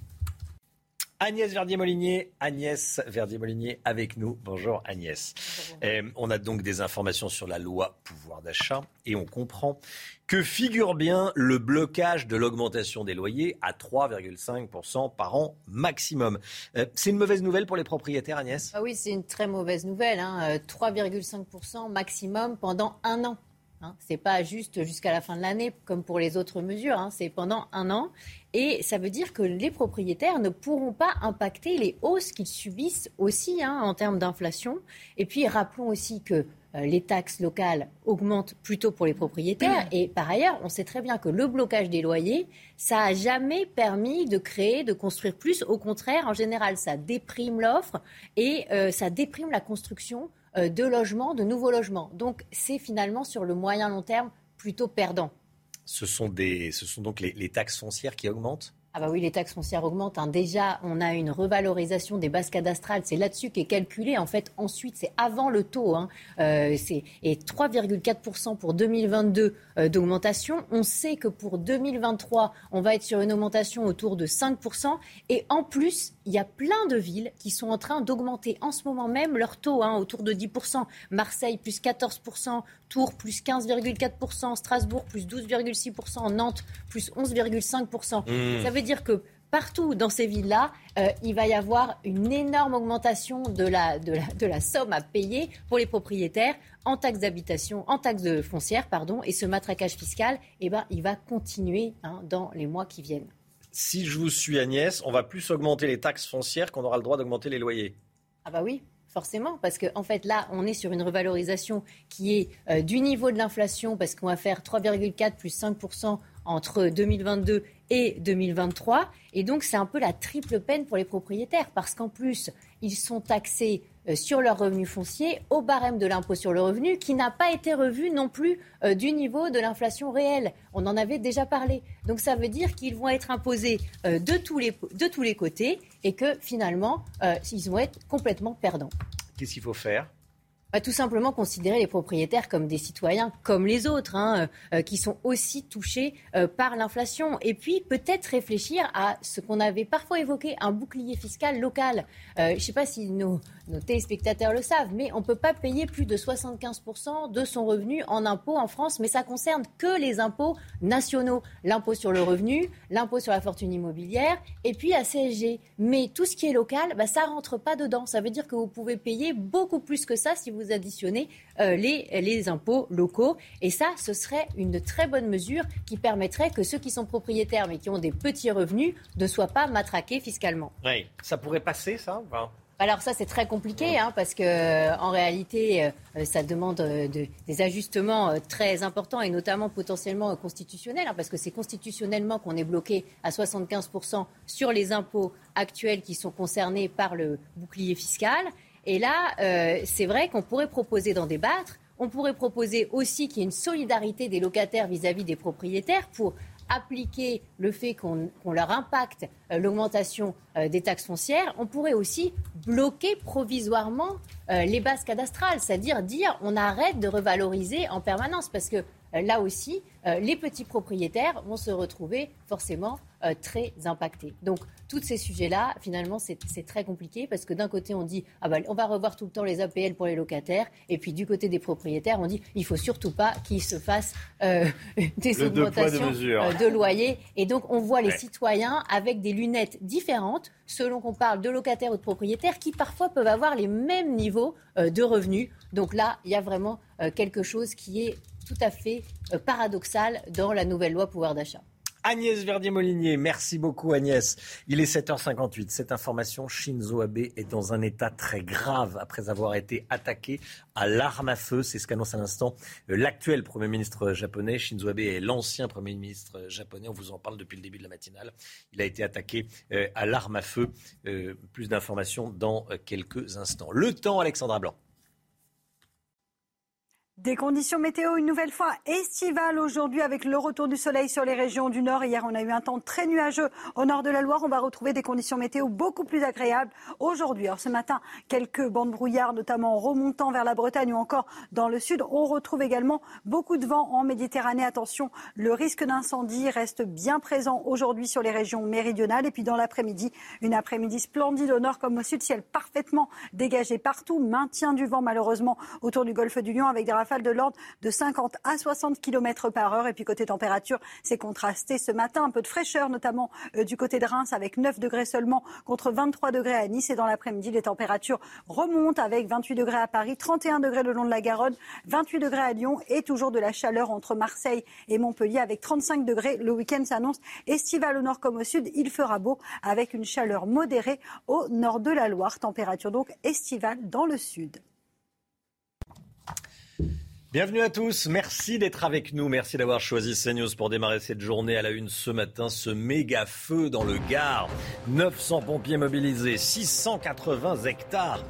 Agnès Verdier-Molinier, Agnès Verdier-Molinier avec nous. Bonjour Agnès. Euh, on a donc des informations sur la loi pouvoir d'achat et on comprend que figure bien le blocage de l'augmentation des loyers à 3,5% par an maximum. Euh, c'est une mauvaise nouvelle pour les propriétaires Agnès? Ah Oui, c'est une très mauvaise nouvelle. 3,5% hein. euh, maximum pendant un an. Hein. Ce n'est pas juste jusqu'à la fin de l'année comme pour les autres mesures, hein. c'est pendant un an. Et ça veut dire que les propriétaires ne pourront pas impacter les hausses qu'ils subissent aussi hein, en termes d'inflation. Et puis rappelons aussi que euh, les taxes locales augmentent plutôt pour les propriétaires. Et par ailleurs, on sait très bien que le blocage des loyers, ça n'a jamais permis de créer, de construire plus. Au contraire, en général, ça déprime l'offre et euh, ça déprime la construction de logements, de nouveaux logements. Donc c'est finalement sur le moyen long terme plutôt perdant. Ce sont, des, ce sont donc les taxes foncières qui augmentent? Ah bah oui, les taxes foncières augmentent. Hein. Déjà, on a une revalorisation des bases cadastrales. C'est là-dessus qu'est calculé. En fait, ensuite, c'est avant le taux. Hein. Euh, et 3,4% pour 2022 euh, d'augmentation. On sait que pour 2023, on va être sur une augmentation autour de 5%. Et en plus, il y a plein de villes qui sont en train d'augmenter en ce moment même leur taux, hein, autour de 10%. Marseille, plus 14%, Tours, plus 15,4%, Strasbourg, plus 12,6%, Nantes, plus 11,5%. Mmh. Ça veut dire que partout dans ces villes-là, euh, il va y avoir une énorme augmentation de la, de, la, somme à payer pour les propriétaires en taxes d'habitation, en de foncière, pardon, et ce matraquage fiscal, eh ben, il va continuer hein, dans les mois qui viennent si je vous suis Agnès, on va plus augmenter les taxes foncières qu'on aura le droit d'augmenter les loyers. Ah bah oui, forcément, parce qu'en en fait là, on est sur une revalorisation qui est euh, du niveau de l'inflation, parce qu'on va faire 3,4 plus 5% entre 2022 et 2023. Et donc, c'est un peu la triple peine pour les propriétaires, parce qu'en plus, ils sont taxés euh, sur leurs revenus fonciers au barème de l'impôt sur le revenu qui n'a pas été revu non plus euh, du niveau de l'inflation réelle. On en avait déjà parlé. Donc ça veut dire qu'ils vont être imposés euh, de, tous les, de tous les côtés et que finalement, ils vont être complètement perdants. Qu'est-ce qu'il faut faire? Tout simplement considérer les propriétaires comme des citoyens comme les autres, hein, euh, qui sont aussi touchés euh, par l'inflation. Et puis peut-être réfléchir à ce qu'on avait parfois évoqué, un bouclier fiscal local. Euh, je sais pas si nos, nos, téléspectateurs le savent, mais on ne peut pas payer plus de 75% de son revenu en impôts en France, mais ça concerne que les impôts nationaux. L'impôt sur le revenu, l'impôt sur la fortune immobilière, et puis la CSG. Mais tout ce qui est local, bah, ça rentre pas dedans. Ça veut dire que vous pouvez payer beaucoup plus que ça si vous vous additionnez euh, les, les impôts locaux. Et ça, ce serait une très bonne mesure qui permettrait que ceux qui sont propriétaires mais qui ont des petits revenus ne soient pas matraqués fiscalement. Oui, ça pourrait passer, ça alors ça c'est très compliqué hein, parce que euh, en réalité euh, ça demande des ajustements très importants et notamment potentiellement constitutionnels hein, parce que c'est constitutionnellement qu'on est bloqué à 75% sur les impôts actuels qui sont concernés par le bouclier fiscal et là, euh, c'est vrai qu'on pourrait proposer d'en débattre. On pourrait proposer aussi qu'il y ait une solidarité des locataires vis-à-vis des propriétaires pour appliquer le fait qu'on leur impacte euh, l'augmentation euh, des taxes foncières, on pourrait aussi bloquer provisoirement les bases cadastrales, c'est-à-dire dire on arrête de revaloriser en permanence, parce que là aussi, les petits propriétaires vont se retrouver forcément très impactés. Donc tous ces sujets-là, finalement, c'est très compliqué parce que d'un côté, on dit ah bah, on va revoir tout le temps les APL pour les locataires, et puis du côté des propriétaires, on dit il faut surtout pas qu'ils se fassent euh, des augmentations de, euh, de, loyer. Et donc, on voit les citoyens avec des lunettes différentes selon qu'on parle de locataires ou de propriétaires qui parfois peuvent avoir les mêmes niveaux euh, de revenus. Donc là, il y a vraiment quelque chose qui est tout à fait euh, paradoxal dans la nouvelle loi pouvoir d'achat. Agnès Verdier-Molinier, merci beaucoup Agnès. Il est 7h58. Cette information, Shinzo Abe est dans un état très grave après avoir été attaqué à l'arme à feu. C'est ce qu'annonce à l'instant euh, l'actuel Premier ministre japonais. Shinzo Abe est l'ancien Premier ministre japonais. On vous en parle depuis le début de la matinale. Il a été attaqué euh, à l'arme à feu. Plus d'informations dans quelques instants. Le temps, Alexandra Blanc. Des conditions météo une nouvelle fois estivales aujourd'hui avec le retour du soleil sur les régions du nord. Hier, on a eu un temps très nuageux au nord de la Loire. On va retrouver des conditions météo beaucoup plus agréables aujourd'hui. Alors ce matin, quelques bandes brouillard, notamment remontant vers la Bretagne ou encore dans le sud. On retrouve également beaucoup de vent en Méditerranée. Attention, le risque d'incendie reste bien présent aujourd'hui sur les régions méridionales. Et puis dans l'après-midi, une après-midi splendide au nord comme au sud, ciel parfaitement dégagé partout. Maintien du vent malheureusement autour du golfe du Lion avec des de l'ordre de 50 à 60 km par heure. Et puis côté température, c'est contrasté ce matin. Un peu de fraîcheur, notamment euh, du côté de Reims, avec 9 degrés seulement contre 23 degrés à Nice. Et dans l'après-midi, les températures remontent avec 28 degrés à Paris, 31 degrés le long de la Garonne, 28 degrés à Lyon et toujours de la chaleur entre Marseille et Montpellier avec 35 degrés. Le week-end s'annonce estival au nord comme au sud. Il fera beau avec une chaleur modérée au nord de la Loire. Température donc estivale dans le sud. Bienvenue à tous, merci d'être avec nous, merci d'avoir choisi CNews pour démarrer cette journée à la une ce matin, ce méga feu dans le Gard. 900 pompiers mobilisés, 680 hectares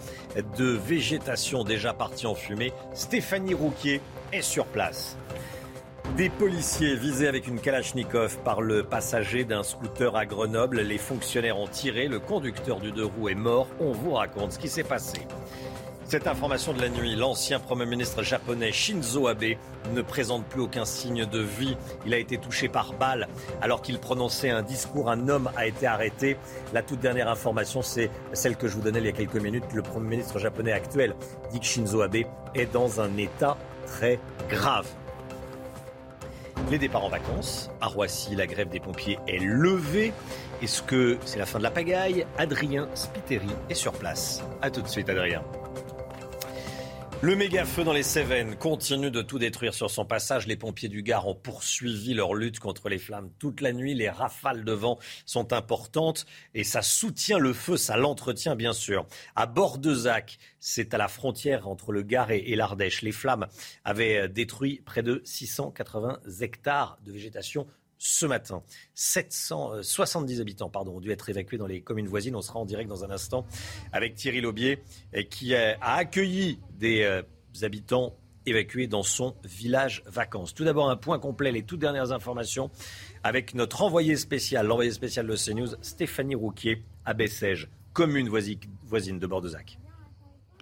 de végétation déjà partis en fumée. Stéphanie Rouquier est sur place. Des policiers visés avec une Kalachnikov par le passager d'un scooter à Grenoble. Les fonctionnaires ont tiré, le conducteur du deux roues est mort. On vous raconte ce qui s'est passé. Cette information de la nuit, l'ancien Premier ministre japonais Shinzo Abe ne présente plus aucun signe de vie. Il a été touché par balle alors qu'il prononçait un discours. Un homme a été arrêté. La toute dernière information, c'est celle que je vous donnais il y a quelques minutes. Le Premier ministre japonais actuel dit que Shinzo Abe est dans un état très grave. Les départs en vacances. À Roissy, la grève des pompiers est levée. Est-ce que c'est la fin de la pagaille? Adrien Spiteri est sur place. A tout de suite, Adrien. Le méga-feu dans les Cévennes continue de tout détruire sur son passage. Les pompiers du Gard ont poursuivi leur lutte contre les flammes toute la nuit. Les rafales de vent sont importantes et ça soutient le feu, ça l'entretient bien sûr. À Bordezac, c'est à la frontière entre le Gard et, l'Ardèche. Les flammes avaient détruit près de 680 hectares de végétation ce matin. 770 habitants pardon, ont dû être évacués dans les communes voisines. On sera en direct dans un instant avec Thierry Laubier qui a accueilli des euh, habitants évacués dans son village vacances. Tout d'abord, un point complet, les toutes dernières informations avec notre envoyé spécial, l'envoyé spécial de CNews, Stéphanie Rouquier, à Bessèges, commune voisine de Bordezac.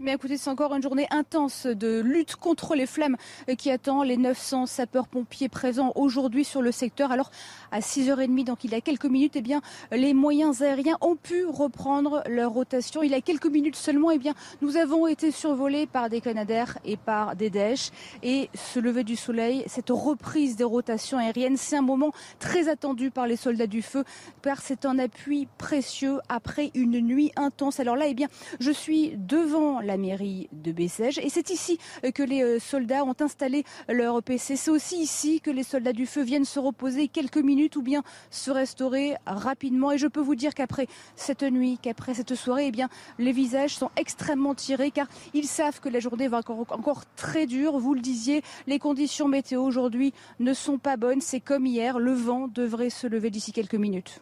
Mais écoutez, c'est encore une journée intense de lutte contre les flammes qui attend les 900 sapeurs-pompiers présents aujourd'hui sur le secteur. Alors, à 6h30, donc il y a quelques minutes, eh bien, les moyens aériens ont pu reprendre leur rotation. Il y a quelques minutes seulement, eh bien, nous avons été survolés par des Canadaires et par des Daesh. Et ce lever du soleil, cette reprise des rotations aériennes, c'est un moment très attendu par les soldats du feu, car c'est un appui précieux après une nuit intense. Alors là, eh bien, je suis devant la mairie de Bessèges. Et c'est ici euh, que les euh, soldats ont installé leur PC. C'est aussi ici que les soldats du feu viennent se reposer quelques minutes ou bien se restaurer rapidement. Et je peux vous dire qu'après cette nuit, qu'après cette soirée, eh les visages sont extrêmement tirés car ils savent que la journée va encore, encore très dure. Vous le disiez, les conditions météo aujourd'hui ne sont pas bonnes. C'est comme hier. Le vent devrait se lever d'ici quelques minutes.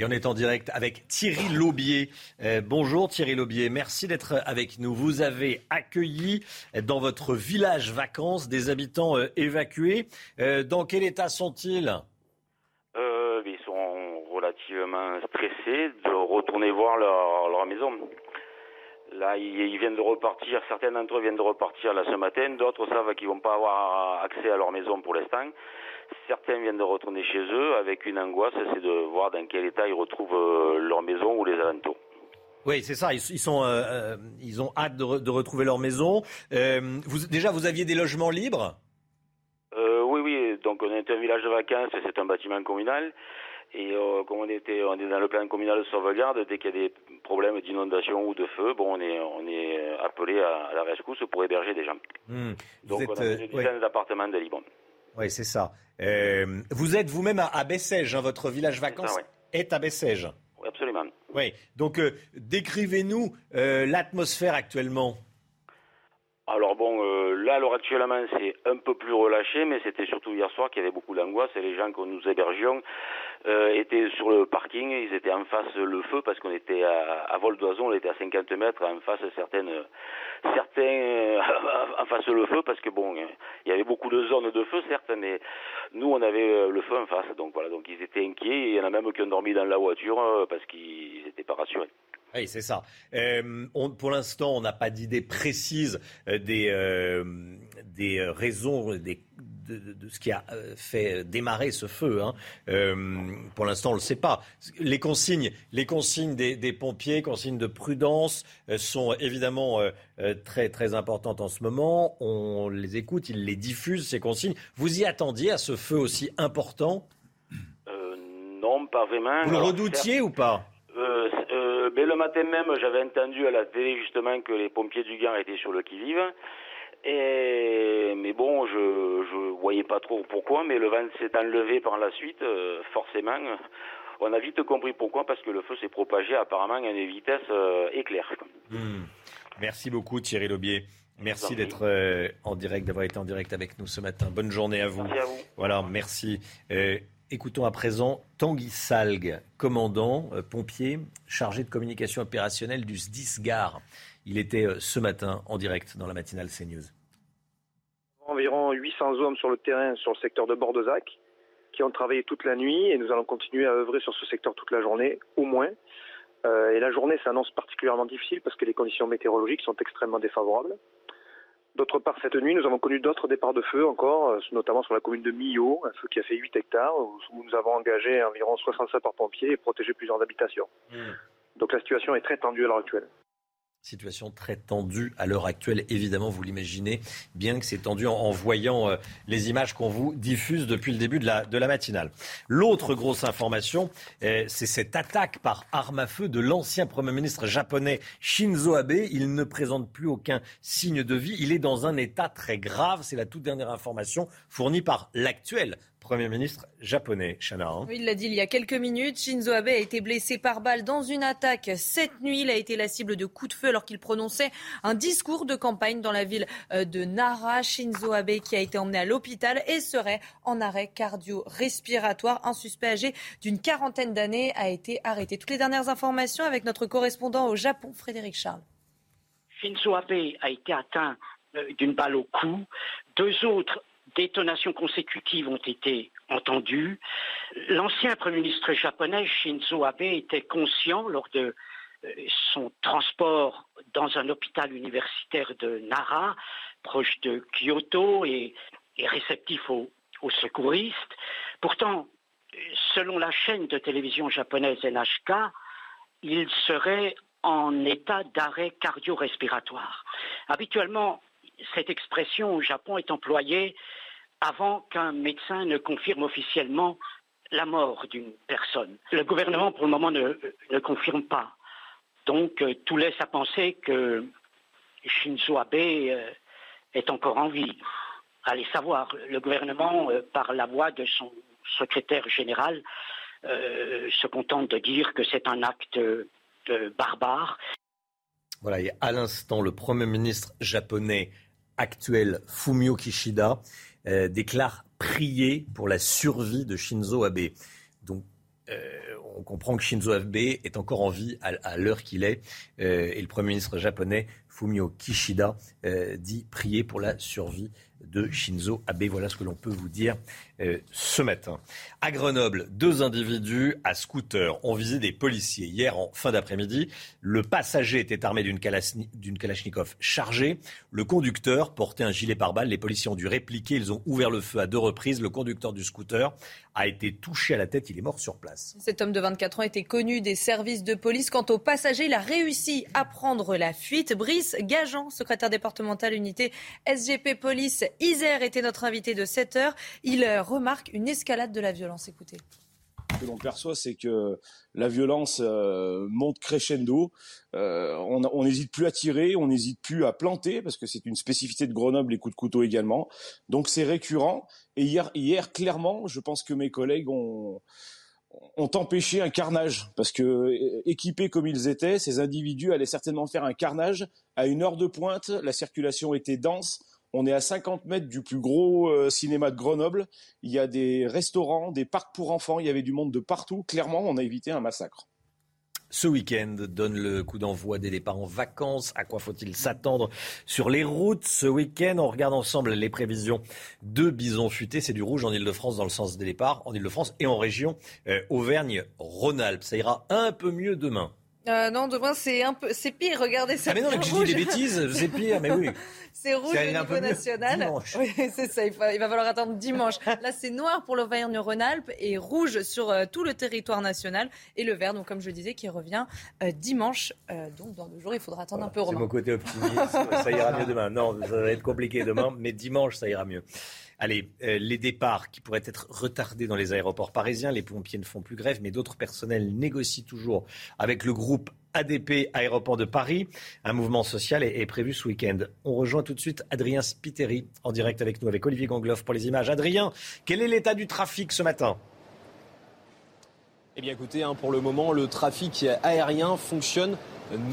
Et on est en direct avec Thierry Laubier. Euh, bonjour Thierry Laubier, merci d'être avec nous. Vous avez accueilli dans votre village vacances des habitants euh, évacués. Euh, dans quel état sont-ils? Ils sont relativement stressés de retourner voir leur, maison. Là, ils, viennent de repartir, certains d'entre eux viennent de repartir là ce matin, d'autres savent qu'ils vont pas avoir accès à leur maison pour l'instant. Certains viennent de retourner chez eux avec une angoisse, c'est de voir dans quel état ils retrouvent euh, leur maison ou les alentours. Oui, c'est ça. Ils, sont, euh, euh, ils ont hâte de, retrouver leur maison. vous, déjà, vous aviez des logements libres? Oui, oui. Donc on est un village de vacances c'est un bâtiment communal. Et comme on était, on est dans le plan communal de sauvegarde, dès qu'il y a des problèmes d'inondation ou de feu, bon, on est, on est appelé à, la rescousse pour héberger des gens. Hmm. Donc on a des dizaines d'appartements de Liban. Oui, c'est ça. vous êtes vous-même à, Bessèges, hein, votre village vacances est à Bessèges. Oui, absolument. Oui, donc décrivez-nous l'atmosphère actuellement. Alors bon, euh, là, alors actuellement, c'est un peu plus relâché, mais c'était surtout hier soir qu'il y avait beaucoup d'angoisse et les gens que nous hébergions euh, étaient sur le parking, ils étaient en face le feu parce qu'on était à, vol d'oiseau, on était à 50 mètres en face certaines, certains euh, en face le feu parce que bon, il y avait beaucoup de zones de feu certes, mais nous on avait le feu en face, donc voilà, donc ils étaient inquiets et il y en a même qui ont dormi dans la voiture parce qu'ils n'étaient pas rassurés. Oui, c'est ça. Euh, pour l'instant, on n'a pas d'idée précise euh, des, euh, des raisons des, de, ce qui a fait démarrer ce feu. Hein. pour l'instant, on ne le sait pas. Les consignes, les consignes des, des pompiers, consignes de prudence, sont évidemment très, très importantes en ce moment. On les écoute, ils les diffusent, ces consignes. Vous y attendiez à ce feu aussi important? Non, pas vraiment. Vous le redoutiez ou pas? Mais le matin même, j'avais entendu à la télé justement que les pompiers du Gard étaient sur le qui-vive. Et, mais bon, je, je voyais pas trop pourquoi, mais le vent s'est enlevé par la suite, euh, forcément. On a vite compris pourquoi, parce que le feu s'est propagé apparemment à une vitesse euh, éclair. Hmm. Merci beaucoup Thierry Lobier. Merci d'être euh, en direct, d'avoir été en direct avec nous ce matin. Bonne journée à vous. Merci à vous. Voilà, merci. Écoutons à présent Tanguy Salgue, commandant pompier chargé de communication opérationnelle du SDIS Gare. Il était euh, ce matin en direct dans la matinale CNews. Environ 800 hommes sur le terrain sur le secteur de Bordezac qui ont travaillé toute la nuit et nous allons continuer à œuvrer sur ce secteur toute la journée, au moins. Euh, et la journée s'annonce particulièrement difficile parce que les conditions météorologiques sont extrêmement défavorables. D'autre part, cette nuit, nous avons connu d'autres départs de feu encore, euh, notamment sur la commune de Millau, un feu qui a fait 8 hectares, où nous avons engagé environ 67 pompiers et protégé plusieurs habitations. Mmh. Donc la situation est très tendue à l'heure actuelle. Situation très tendue à l'heure actuelle, évidemment, vous l'imaginez, bien que c'est tendu en, voyant euh, les images qu'on vous diffuse depuis le début de la, matinale. L'autre grosse information, euh, c'est cette attaque par arme à feu de l'ancien Premier ministre japonais Shinzo Abe. Il ne présente plus aucun signe de vie. Il est dans un état très grave. C'est la toute dernière information fournie par l'actuel Premier ministre japonais, Chana. Hein. il l'a dit il y a quelques minutes. Shinzo Abe a été blessé par balle dans une attaque cette nuit. Il a été la cible de coups de feu alors qu'il prononçait un discours de campagne dans la ville euh, de Nara. Shinzo Abe qui a été emmené à l'hôpital et serait en arrêt cardio-respiratoire. Un suspect âgé d'une quarantaine d'années a été arrêté. Toutes les dernières informations avec notre correspondant au Japon, Frédéric Charles. Shinzo Abe a été atteint euh, d'une balle au cou. Deux autres détonations consécutives ont été entendues. L'ancien Premier ministre japonais Shinzo Abe était conscient lors de euh, son transport dans un hôpital universitaire de Nara, proche de Kyoto, et, réceptif aux, secouristes. Pourtant, selon la chaîne de télévision japonaise NHK, il serait en état d'arrêt cardio-respiratoire. Habituellement, cette expression au Japon est employée avant qu'un médecin ne confirme officiellement la mort d'une personne. Le gouvernement, pour le moment, ne, confirme pas. Donc, euh, tout laisse à penser que Shinzo Abe euh, est encore en vie. Allez savoir, le gouvernement, euh, par la voix de son secrétaire général, se contente de dire que c'est un acte barbare. Voilà, et à l'instant, le Premier ministre japonais actuel, Fumio Kishida, euh, déclare prier pour la survie de Shinzo Abe. Donc, euh, on comprend que Shinzo Abe est encore en vie à, l'heure qu'il est. Euh, et le Premier ministre japonais, Fumio Kishida, dit prier pour la survie de Shinzo Abe. Voilà ce que l'on peut vous dire ce matin. À Grenoble, deux individus à scooter ont visé des policiers hier en fin d'après-midi. Le passager était armé d'une Kalachnikov chargée. Le conducteur portait un gilet pare-balles. Les policiers ont dû répliquer. Ils ont ouvert le feu à deux reprises. Le conducteur du scooter a été touché à la tête. Il est mort sur place. Cet homme de 24 ans était connu des services de police. Quant au passager, il a réussi à prendre la fuite. Brice Brice Gageant, secrétaire départemental unité SGP Police Isère, était notre invité de 7 heures. Il euh, remarque une escalade de la violence. Écoutez. Ce que l'on perçoit, c'est que la violence euh, monte crescendo. Euh, on n'hésite plus à tirer, on n'hésite plus à planter, parce que c'est une spécificité de Grenoble, les coups de couteau également. Donc c'est récurrent. Et hier, hier, clairement, je pense que mes collègues ont, ont empêché un carnage parce que équipés comme ils étaient, ces individus allaient certainement faire un carnage à une heure de pointe. La circulation était dense. On est à 50 mètres du plus gros euh, cinéma de Grenoble. Il y a des restaurants, des parcs pour enfants. Il y avait du monde de partout. Clairement, on a évité un massacre. Ce week-end donne le coup d'envoi des départs en vacances. À quoi faut-il s'attendre sur les routes ce week-end? On regarde ensemble les prévisions de Bison Futé. C'est du rouge en Ile-de-France dans le sens des départs, en Ile-de-France et en région euh, Auvergne-Rhône-Alpes. Ça ira un peu mieux demain. Euh, non, demain c'est un peu, c'est pire. Regardez ça. Ah mais non, mais que je dis des bêtises, c'est pire. Mais oui. C'est rouge au niveau national. Oui, c'est ça. Il, va falloir attendre dimanche. Là, c'est noir pour l'Auvergne-Rhône-Alpes et rouge sur euh, tout le territoire national. Et le vert, donc comme je disais, qui revient euh, dimanche. Euh, donc dans deux jours, il faudra attendre un peu. C'est mon côté optimiste. ça ira mieux demain. Non, ça va être compliqué demain, mais dimanche, ça ira mieux. Allez, les départs qui pourraient être retardés dans les aéroports parisiens, les pompiers ne font plus grève, mais d'autres personnels négocient toujours avec le groupe ADP Aéroport de Paris. Un mouvement social est, prévu ce week-end. On rejoint tout de suite Adrien Spiteri en direct avec nous, avec Olivier Gangloff pour les images. Adrien, quel est l'état du trafic ce matin? Eh bien écoutez, hein, pour le moment, le trafic aérien fonctionne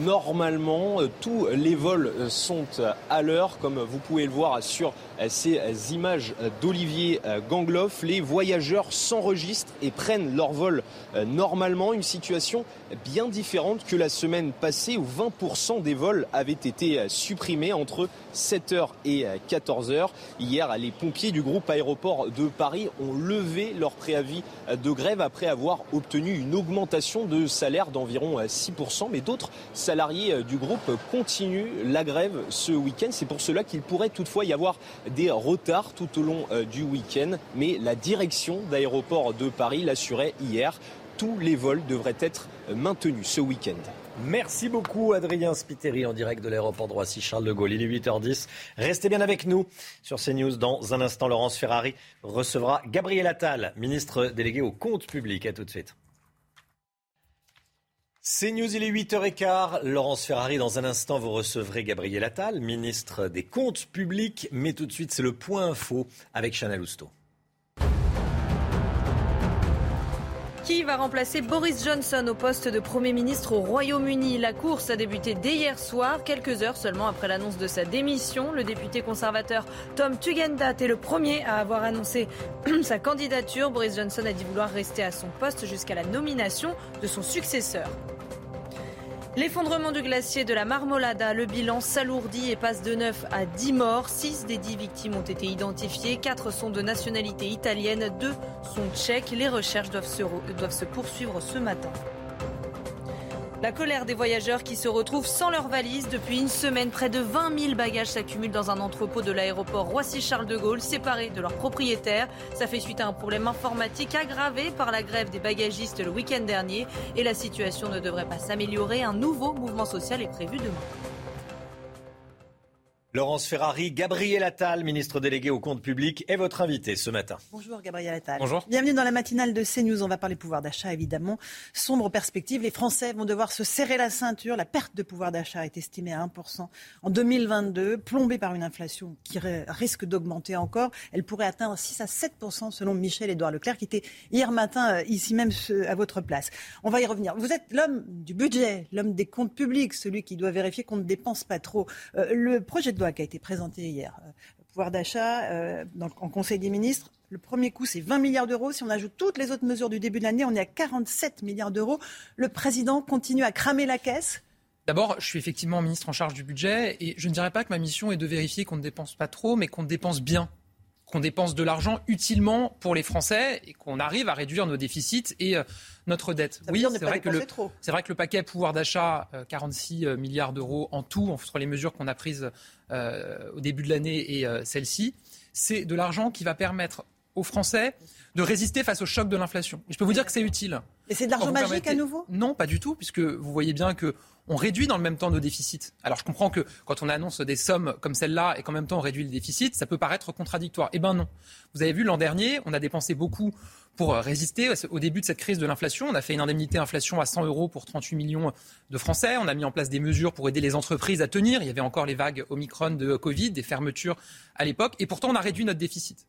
normalement. Tous les vols sont à l'heure, comme vous pouvez le voir sur ces images d'Olivier Gangloff. Les voyageurs s'enregistrent et prennent leur vol normalement. Une situation bien différente que la semaine passée où 20% des vols avaient été supprimés entre 7h et 14h. Hier, les pompiers du groupe aéroport de Paris ont levé leur préavis de grève après avoir obtenu une augmentation de salaire d'environ 6%. Mais d'autres salariés du groupe continuent la grève ce week-end. C'est pour cela qu'il pourrait toutefois y avoir des retards tout au long euh, du week-end. Mais la direction d'aéroport de Paris l'assurait hier. Tous les vols devraient être maintenus ce week-end. Merci beaucoup Adrien Spiteri en direct de l'aéroport de Roissy Charles de Gaulle. Il est 8h10. Restez bien avec nous sur CNews. Dans un instant, Laurence Ferrari recevra Gabriel Attal, ministre délégué au compte public. À tout de suite. CNews, il est 8h15. Laurence Ferrari, dans un instant, vous recevrez Gabriel Attal, ministre des Comptes publics. Mais tout de suite, c'est le point info avec Chanel Housteau. Qui va remplacer Boris Johnson au poste de Premier ministre au Royaume-Uni? La course a débuté dès hier soir, quelques heures seulement après l'annonce de sa démission. Le député conservateur Tom Tugendhat est le premier à avoir annoncé sa candidature. Boris Johnson a dit vouloir rester à son poste jusqu'à la nomination de son successeur. L'effondrement du glacier de la Marmolada, le bilan s'alourdit et passe de 9 à 10 morts. 6 des 10 victimes ont été identifiées, 4 sont de nationalité italienne, 2 sont tchèques. Les recherches doivent se, doivent se poursuivre ce matin. La colère des voyageurs qui se retrouvent sans leurs valises depuis une semaine. Près de 20 000 bagages s'accumulent dans un entrepôt de l'aéroport Roissy-Charles de Gaulle, séparés de leurs propriétaires. Ça fait suite à un problème informatique aggravé par la grève des bagagistes le week-end dernier. Et la situation ne devrait pas s'améliorer. Un nouveau mouvement social est prévu demain. Laurence Ferrari, Gabriel Attal, ministre délégué au compte public, est votre invité ce matin. Bonjour Gabriel Attal. Bonjour. Bienvenue dans la matinale de CNews. On va parler pouvoir d'achat évidemment. Sombre perspective. Les Français vont devoir se serrer la ceinture. La perte de pouvoir d'achat est estimée à 1% en 2022, plombée par une inflation qui risque d'augmenter encore. Elle pourrait atteindre 6 à 7% selon Michel-Édouard Leclerc qui était hier matin euh, ici même à votre place. On va y revenir. Vous êtes l'homme du budget, l'homme des comptes publics, celui qui doit vérifier qu'on ne dépense pas trop. Euh, le projet de qui a été présenté hier. Euh, pouvoir d'achat euh, en Conseil des ministres. Le premier coup, c'est 20 milliards d'euros. Si on ajoute toutes les autres mesures du début de l'année, on est à 47 milliards d'euros. Le président continue à cramer la caisse. D'abord, je suis effectivement ministre en charge du budget et je ne dirais pas que ma mission est de vérifier qu'on ne dépense pas trop, mais qu'on dépense bien qu'on dépense de l'argent utilement pour les Français et qu'on arrive à réduire nos déficits et euh, notre dette. oui, c'est vrai, que le, c'est vrai que le paquet pouvoir d'achat, 46 euh, milliards d'euros en tout, entre les mesures qu'on a prises euh, au début de l'année et celle-ci, c'est de l'argent qui va permettre aux Français de résister face au choc de l'inflation. Et je peux vous dire que c'est utile. Et c'est de l'argent magique à nouveau? Non, pas du tout, puisque vous voyez bien que on réduit dans le même temps nos déficits. Alors je comprends que quand on annonce des sommes comme celle-là et qu'en même temps on réduit le déficit, ça peut paraître contradictoire. Eh bien non. Vous avez vu l'an dernier, on a dépensé beaucoup pour résister au début de cette crise de l'inflation. On a fait une indemnité inflation à 100 euros pour 38 millions de Français. On a mis en place des mesures pour aider les entreprises à tenir. Il y avait encore les vagues Omicron de Covid, des fermetures à l'époque. Et pourtant, on a réduit notre déficit.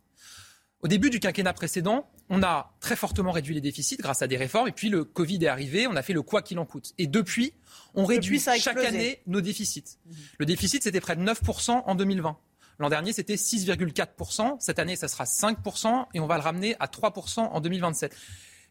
Au début du quinquennat précédent, on a très fortement réduit les déficits grâce à des réformes. Et puis le Covid est arrivé, on a fait le quoi qu'il en coûte. Et depuis, on réduit chaque année nos déficits. Mhm. Le déficit, c'était près de 9% en 2020. L'an dernier, c'était 6,4%. Cette année, ça sera 5% et on va le ramener à 3% en 2027.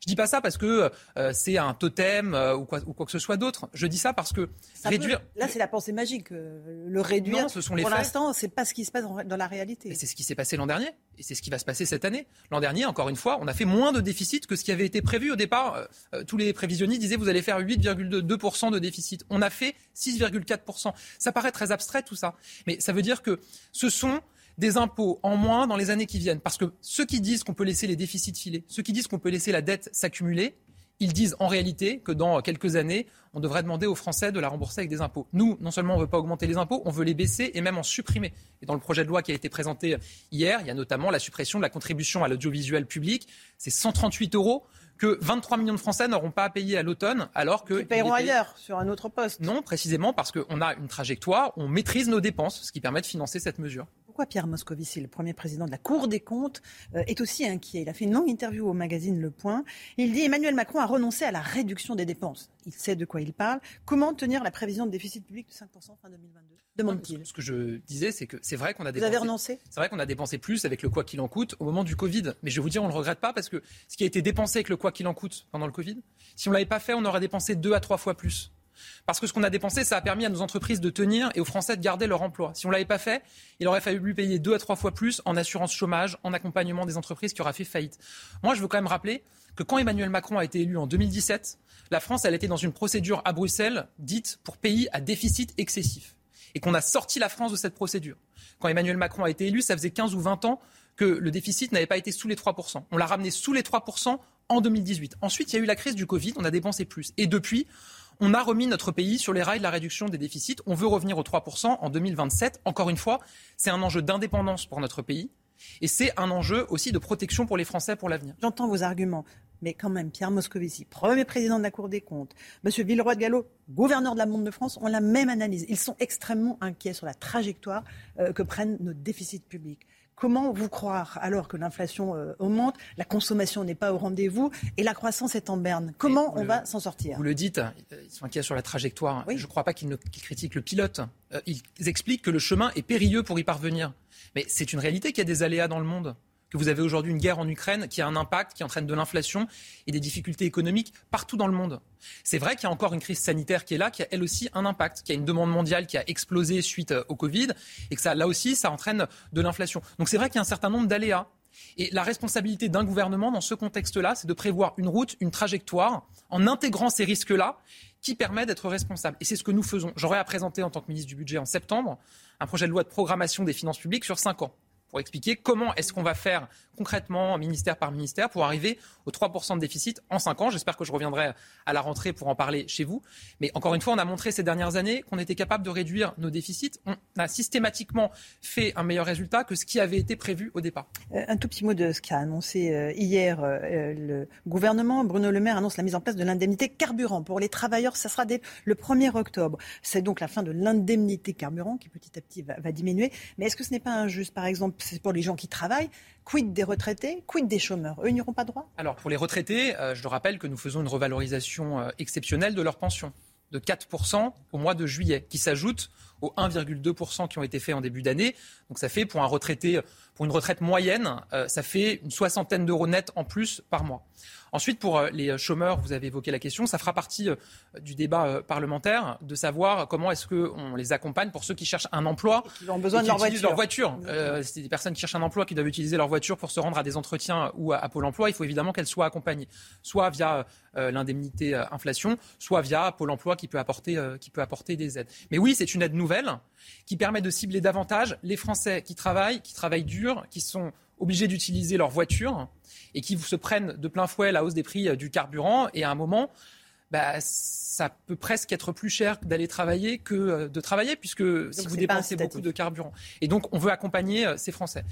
Je dis pas ça parce que euh, c'est un totem euh, ou, quoi, ou, quoi, que ce soit d'autre. Je dis ça parce que réduire. Là, c'est la pensée magique. Euh, le réduire. ce sont les Pour l'instant, c'est pas ce qui se passe dans, la réalité. C'est ce qui s'est passé l'an dernier et c'est ce qui va se passer cette année. L'an dernier, encore une fois, on a fait moins de déficit que ce qui avait été prévu au départ. tous les prévisionnistes disaient vous allez faire 8,2% de déficit. On a fait 6,4%. Ça paraît très abstrait tout ça, mais ça veut dire que ce sont des impôts en moins dans les années qui viennent. Parce que ceux qui disent qu'on peut laisser les déficits filer, ceux qui disent qu'on peut laisser la dette s'accumuler, ils disent en réalité que dans quelques années, on devrait demander aux Français de la rembourser avec des impôts. Nous, non seulement on ne veut pas augmenter les impôts, on veut les baisser et même en supprimer. Et dans le projet de loi qui a été présenté hier, il y a notamment la suppression de la contribution à l'audiovisuel public. C'est 138 euros que 23 millions de Français n'auront pas à payer à l'automne, alors que... Ils paieront ailleurs, sur un autre poste. Non, précisément parce qu'on a une trajectoire, on maîtrise nos dépenses, ce qui permet de financer cette mesure. Pourquoi Pierre Moscovici, le premier président de la Cour des comptes, euh, est aussi inquiet? Il a fait une longue interview au magazine Le Point. Il dit Emmanuel Macron a renoncé à la réduction des dépenses. Il sait de quoi il parle. Comment tenir la prévision de déficit public de 5% fin 2022 demande-t-il. Ce que je disais, c'est que c'est vrai qu'on a dépensé. Vous avez renoncé? C'est vrai qu'on a dépensé plus avec le quoi qu'il en coûte au moment du Covid. Mais je vais vous dire, on ne le regrette pas parce que ce qui a été dépensé avec le quoi qu'il en coûte pendant le Covid, si on ne l'avait pas fait, on aurait dépensé deux à trois fois plus. Parce que ce qu'on a dépensé, ça a permis à nos entreprises de tenir et aux Français de garder leur emploi. Si on ne l'avait pas fait, il aurait fallu payer deux à trois fois plus en assurance chômage, en accompagnement des entreprises qui auraient fait faillite. Moi, je veux quand même rappeler que quand Emmanuel Macron a été élu en 2017, la France, elle était dans une procédure à Bruxelles dite pour pays à déficit excessif. Et qu'on a sorti la France de cette procédure. Quand Emmanuel Macron a été élu, ça faisait 15 ou 20 ans que le déficit n'avait pas été sous les 3%. On l'a ramené sous les 3% en 2018. Ensuite, il y a eu la crise du Covid, on a dépensé plus. Et depuis, on a remis notre pays sur les rails de la réduction des déficits. On veut revenir aux 3% en 2027. Encore une fois, c'est un enjeu d'indépendance pour notre pays. Et c'est un enjeu aussi de protection pour les Français pour l'avenir. J'entends vos arguments, mais quand même, Pierre Moscovici, premier président de la Cour des comptes, Monsieur Villeroy de Gallo, gouverneur de la Banque de France, ont la même analyse. Ils sont extrêmement inquiets sur la trajectoire euh, que prennent nos déficits publics. Comment vous croire alors que l'inflation euh, augmente, la consommation n'est pas au rendez-vous et la croissance est en berne? Comment on va s'en sortir? Vous le dites, euh, ils sont inquiets sur la trajectoire. Je ne crois pas qu'ils critiquent le pilote. Euh, ils expliquent que le chemin est périlleux pour y parvenir. Mais c'est une réalité qu'il y a des aléas dans le monde que vous avez aujourd'hui une guerre en Ukraine qui a un impact, qui entraîne de l'inflation et des difficultés économiques partout dans le monde. C'est vrai qu'il y a encore une crise sanitaire qui est là, qui a elle aussi un impact, qui a une demande mondiale qui a explosé suite euh, au Covid et que ça, là aussi, ça entraîne de l'inflation. Donc c'est vrai qu'il y a un certain nombre d'aléas. Et la responsabilité d'un gouvernement dans ce contexte-là, c'est de prévoir une route, une trajectoire, en intégrant ces risques-là, qui permet d'être responsable. Et c'est ce que nous faisons. J'aurai à présenter en tant que ministre du Budget en septembre un projet de loi de programmation des finances publiques sur cinq ans pour expliquer comment est-ce qu'on va faire concrètement, ministère par ministère, pour arriver aux 3% de déficit en 5 ans. J'espère que je reviendrai à la rentrée pour en parler chez vous. Mais encore une fois, on a montré ces dernières années qu'on était capable de réduire nos déficits. On a systématiquement fait un meilleur résultat que ce qui avait été prévu au départ. Euh, un tout petit mot de ce qu'a annoncé euh, hier euh, le gouvernement. Bruno Le Maire annonce la mise en place de l'indemnité carburant pour les travailleurs. Ça sera dès le 1er octobre. C'est donc la fin de l'indemnité carburant qui petit à petit va, va diminuer. Mais est-ce que ce n'est pas injuste, par exemple, c'est pour les gens qui travaillent Quid des retraités Quid des chômeurs Eux, n'auront pas droit Alors, pour les retraités, euh, je le rappelle que nous faisons une revalorisation euh, exceptionnelle de leur pension de 4% au mois de juillet, qui s'ajoute aux 1,2% qui ont été faits en début d'année. Donc ça fait pour un retraité, pour une retraite moyenne, euh, ça fait une soixantaine d'euros net en plus par mois. Ensuite, pour euh, les chômeurs, vous avez évoqué la question, ça fera partie euh, du débat euh, parlementaire de savoir comment est-ce qu'on les accompagne pour ceux qui cherchent un emploi, qui ont besoin de leur voiture. Leur voiture. c'est des personnes qui cherchent un emploi, qui doivent utiliser leur voiture pour se rendre à des entretiens ou à, Pôle Emploi. Il faut évidemment qu'elles soient accompagnées, soit via l'indemnité inflation, soit via Pôle Emploi qui peut apporter, qui peut apporter des aides. Mais oui, c'est une aide nouvelle qui permet de cibler davantage les Français qui travaillent, qui travaillent dur, qui sont obligés d'utiliser leur voiture et qui se prennent de plein fouet la hausse des prix du carburant. Et à un moment, bah, ça peut presque être plus cher d'aller travailler que euh, de travailler, puisque si vous dépensez beaucoup de carburant. Et donc, on veut accompagner euh, ces Français.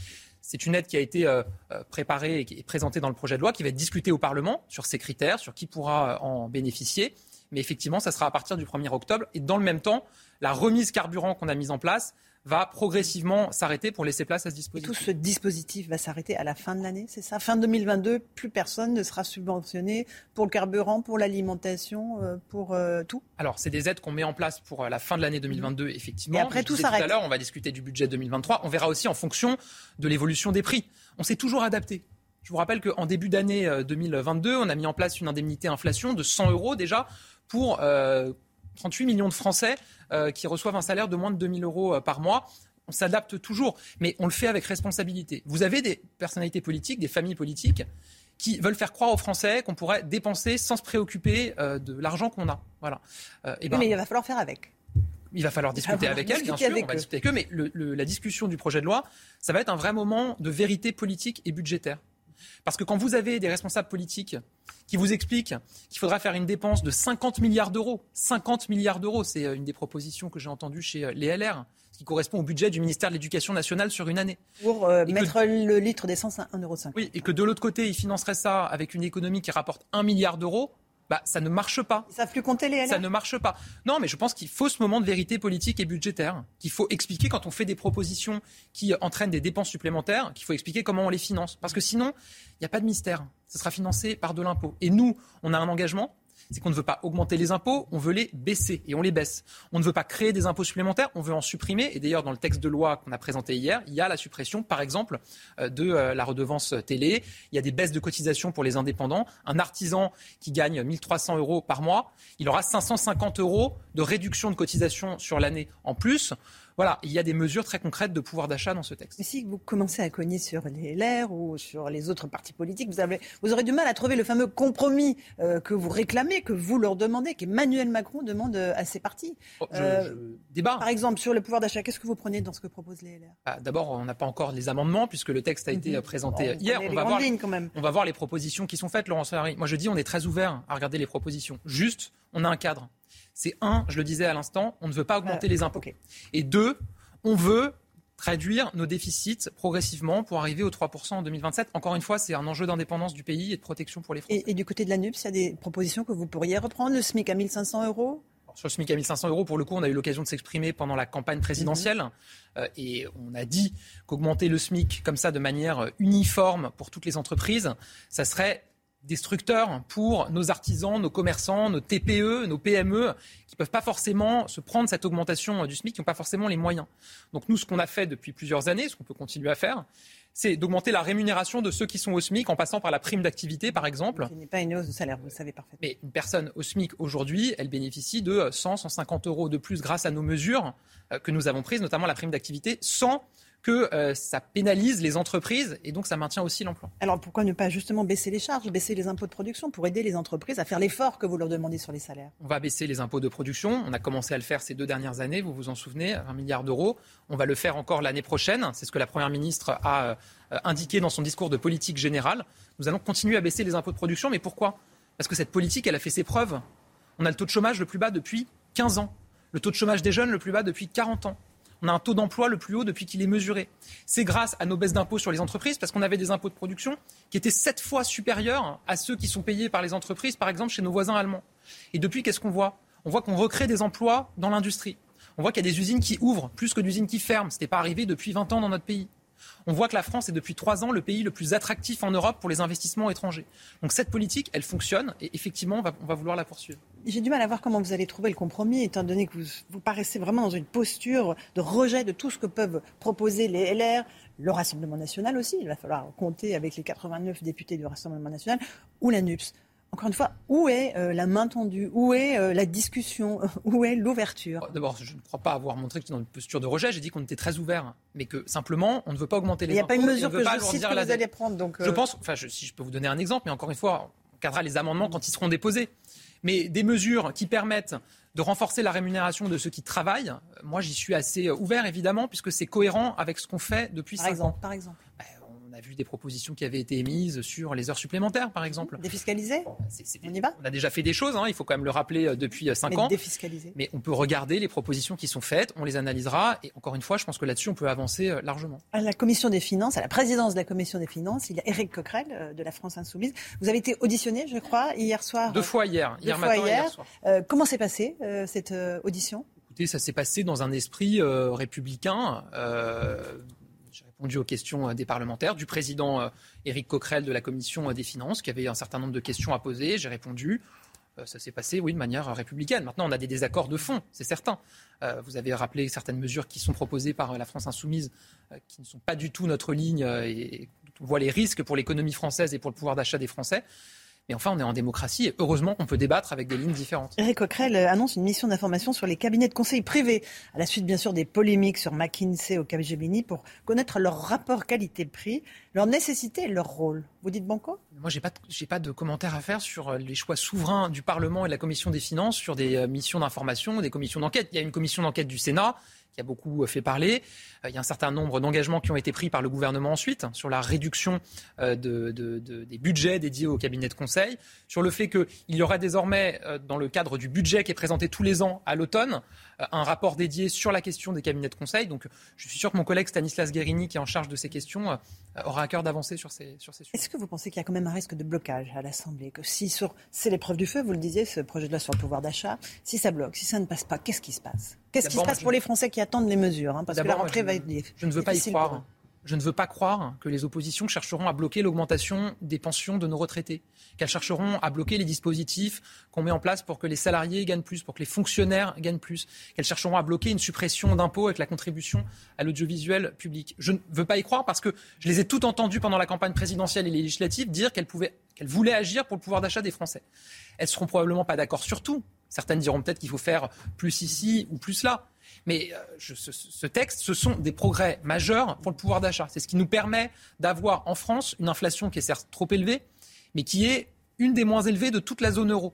C'est une aide qui a été euh, préparée et présentée dans le projet de loi, qui va être discutée au Parlement sur ces critères, sur qui pourra en bénéficier. Mais effectivement, ça sera à partir du 1er octobre. Et dans le même temps, la remise carburant qu'on a mise en place va progressivement s'arrêter pour laisser place à ce dispositif. Et tout ce dispositif va s'arrêter à la fin de l'année, c'est ça? Fin 2022, plus personne ne sera subventionné pour le carburant, pour l'alimentation, euh, pour euh, tout? Alors, c'est des aides qu'on met en place pour euh, la fin de l'année 2022, effectivement. Et après, tout s'arrête. Tout à l'heure, on va discuter du budget 2023. On verra aussi en fonction de l'évolution des prix. On s'est toujours adapté. Je vous rappelle qu'en début d'année 2022, on a mis en place une indemnité inflation de 100 euros déjà pour 38 millions de Français euh, qui reçoivent un salaire de moins de 2000 euros euh, par mois. On s'adapte toujours, mais on le fait avec responsabilité. Vous avez des personnalités politiques, des familles politiques qui veulent faire croire aux Français qu'on pourrait dépenser sans se préoccuper euh, de l'argent qu'on a. Voilà. et ben, mais il va falloir faire avec. Il va falloir discuter avec elles, bien sûr, on va discuter avec eux, mais la discussion du projet de loi, ça va être un vrai moment de vérité politique et budgétaire. Parce que quand vous avez des responsables politiques qui vous expliquent qu'il faudra faire une dépense de 50 milliards d'euros, 50 milliards d'euros, c'est euh, une des propositions que j'ai entendues chez euh, les LR, ce qui correspond au budget du ministère de l'Éducation nationale sur une année. Pour euh, mettre le litre d'essence à 1,50 euro. Oui, et que de l'autre côté, ils financeraient ça avec une économie qui rapporte 1 milliard d'euros bah, ça ne marche pas. Ça ne plus compter les Ça ne marche pas. Non, mais je pense qu'il faut ce moment de vérité politique et budgétaire, qu'il faut expliquer quand on fait des propositions qui entraînent des dépenses supplémentaires, qu'il faut expliquer comment on les finance. Parce que sinon, il n'y a pas de mystère. Ça sera financé par de l'impôt. Et nous, on a un engagement, c'est qu'on ne veut pas augmenter les impôts, on veut les baisser et on les baisse. On ne veut pas créer des impôts supplémentaires, on veut en supprimer. Et d'ailleurs, dans le texte de loi qu'on a présenté hier, il y a la suppression, par exemple, euh, de euh, la redevance télé. Il y a des baisses de cotisation pour les indépendants. Un artisan qui gagne 1300 euros par mois, il aura 550 euros de réduction de cotisation sur l'année en plus. Voilà, il y a des mesures très concrètes de pouvoir d'achat dans ce texte. Mais si vous commencez à cogner sur les LR ou sur les autres partis politiques, vous, avez, vous aurez du mal à trouver le fameux compromis euh, que vous réclamez, que vous leur demandez, qu'Emmanuel Macron demande euh, à ses partis. Oh, euh, débat. Par exemple, sur le pouvoir d'achat, qu'est-ce que vous prenez dans ce que proposent les LR ah, D'abord, on n'a pas encore les amendements puisque le texte a été mhm. présenté hier. On va, voir, quand même. on va voir les propositions qui sont faites, Laurence Ferrari. Moi, je dis, on est très ouvert à regarder les propositions. Juste, on a un cadre. C'est un, je le disais à l'instant, on ne veut pas augmenter les impôts. Et deux, on veut réduire nos déficits progressivement pour arriver aux 3% en 2027. Encore une fois, c'est un enjeu d'indépendance du pays et de protection pour les Français. Et, du côté de la NUPS, il y a des propositions que vous pourriez reprendre, le SMIC à 1500 euros? Sur le SMIC à 1500 euros, pour le coup, on a eu l'occasion de s'exprimer pendant la campagne présidentielle. Mhm. Euh, et on a dit qu'augmenter le SMIC comme ça de manière uniforme pour toutes les entreprises, ça serait destructeur pour nos artisans, nos commerçants, nos TPE, nos PME, qui ne peuvent pas forcément se prendre cette augmentation du SMIC, qui n'ont pas forcément les moyens. Donc nous, ce qu'on a fait depuis plusieurs années, ce qu'on peut continuer à faire, c'est d'augmenter la rémunération de ceux qui sont au SMIC en passant par la prime d'activité, par exemple. Ce n'est pas une hausse de salaire, vous le savez parfaitement. Mais une personne au SMIC aujourd'hui, elle bénéficie de 100, 150 euros de plus grâce à nos mesures euh, que nous avons prises, notamment la prime d'activité, sans que euh, ça pénalise les entreprises et donc ça maintient aussi l'emploi. Alors pourquoi ne pas justement baisser les charges, baisser les impôts de production pour aider les entreprises à faire l'effort que vous leur demandez sur les salaires? On va baisser les impôts de production. On a commencé à le faire ces deux dernières années, vous vous en souvenez, un milliard d'euros. On va le faire encore l'année prochaine. C'est ce que la Première ministre a euh, indiqué dans son discours de politique générale. Nous allons continuer à baisser les impôts de production. Mais pourquoi? Parce que cette politique, elle a fait ses preuves. On a le taux de chômage le plus bas depuis 15 ans. Le taux de chômage des jeunes le plus bas depuis 40 ans on a un taux d'emploi le plus haut depuis qu'il est mesuré. C'est grâce à nos baisses d'impôts sur les entreprises, parce qu'on avait des impôts de production qui étaient sept fois supérieurs à ceux qui sont payés par les entreprises, par exemple chez nos voisins allemands. Et depuis, qu'est-ce qu'on voit? On voit qu'on recrée des emplois dans l'industrie. On voit qu'il y a des usines qui ouvrent plus que d'usines qui ferment. Ce n'était pas arrivé depuis 20 ans dans notre pays on voit que la France est depuis trois ans le pays le plus attractif en Europe pour les investissements étrangers. Donc cette politique, elle fonctionne et effectivement, on va, vouloir la poursuivre. J'ai du mal à voir comment vous allez trouver le compromis, étant donné que vous, paraissez vraiment dans une posture de rejet de tout ce que peuvent proposer les LR, le Rassemblement national aussi. Il va falloir compter avec les 89 députés du Rassemblement national ou la NUPS encore une fois, où est euh, la main tendue? Où est euh, la discussion? Où est l'ouverture? Oh, D'abord, je ne crois pas avoir montré que c'était dans une posture de rejet. J'ai dit qu'on était très ouvert, mais que simplement, on ne veut pas augmenter les Il n'y a pas une mesure que je cite que vous allez prendre. Donc Je euh, pense, enfin, si je peux vous donner un exemple, mais encore une fois, on cadrera les amendements quand ils seront déposés. Mais des mesures qui permettent de renforcer la rémunération de ceux qui travaillent, moi j'y suis assez ouvert évidemment, puisque c'est cohérent avec ce qu'on fait depuis par exemple, ans. Par exemple. Bah, on a vu des propositions qui avaient été émises sur les heures supplémentaires, par exemple. Défiscaliser On y va On a déjà fait des choses, hein, il faut quand même le rappeler euh, depuis 5 ans. Défiscaliser. Mais on peut regarder les propositions qui sont faites, on les analysera. Et encore une fois, je pense que là-dessus, on peut avancer euh, largement. À la Commission des Finances, à la présidence de la Commission des Finances, il y a Éric Coquerel euh, de la France Insoumise. Vous avez été auditionné, je crois, hier soir. Deux fois hier, hier matin hier. et hier soir. comment s'est passée cette audition? Écoutez, ça s'est passé dans un esprit républicain répondu aux questions euh, des parlementaires, du président euh, Éric Coquerel de la commission euh, des finances, qui avait un certain nombre de questions à poser. J'ai répondu. Ça s'est passé, oui, de manière républicaine. Maintenant, on a des désaccords de fond, c'est certain. vous avez rappelé certaines mesures qui sont proposées par la France insoumise, qui ne sont pas du tout notre ligne, et on voit les risques pour l'économie française et pour le pouvoir d'achat des Français. Mais enfin, on est en démocratie et heureusement qu'on peut débattre avec des lignes différentes. Eric Coquerel annonce une mission d'information sur les cabinets de conseil privés, à la suite bien sûr des polémiques sur McKinsey au Capgemini, pour connaître leur rapport qualité-prix, leur nécessité et leur rôle. Vous dites banco? Moi, j'ai pas, j'ai pas de commentaires à faire sur euh, les choix souverains du Parlement et de la Commission des finances sur des euh, missions d'information, des commissions d'enquête. Il y a une commission d'enquête du Sénat qui a beaucoup euh, fait parler. Euh, il y a un certain nombre d'engagements qui ont été pris par le gouvernement ensuite sur la réduction euh, de, des budgets dédiés aux cabinets de conseil, sur le fait qu'il y aura désormais, dans le cadre du budget qui est présenté tous les ans à l'automne, un rapport dédié sur la question des cabinets de conseil. Donc je suis sûr que mon collègue Stanislas Guérini, qui est en charge de ces questions, aura à cœur d'avancer sur ces, sur ces sujets. Est-ce que vous pensez qu'il y a quand même un risque de blocage à l'Assemblée? Que si sur, c'est l'épreuve du feu, vous le disiez, ce projet de loi sur le pouvoir d'achat, si ça bloque, si ça ne passe pas, qu'est-ce qui se passe? Qu'est-ce qui se passe pour les Français qui attendent les mesures hein, Parce que la rentrée va être Je ne veux pas y croire. Je ne veux pas croire que les oppositions chercheront à bloquer l'augmentation des pensions de nos retraités, qu'elles chercheront à bloquer les dispositifs qu'on met en place pour que les salariés gagnent plus, pour que les fonctionnaires gagnent plus, qu'elles chercheront à bloquer une suppression d'impôts avec la contribution à l'audiovisuel public. Je ne veux pas y croire parce que je les ai toutes entendues pendant la campagne présidentielle et les législatives dire qu'elles qu'elles voulaient agir pour le pouvoir d'achat des Français. Elles seront probablement pas d'accord sur tout. Certaines diront peut-être qu'il faut faire plus ici ou plus là. Mais euh, ce, texte, ce sont des progrès majeurs pour le pouvoir d'achat. C'est ce qui nous permet d'avoir en France une inflation qui est certes trop élevée, mais qui est une des moins élevées de toute la zone euro.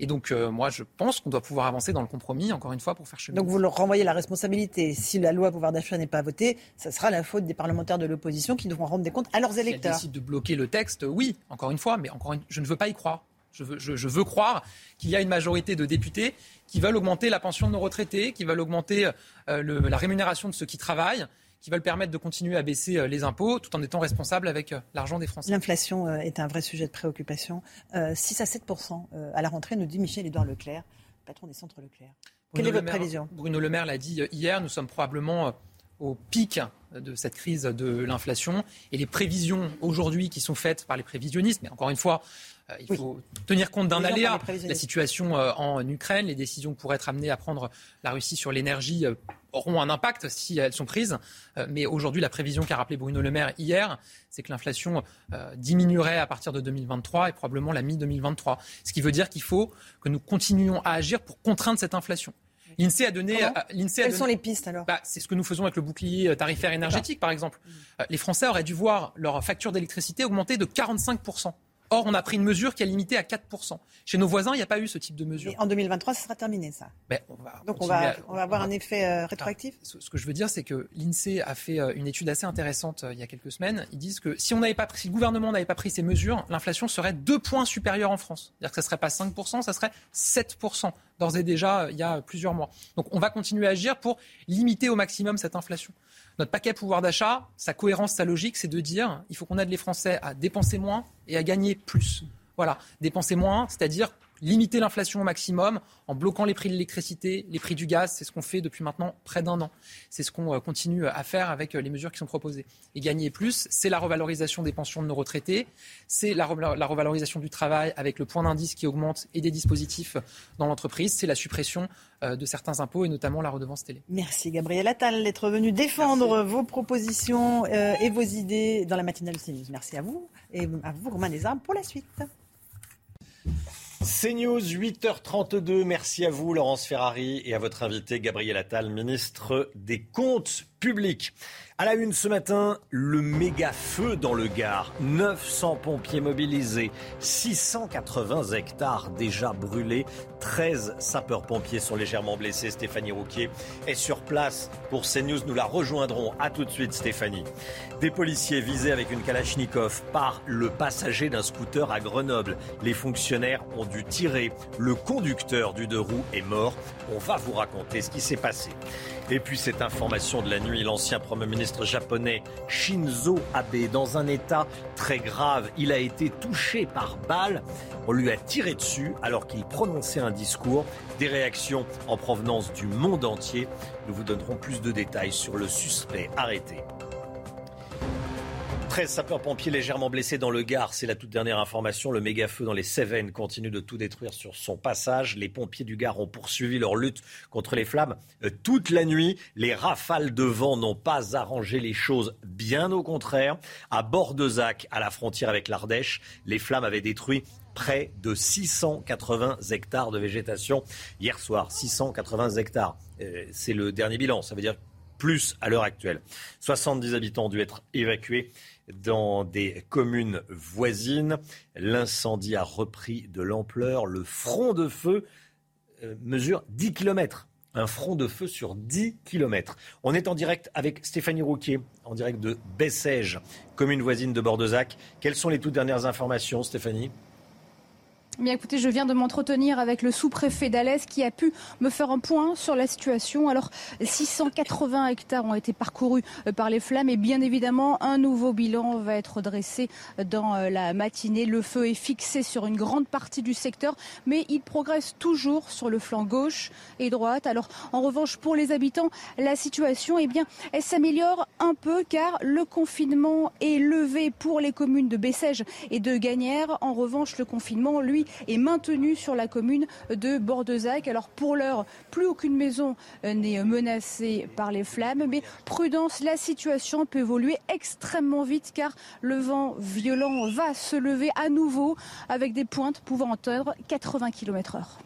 Et donc, euh, moi, je pense qu'on doit pouvoir avancer dans le compromis, encore une fois, pour faire chemin. Donc, vous leur renvoyez la responsabilité. Si la loi pouvoir d'achat n'est pas votée, ça sera la faute des parlementaires de l'opposition qui devront rendre des comptes à leurs électeurs. Si décident de bloquer le texte, oui, encore une fois, mais encore je ne veux pas y croire. Je veux, croire qu'il y a une majorité de députés qui veulent augmenter la pension de nos retraités, qui veulent augmenter euh, la rémunération de ceux qui travaillent, qui veulent permettre de continuer à baisser euh, les impôts tout en étant responsables avec euh, l'argent des Français. L'inflation est un vrai sujet de préoccupation. 6 à 7% à la rentrée, nous dit Michel-Édouard Leclerc, patron des centres Leclerc. Quelle est votre prévision? Bruno Le Maire l'a dit hier, nous sommes probablement au pic de cette crise de l'inflation et les prévisions aujourd'hui qui sont faites par les prévisionnistes, mais encore une fois, euh, il faut tenir compte d'un aléa. La situation euh, en Ukraine, les décisions que pourrait être amenées à prendre la Russie sur l'énergie euh, auront un impact si elles sont prises. Mais aujourd'hui, la prévision qu'a rappelé Bruno Le Maire hier, c'est que l'inflation diminuerait à partir de 2023 et probablement la mi-2023. Ce qui veut dire qu'il faut que nous continuions à agir pour contraindre cette inflation. L'INSEE a donné. Quelles sont les pistes alors? Bah, C'est ce que nous faisons avec le bouclier tarifaire énergétique, par exemple. Les Français auraient dû voir leur facture d'électricité augmenter de 45 Or, on a pris une mesure qui a limité à 4%. Chez nos voisins, il n'y a pas eu ce type de mesure. en 2023, ce sera terminé, ça. Ben, Donc, on va, on va avoir un effet euh, rétroactif? Ce que je veux dire, c'est que l'INSEE a fait euh, une étude assez intéressante euh, il y a quelques semaines. Ils disent que si, on pas pris, si le gouvernement n'avait pas pris ces mesures, l'inflation serait deux points supérieure en France. C'est-à-dire que ça ne serait pas 5%, ça serait 7% d'ores et déjà il y a plusieurs mois. Donc, on va continuer à agir pour limiter au maximum cette inflation. Notre paquet pouvoir d'achat, sa cohérence, sa logique, c'est de dire il faut qu'on aide les Français à dépenser moins et à gagner plus. Voilà, dépenser moins, c'est-à-dire limiter l'inflation au maximum en bloquant les prix de l'électricité, les prix du gaz. C'est ce qu'on fait depuis maintenant près d'un an. C'est ce qu'on euh, continue à faire avec euh, les mesures qui sont proposées. Et gagner plus, c'est la revalorisation des pensions de nos retraités, c'est la, revalorisation du travail avec le point d'indice qui augmente et des dispositifs dans l'entreprise, c'est la suppression euh, de certains impôts et notamment la redevance télé. Merci Gabriel Attal d'être venu défendre vos propositions et vos idées dans la matinale de CNews. Merci à vous et à vous Romain Desarmes pour la suite. CNews, 8h32. Merci à vous, Laurence Ferrari, et à votre invité, Gabriel Attal, ministre des Comptes public. À la une ce matin, le méga feu dans le Gard. 900 pompiers mobilisés, 680 hectares déjà brûlés, 13 sapeurs-pompiers sont légèrement blessés. Stéphanie Rouquier est sur place pour CNews. Nous la rejoindrons. À tout de suite, Stéphanie. Des policiers visés avec une Kalachnikov par le passager d'un scooter à Grenoble. Les fonctionnaires ont dû tirer. Le conducteur du deux roues est mort. On va vous raconter ce qui s'est passé. Et puis cette information de la l'ancien Premier ministre japonais Shinzo Abe dans un état très grave. Il a été touché par balle. On lui a tiré dessus alors qu'il prononçait un discours. Des réactions en provenance du monde entier. Nous vous donnerons plus de détails sur le suspect arrêté. 13 sapeurs-pompiers légèrement blessés dans le Gard, c'est la toute dernière information. Le méga-feu dans les Cévennes continue de tout détruire sur son passage. Les pompiers du Gard ont poursuivi leur lutte contre les flammes euh, toute la nuit. Les rafales de vent n'ont pas arrangé les choses, bien au contraire. À Bordezac, à la frontière avec l'Ardèche, les flammes avaient détruit près de 680 hectares de végétation hier soir. 680 hectares. Euh, c'est le dernier bilan. Ça veut dire plus à l'heure actuelle. 70 habitants ont dû être évacués dans des communes voisines. L'incendie a repris de l'ampleur. Le front de feu euh, mesure 10 km. Un front de feu sur 10 km. On est en direct avec Stéphanie Rouquier, en direct de Bessèges, commune voisine de Bordezac. Quelles sont les toutes dernières informations, Stéphanie? Bien écoutez, je viens de m'entretenir avec le sous-préfet d'Alès qui a pu me faire un point sur la situation. Alors, 680 hectares ont été parcourus euh, par les flammes et bien évidemment, un nouveau bilan va être dressé dans euh, la matinée. Le feu est fixé sur une grande partie du secteur, mais il progresse toujours sur le flanc gauche et droite. Alors, en revanche, pour les habitants, la situation, eh bien, elle s'améliore un peu car le confinement est levé pour les communes de Bessèges et de Gagnères. En revanche, le confinement, lui, est maintenu sur la commune de Bordezac. Alors pour l'heure, plus aucune maison euh, n'est menacée par les flammes, mais prudence, la situation peut évoluer extrêmement vite car le vent violent va se lever à nouveau avec des pointes pouvant atteindre 80 km heure.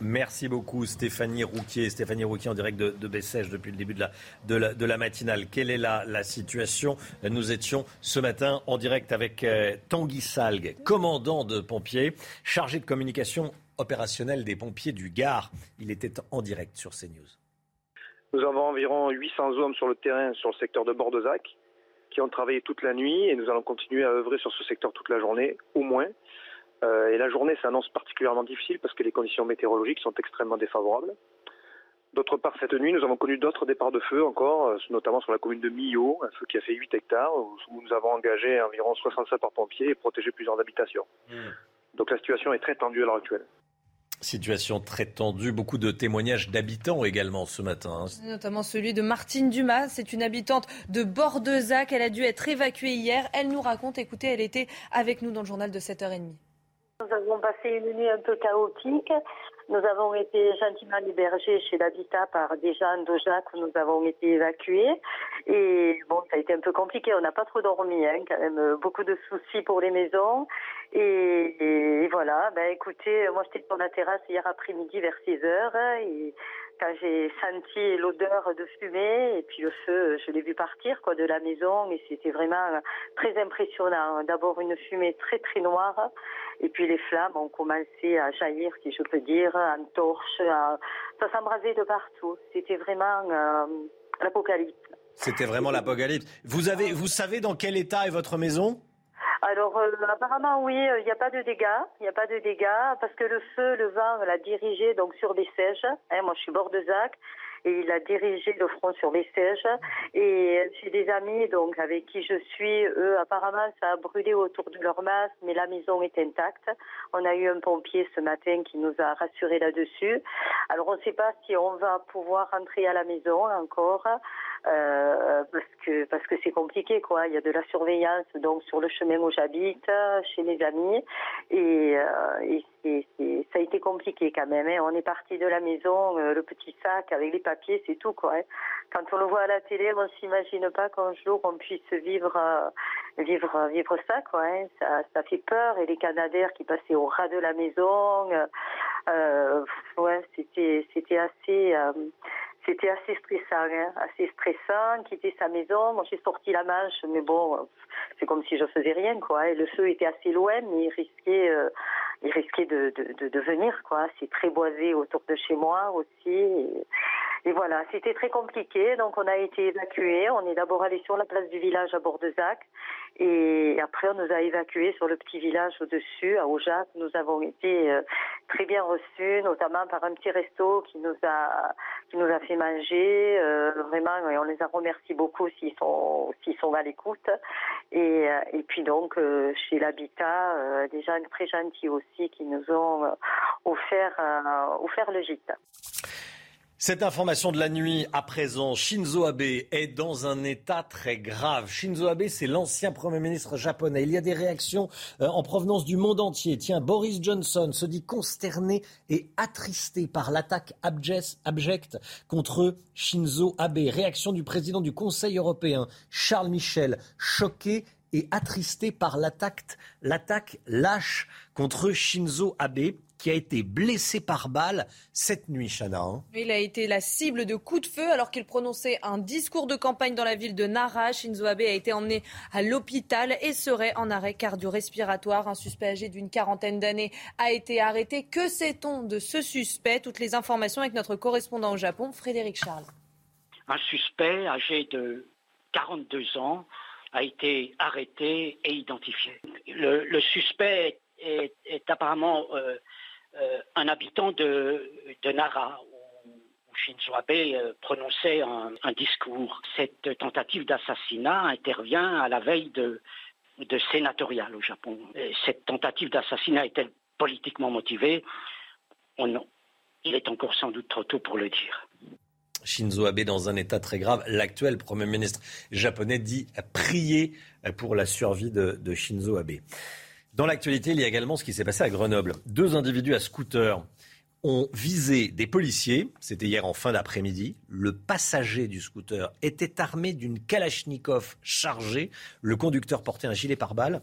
Merci beaucoup Stéphanie Rouquier. Stéphanie Rouquier en direct de, de depuis le début de la, de la, matinale. Quelle est la, situation? Nous étions ce matin en direct avec euh, Tanguy Salgue, commandant de pompiers, chargé de communication opérationnelle des pompiers du Gard. Il était en direct sur CNews. Nous avons environ 800 hommes sur le terrain sur le secteur de Bordezac qui ont travaillé toute la nuit et nous allons continuer à œuvrer sur ce secteur toute la journée, au moins. Euh, et la journée s'annonce particulièrement difficile parce que les conditions météorologiques sont extrêmement défavorables. D'autre part, cette nuit, nous avons connu d'autres départs de feu encore, euh, notamment sur la commune de Millau, un feu qui a fait 8 hectares, où nous avons engagé environ 65 par pompiers et protégé plusieurs habitations. Hmm. Donc la situation est très tendue à l'heure actuelle. Situation très tendue, beaucoup de témoignages d'habitants également ce matin. Hein. Notamment celui de Martine Dumas, c'est une habitante de Bordezac, elle a dû être évacuée hier. Elle nous raconte, écoutez, elle était avec nous dans le journal de 7h30. Nous avons passé une nuit un peu chaotique. Nous avons été gentiment hébergés chez l'habitat par des gens d'Ojac où nous avons été évacués. Et bon, ça a été un peu compliqué. On n'a pas trop dormi, hein, quand même. Beaucoup de soucis pour les maisons. Et, voilà, ben écoutez, moi j'étais sur la terrasse hier après-midi vers 6 heures. Et quand j'ai senti l'odeur de fumée et puis le feu, je l'ai vu partir quoi de la maison et c'était vraiment très impressionnant. D'abord une fumée très très noire et puis les flammes ont commencé à jaillir, si je peux dire, en torche, ça s'embrasait de partout. C'était vraiment euh, l'apocalypse. C'était vraiment l'apocalypse. Vous avez, vous savez dans quel état est votre maison? Alors euh, apparemment oui, il n'y a pas de dégâts, il n'y a pas de dégâts parce que le feu, le vent l'a dirigé donc sur des sèches. Hein, moi je suis bord de Zac et il a dirigé le front sur les sièges. Et j'ai des amis donc avec qui je suis, eux apparemment ça a brûlé autour de leur masse, mais la maison est intacte. On a eu un pompier ce matin qui nous a rassuré là-dessus. Alors on ne sait pas si on va pouvoir rentrer à la maison encore. Euh, parce que parce que c'est compliqué quoi. Il y a de la surveillance donc sur le chemin où j'habite, chez mes amis, et, euh, et ça a été compliqué quand même. Hein. On est parti de la maison, euh, le petit sac avec les papiers, c'est tout quoi. Hein. Quand on le voit à la télé, on s'imagine pas qu'un jour on puisse vivre euh, vivre vivre ça quoi. Hein. Ça, ça fait peur et les Canadaires qui passaient au ras de la maison. Euh, ouais, c'était c'était assez c'était assez stressant, hein, assez stressant, quitter sa maison. Moi, j'ai sorti la manche, mais bon, c'est comme si je faisais rien, quoi. Et le feu était assez loin, mais il risquait, euh, il risquait de, de, venir, quoi. C'est très boisé autour de chez moi aussi. Et, et voilà, c'était très compliqué. Donc, on a été évacués. On est d'abord allé sur la place du village à Bordezac. Et après, on nous a évacués sur le petit village au-dessus, à Aujac. Nous avons été euh, très bien reçus, notamment par un petit resto qui nous a, qui nous a fait manger. Euh, vraiment, on les a remerciés beaucoup s'ils sont, s'ils sont à l'écoute. Et, euh, et puis donc, chez l'habitat, des gens très gentils aussi qui nous ont offert, offert le gîte. Cette information de la nuit, à présent, Shinzo Abe est dans un état très grave. Shinzo Abe, c'est l'ancien Premier ministre japonais. Il y a des réactions euh, en provenance du monde entier. Tiens, Boris Johnson se dit consterné et attristé par l'attaque abjecte contre Shinzo Abe. Réaction du président du Conseil européen, Charles Michel, choqué et attristé par l'attaque lâche contre Shinzo Abe qui a été blessé par balle cette nuit, Chana. Hein. Il a été la cible de coups de feu alors qu'il prononçait un discours de campagne dans la ville de Nara. Shinzo Abe a été emmené à l'hôpital et serait en arrêt cardio-respiratoire. Un suspect âgé d'une quarantaine d'années a été arrêté. Que sait-on de ce suspect? Toutes les informations avec notre correspondant au Japon, Frédéric Charles. Un suspect âgé de 42 ans a été arrêté et identifié. Le, suspect est, apparemment euh, euh, un habitant de, Nara, où, Shinzo Abe euh, prononçait un, discours. Cette tentative d'assassinat intervient à la veille de, de sénatorial au Japon. cette tentative d'assassinat est-elle politiquement motivée? On, Il est encore sans doute trop tôt pour le dire. Shinzo Abe dans un état très grave. L'actuel Premier ministre japonais dit prier pour la survie de Shinzo Abe. Dans l'actualité, il y a également ce qui s'est passé à Grenoble. Deux individus à scooter ont visé des policiers. C'était hier en fin d'après-midi. Le passager du scooter était armé d'une Kalachnikov chargée. Le conducteur portait un gilet pare-balles.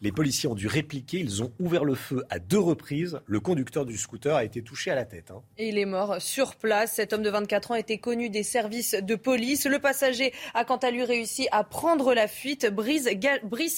Les policiers ont dû répliquer. Ils ont ouvert le feu à deux reprises. Le conducteur du scooter a été touché à la tête. Hein. Et il est mort sur place. Cet homme de 24 ans était connu des services de police. Le passager a quant à lui réussi à prendre la fuite. Brice,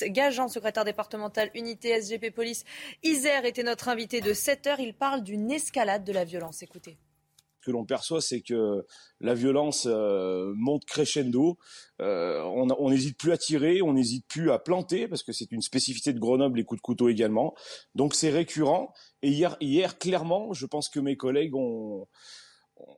Gageant, secrétaire départemental unité SGP Police Isère, était notre invité de 7 heures. Il parle d'une escalade la violence. Ce que l'on perçoit, c'est que la violence euh, monte crescendo. Euh, on n'hésite plus à tirer, on n'hésite plus à planter, parce que c'est une spécificité de Grenoble, les coups de couteau également. Donc c'est récurrent. Et hier, hier, clairement, je pense que mes collègues ont,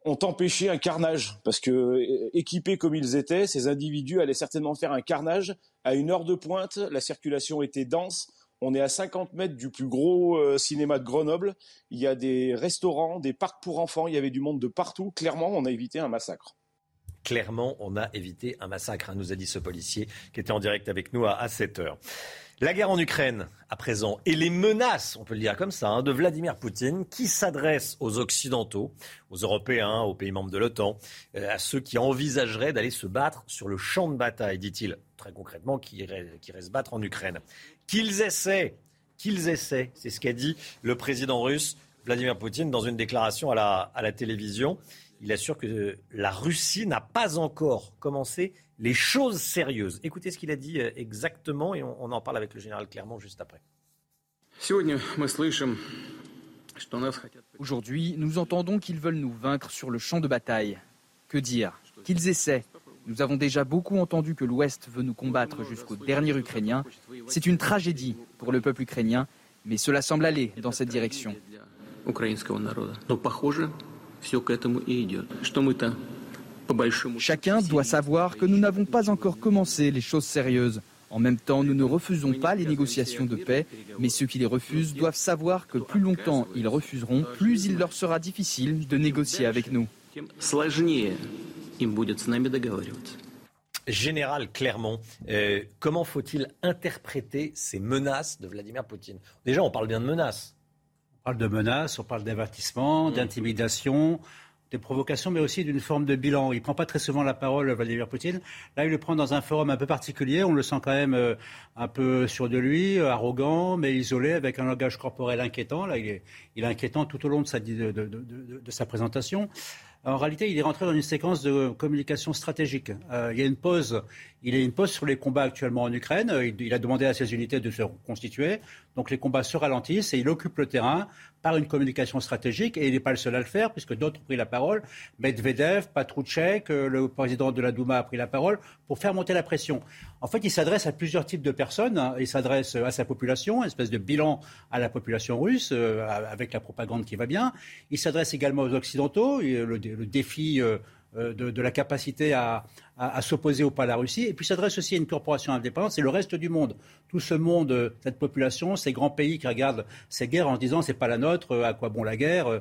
ont empêché un carnage, parce que équipés comme ils étaient, ces individus allaient certainement faire un carnage à une heure de pointe. La circulation était dense on est à 50 mètres du plus gros euh, cinéma de Grenoble. Il y a des restaurants, des parcs pour enfants. Il y avait du monde de partout. Clairement, on a évité un massacre. Clairement, on a évité un massacre, hein, nous a dit ce policier qui était en direct avec nous à, 7 heures. La guerre en Ukraine, à présent, et les menaces, on peut le dire comme ça, hein, de Vladimir Poutine, qui s'adresse aux Occidentaux, aux Européens, aux pays membres de l'OTAN, euh, à ceux qui envisageraient d'aller se battre sur le champ de bataille, dit-il, très concrètement, qui irait, qui irait se battre en Ukraine qu'ils essaient, qu'ils essaient, c'est ce qu'a dit le président russe Vladimir Poutine dans une déclaration à la, à la télévision. Il assure que la Russie n'a pas encore commencé les choses sérieuses. Écoutez ce qu'il a dit euh, exactement et on, on en parle avec le général Clermont juste après. Aujourd'hui, nous entendons qu'ils veulent nous vaincre sur le champ de bataille. Que dire? Qu'ils essaient, nous avons déjà beaucoup entendu que l'Ouest veut nous combattre jusqu'au dernier Ukrainien. C'est une tragédie pour le peuple ukrainien, mais cela semble aller dans cette direction. Chacun doit savoir que nous n'avons pas encore commencé les choses sérieuses. En même temps, nous ne refusons pas les négociations de paix, mais ceux qui les refusent doivent savoir que plus longtemps ils refuseront, plus il leur sera difficile de négocier avec nous. Général Clermont, euh, comment faut-il interpréter ces menaces de Vladimir Poutine? Déjà, on parle bien de menaces. On parle de menaces, on parle d'avertissement, mmh. d'intimidation, des provocations, mais aussi d'une forme de bilan. Il ne prend pas très souvent la parole, Vladimir Poutine. Là, il le prend dans un forum un peu particulier. On le sent quand même euh, un peu sûr de lui, euh, arrogant, mais isolé, avec un langage corporel inquiétant. Là, il est, il est inquiétant tout au long de sa, de, de, de, de sa présentation. En réalité, il est rentré dans une séquence de communication stratégique. Euh, il y a une pause. Il y a une pause sur les combats actuellement en Ukraine. Il, a demandé à ses unités de se reconstituer. Donc les combats se ralentissent et il occupe le terrain par une communication stratégique. Et il n'est pas le seul à le faire, puisque d'autres ont pris la parole. Medvedev, Patrouchek, euh, le président de la Douma a pris la parole pour faire monter la pression. En fait, il s'adresse à plusieurs types de personnes. Hein. Il s'adresse à sa population, une espèce de bilan à la population russe, euh, avec la propagande qui va bien. Il s'adresse également aux Occidentaux. Le, défi euh, euh, de, la capacité à, s'opposer ou pas à la Russie. Et puis s'adresse aussi à une corporation indépendante, c'est le reste du monde. Tout ce monde, euh, cette population, ces grands pays qui regardent ces guerres en se disant c'est pas la nôtre, à quoi bon la guerre.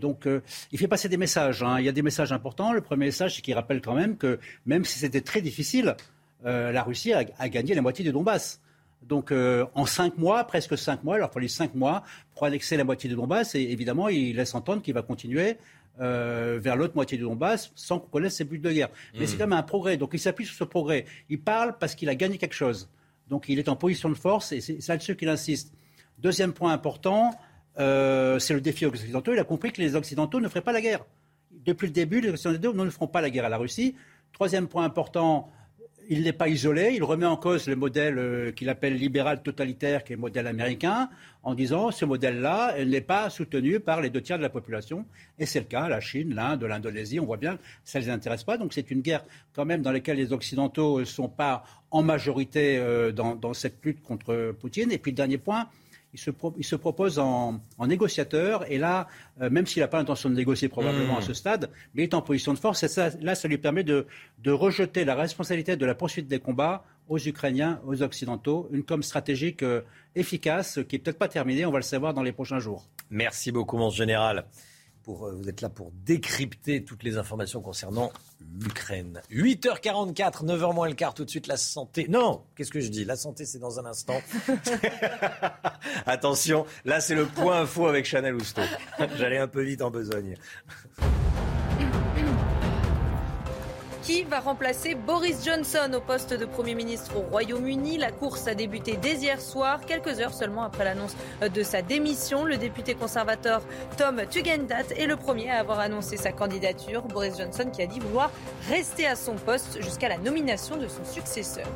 donc il fait passer des messages. Hein. Il y a des messages importants. Le premier message, c'est qu'il rappelle quand même que même si c'était très difficile, la Russie a, gagné la moitié du Donbass. Donc en cinq mois, presque cinq mois, il leur fallu cinq mois pour annexer la moitié du Donbass. Et évidemment, il laisse entendre qu'il va continuer euh, vers l'autre moitié du Donbass sans qu'on connaisse ses buts de guerre. Mais c'est mmh. quand même un progrès. Donc il s'appuie sur ce progrès. Il parle parce qu'il a gagné quelque chose. Donc il est en position de force et c'est là-dessus qu'il insiste. Deuxième point important, euh, c'est le défi aux Occidentaux. Il a compris que les Occidentaux ne feraient pas la guerre. Depuis le début, les Occidentaux ne feront pas la guerre à la Russie. Troisième point important, il n'est pas isolé, il remet en cause le modèle euh, qu'il appelle libéral totalitaire, qui est le modèle américain, en disant ce modèle-là n'est pas soutenu par les deux tiers de la population. Et c'est le cas, la Chine, l'Inde, l'Indonésie, on voit bien ça ne les intéresse pas. Donc c'est une guerre quand même dans laquelle les Occidentaux ne sont pas en majorité euh, dans, dans, cette lutte contre Poutine. Et puis le dernier point, il se, propose en, négociateur. Et là, euh, même s'il n'a pas l'intention de négocier probablement à hmm. ce stade, mais il est en position de force. Et là, ça lui permet de, rejeter la responsabilité de la poursuite des combats aux Ukrainiens, aux Occidentaux. Une com stratégique euh, efficace qui n'est peut-être pas terminée. On va le savoir dans les prochains jours. Merci beaucoup, mon général. Euh, vous êtes là pour décrypter toutes les informations concernant l'Ukraine. 8h44, 9h moins le quart, tout de suite la santé. Non, qu'est-ce que je dis? La santé, c'est dans un instant. Attention, là c'est le point info avec Chanel Housteau. J'allais un peu vite en besogne. Qui va remplacer Boris Johnson au poste de Premier ministre au Royaume-Uni La course a débuté dès hier soir, quelques heures seulement après l'annonce de sa démission. Le député conservateur Tom Tugendat est le premier à avoir annoncé sa candidature. Boris Johnson qui a dit vouloir rester à son poste jusqu'à la nomination de son successeur.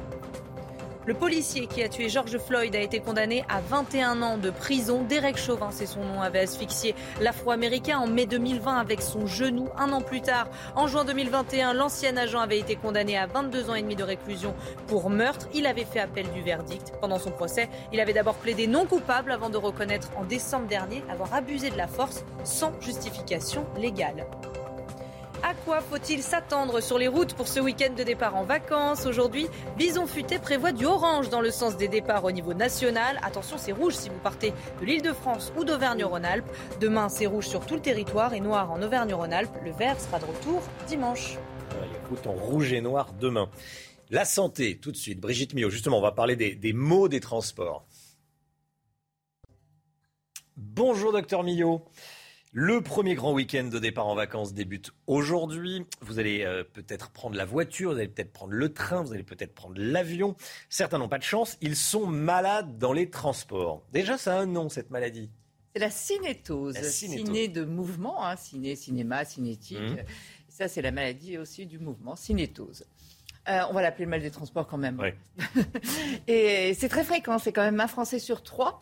Le policier qui a tué George Floyd a été condamné à 21 ans de prison. Derek Chauvin, c'est son nom, avait asphyxié l'Afro-Américain en mai 2020 avec son genou. Un an plus tard, en juin 2021, l'ancien agent avait été condamné à 22 ans et demi de réclusion pour meurtre. Il avait fait appel du verdict. Pendant son procès, il avait d'abord plaidé non coupable avant de reconnaître en décembre dernier avoir abusé de la force sans justification légale. À quoi faut-il s'attendre sur les routes pour ce week-end de départ en vacances Aujourd'hui, Bison Futé prévoit du orange dans le sens des départs au niveau national. Attention, c'est rouge si vous partez de l'île de France ou d'Auvergne-Rhône-Alpes. Demain, c'est rouge sur tout le territoire et noir en Auvergne-Rhône-Alpes. Le vert sera de retour dimanche. Il y a en rouge et noir demain. La santé, tout de suite. Brigitte Millot, justement, on va parler des, des maux des transports. Bonjour, docteur Millot. Le premier grand week-end de départ en vacances débute aujourd'hui. Vous allez euh, peut-être prendre la voiture, vous allez peut-être prendre le train, vous allez peut-être prendre l'avion. Certains n'ont pas de chance, ils sont malades dans les transports. Déjà, ça a un nom, cette maladie. C'est la cinétose. Ciné de mouvement, hein, ciné, cinéma, cinétique. Mmh. Ça, c'est la maladie aussi du mouvement, cinétose. Euh, on va l'appeler le mal des transports quand même. Et c'est très fréquent, c'est quand même un Français sur trois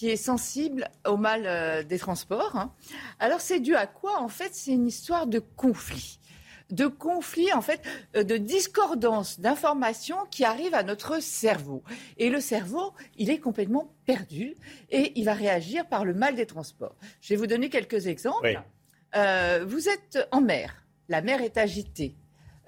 qui est sensible au mal euh, des transports. Hein. Alors c'est dû à quoi En fait, c'est une histoire de conflit? De conflit, en fait, euh, de discordance d'informations qui arrivent à notre cerveau. Et le cerveau, il est complètement perdu et il va réagir par le mal des transports. Je vais vous donner quelques exemples. Euh, vous êtes en mer, la mer est agitée.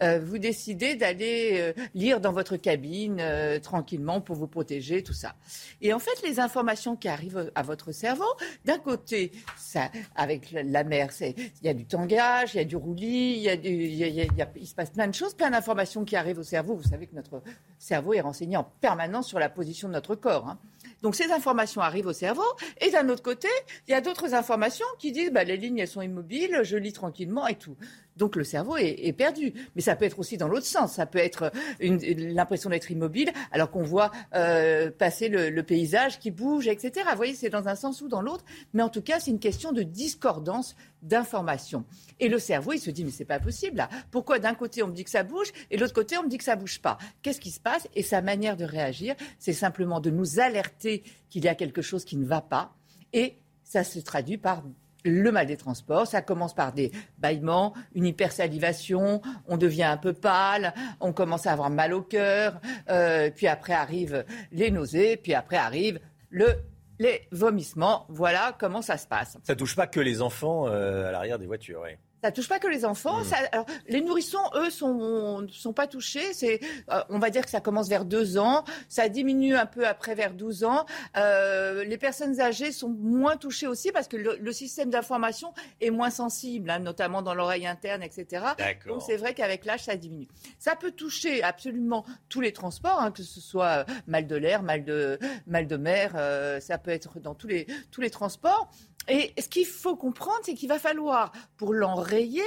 Euh, vous décidez d'aller euh, lire dans votre cabine euh, tranquillement pour vous protéger, tout ça. Et en fait, les informations qui arrivent à votre cerveau, d'un côté, ça, avec la mer, il y a du tangage, il y a du roulis, il, y a il, se passe plein de choses, plein d'informations qui arrivent au cerveau. Vous savez que notre cerveau est renseigné en permanence sur la position de notre corps. Hein. Donc ces informations arrivent au cerveau. Et d'un autre côté, il y a d'autres informations qui disent bah, les lignes elles sont immobiles, je lis tranquillement et tout. Donc le cerveau est, perdu. Mais ça peut être aussi dans l'autre sens. Ça peut être l'impression d'être immobile alors qu'on voit euh, passer le, paysage qui bouge, etc. Vous voyez, c'est dans un sens ou dans l'autre. Mais en tout cas, c'est une question de discordance d'informations. Et le cerveau, il se dit, mais c'est pas possible là. Pourquoi d'un côté on me dit que ça bouge et de l'autre côté on me dit que ça bouge pas? Qu'est-ce qui se passe? Et sa manière de réagir, c'est simplement de nous alerter qu'il y a quelque chose qui ne va pas. Et ça se traduit par le mal des transports. Ça commence par des bâillements, une hypersalivation, on devient un peu pâle, on commence à avoir mal au cœur, euh, puis après arrivent les nausées, puis après arrive le les vomissements. Voilà comment ça se passe. Ça touche pas que les enfants euh, à l'arrière des voitures, oui. Ça touche pas que les enfants. Hmm. alors, les nourrissons, eux, sont sont pas touchés. C'est, euh, on va dire que ça commence vers deux ans. Ça diminue un peu après vers 12 ans. Euh, les personnes âgées sont moins touchées aussi parce que le, système d'information est moins sensible, hein, notamment dans l'oreille interne, etc. Donc c'est vrai qu'avec l'âge, ça diminue. Ça peut toucher absolument tous les transports, hein, que ce soit euh, mal de l'air, mal de mal de mer. Euh, ça peut être dans tous les tous les transports. Et ce qu'il faut comprendre, c'est qu'il va falloir, pour l'enrayer,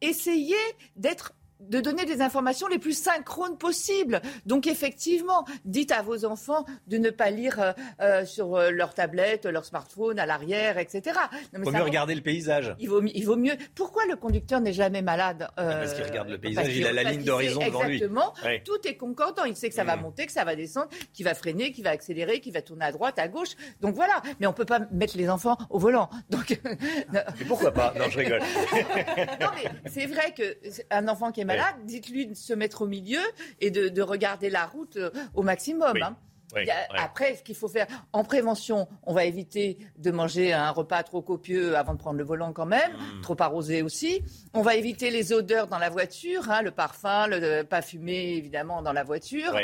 essayer d'être de donner des informations les plus synchrones possibles. Donc effectivement, dites à vos enfants de ne pas lire euh, euh, sur euh, leur tablette, leur smartphone, à l'arrière, etc. il vaut mieux regarder le paysage. Il vaut, il vaut, mieux. Pourquoi le conducteur n'est jamais malade Parce qu'il regarde le paysage, il a la ligne d'horizon devant lui. Exactement. Tout est concordant. Il sait que ça va mm. monter, que ça va descendre, qu'il va freiner, qu'il va accélérer, qu'il va tourner à droite, à gauche. Donc voilà. Mais on peut pas mettre les enfants au volant. Donc. pourquoi pas? Non, je rigole. non mais c'est vrai qu'un enfant qui est malade, dites-lui de se mettre au milieu et de, regarder la route euh, au maximum. Hein. Après, ce qu'il faut faire en prévention, on va éviter de manger un repas trop copieux avant de prendre le volant quand même, mm. trop arrosé aussi. On va éviter les odeurs dans la voiture, hein, le parfum, le, pas fumé évidemment dans la voiture.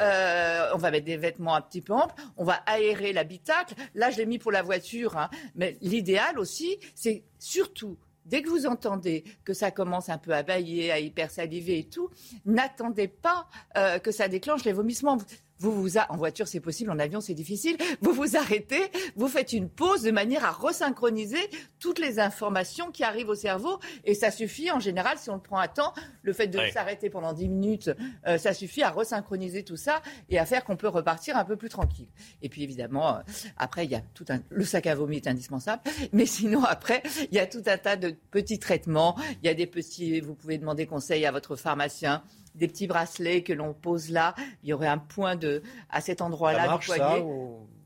Euh, on va mettre des vêtements un petit peu amples. On va aérer l'habitacle. Là, je l'ai mis pour la voiture, hein. mais l'idéal aussi, c'est surtout Dès que vous entendez que ça commence un peu à bailler, à hypersaliver et tout, n'attendez pas euh, que ça déclenche les vomissements. Vous vous en voiture c'est possible, en avion c'est difficile. Vous vous arrêtez, vous faites une pause de manière à resynchroniser toutes les informations qui arrivent au cerveau et ça suffit en général si on le prend à temps. Le fait de s'arrêter pendant 10 minutes, euh, ça suffit à resynchroniser tout ça et à faire qu'on peut repartir un peu plus tranquille. Et puis évidemment, euh, après il y a tout un le sac à vomi est indispensable, mais sinon après il y a tout un tas de petits traitements. Il y a des petits, vous pouvez demander conseil à votre pharmacien des petits bracelets que l'on pose là. Il y aurait un point de, à cet endroit-là du poignet.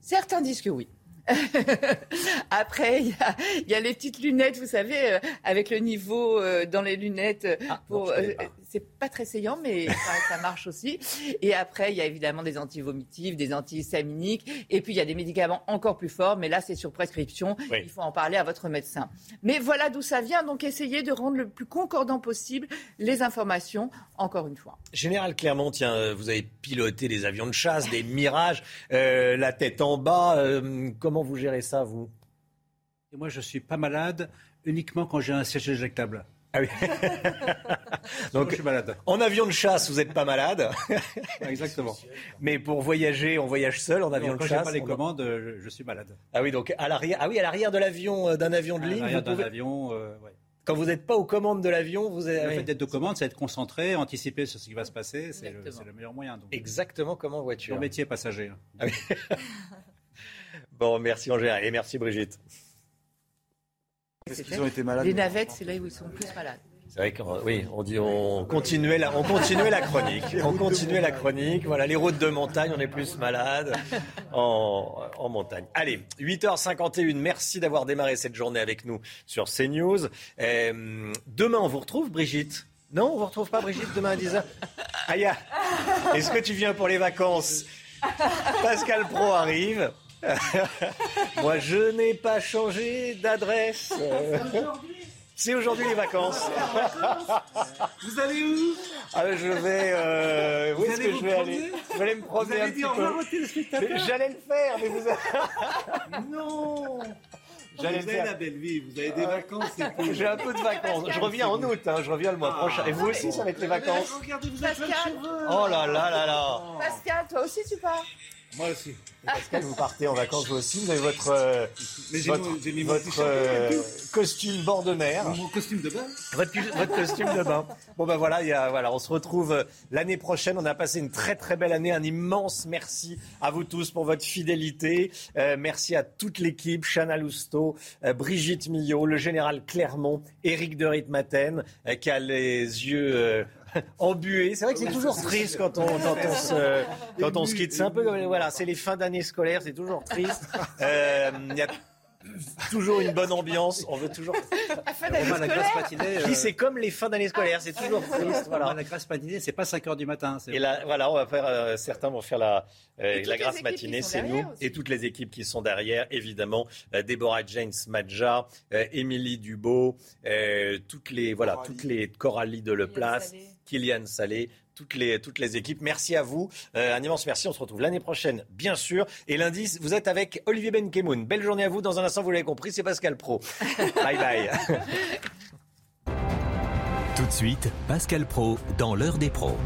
Certains disent que oui. Après, il y, a, les petites lunettes, vous savez, euh, avec le niveau euh, dans les lunettes. Ah, pour, euh, c'est pas très saillant, mais ça, marche aussi. Et après, il y a évidemment des antivomitifs, des antihistaminiques, et puis il y a des médicaments encore plus forts, mais là, c'est sur prescription. Il faut en parler à votre médecin. Mais voilà d'où ça vient. Donc, essayez de rendre le plus concordant possible les informations, encore une fois. Général Clermont, tiens, vous avez piloté des avions de chasse, des mirages, la tête en bas. comment Comment vous gérez ça, vous? Et Moi, je suis pas malade uniquement quand j'ai un siège éjectable. Ah oui. Donc, je suis malade. En avion de chasse, vous n'êtes pas malade. Exactement. Mais pour voyager, on voyage seul en avion de chasse. Quand pas les commandes, je, suis malade. Ah oui, donc à l'arrière, ah oui, à l'arrière de l'avion, euh, d'un avion de ligne. À l'arrière d'un avion, euh, Quand vous n'êtes pas aux commandes de l'avion, vous êtes. Le fait d'être aux commandes, c'est être concentré, anticiper sur ce qui va se passer, c'est le, meilleur moyen. Exactement comme en voiture. Mon métier passager. Ah oui. Bon, merci Angèle et merci Brigitte. Ont été malades Les navettes, c'est là où ils sont plus malades. C'est vrai qu'on oui, on dit on continuait la, on continuait la chronique. on continuait la chronique. Voilà, les routes de montagne, on est plus malade en, en montagne. Allez, 8h51. Merci d'avoir démarré cette journée avec nous sur CNews. Euh, demain, on vous retrouve, Brigitte? Non, on vous retrouve pas, Brigitte, demain à 10h. Aya, est-ce que tu viens pour les vacances? Pascal Pro arrive. Moi, je n'ai pas changé d'adresse. C'est aujourd'hui les vacances. Vous allez où? Ah, Je vais. Euh, où est-ce que je vais aller Je vais aller me promener un petit peu. J'allais le faire, mais vous. Avez... non J'allais vous avez la belle vie, vous avez des vacances. J'ai un peu de vacances. Je reviens en août, hein, je reviens le mois prochain. Et vous aussi, ça va être les vacances? Regardez, vous avez plein de cheveux. Oh là là là là. Pascal, toi aussi tu pars? Moi aussi. Pascal, vous partez en vacances vous aussi. Vous avez votre, euh, votre, euh, costume bord de mer. Mon costume de bain. Votre, votre costume de bain. Bon ben voilà, il y a, voilà, on se retrouve euh, l'année prochaine. On a passé une très très belle année. Un immense merci à vous tous pour votre fidélité. merci à toute l'équipe, Chana Lousteau, Brigitte Millot, le général Clermont, Éric de Ritmaten, qui a les yeux embué. C'est vrai que c'est toujours triste quand on, quand on, se, quand on se quitte. C'est un peu voilà, c'est les fins d'année scolaire, c'est toujours triste. Euh, il y a toujours une bonne ambiance. On veut toujours. la grasse matinée. Euh... c'est comme les fins d'année scolaire, c'est toujours triste. Voilà. La grasse matinée, c'est pas 5 heures du matin. Et là, voilà, on va faire. Euh, certains vont faire la euh, la grasse matinée, c'est nous et toutes les équipes qui sont derrière, évidemment. Euh, Déborah James Madja, Émilie Dubo, toutes les voilà, toutes les Coralie de Le Place. Kylian Salé, toutes les, toutes les équipes. Merci à vous. Euh, un immense merci. On se retrouve l'année prochaine, bien sûr. Et lundi, vous êtes avec Olivier Benkemoun. Belle journée à vous. Dans un instant, vous l'avez compris, c'est Pascal Pro. bye bye. Tout de suite, Pascal Pro dans l'heure des pros.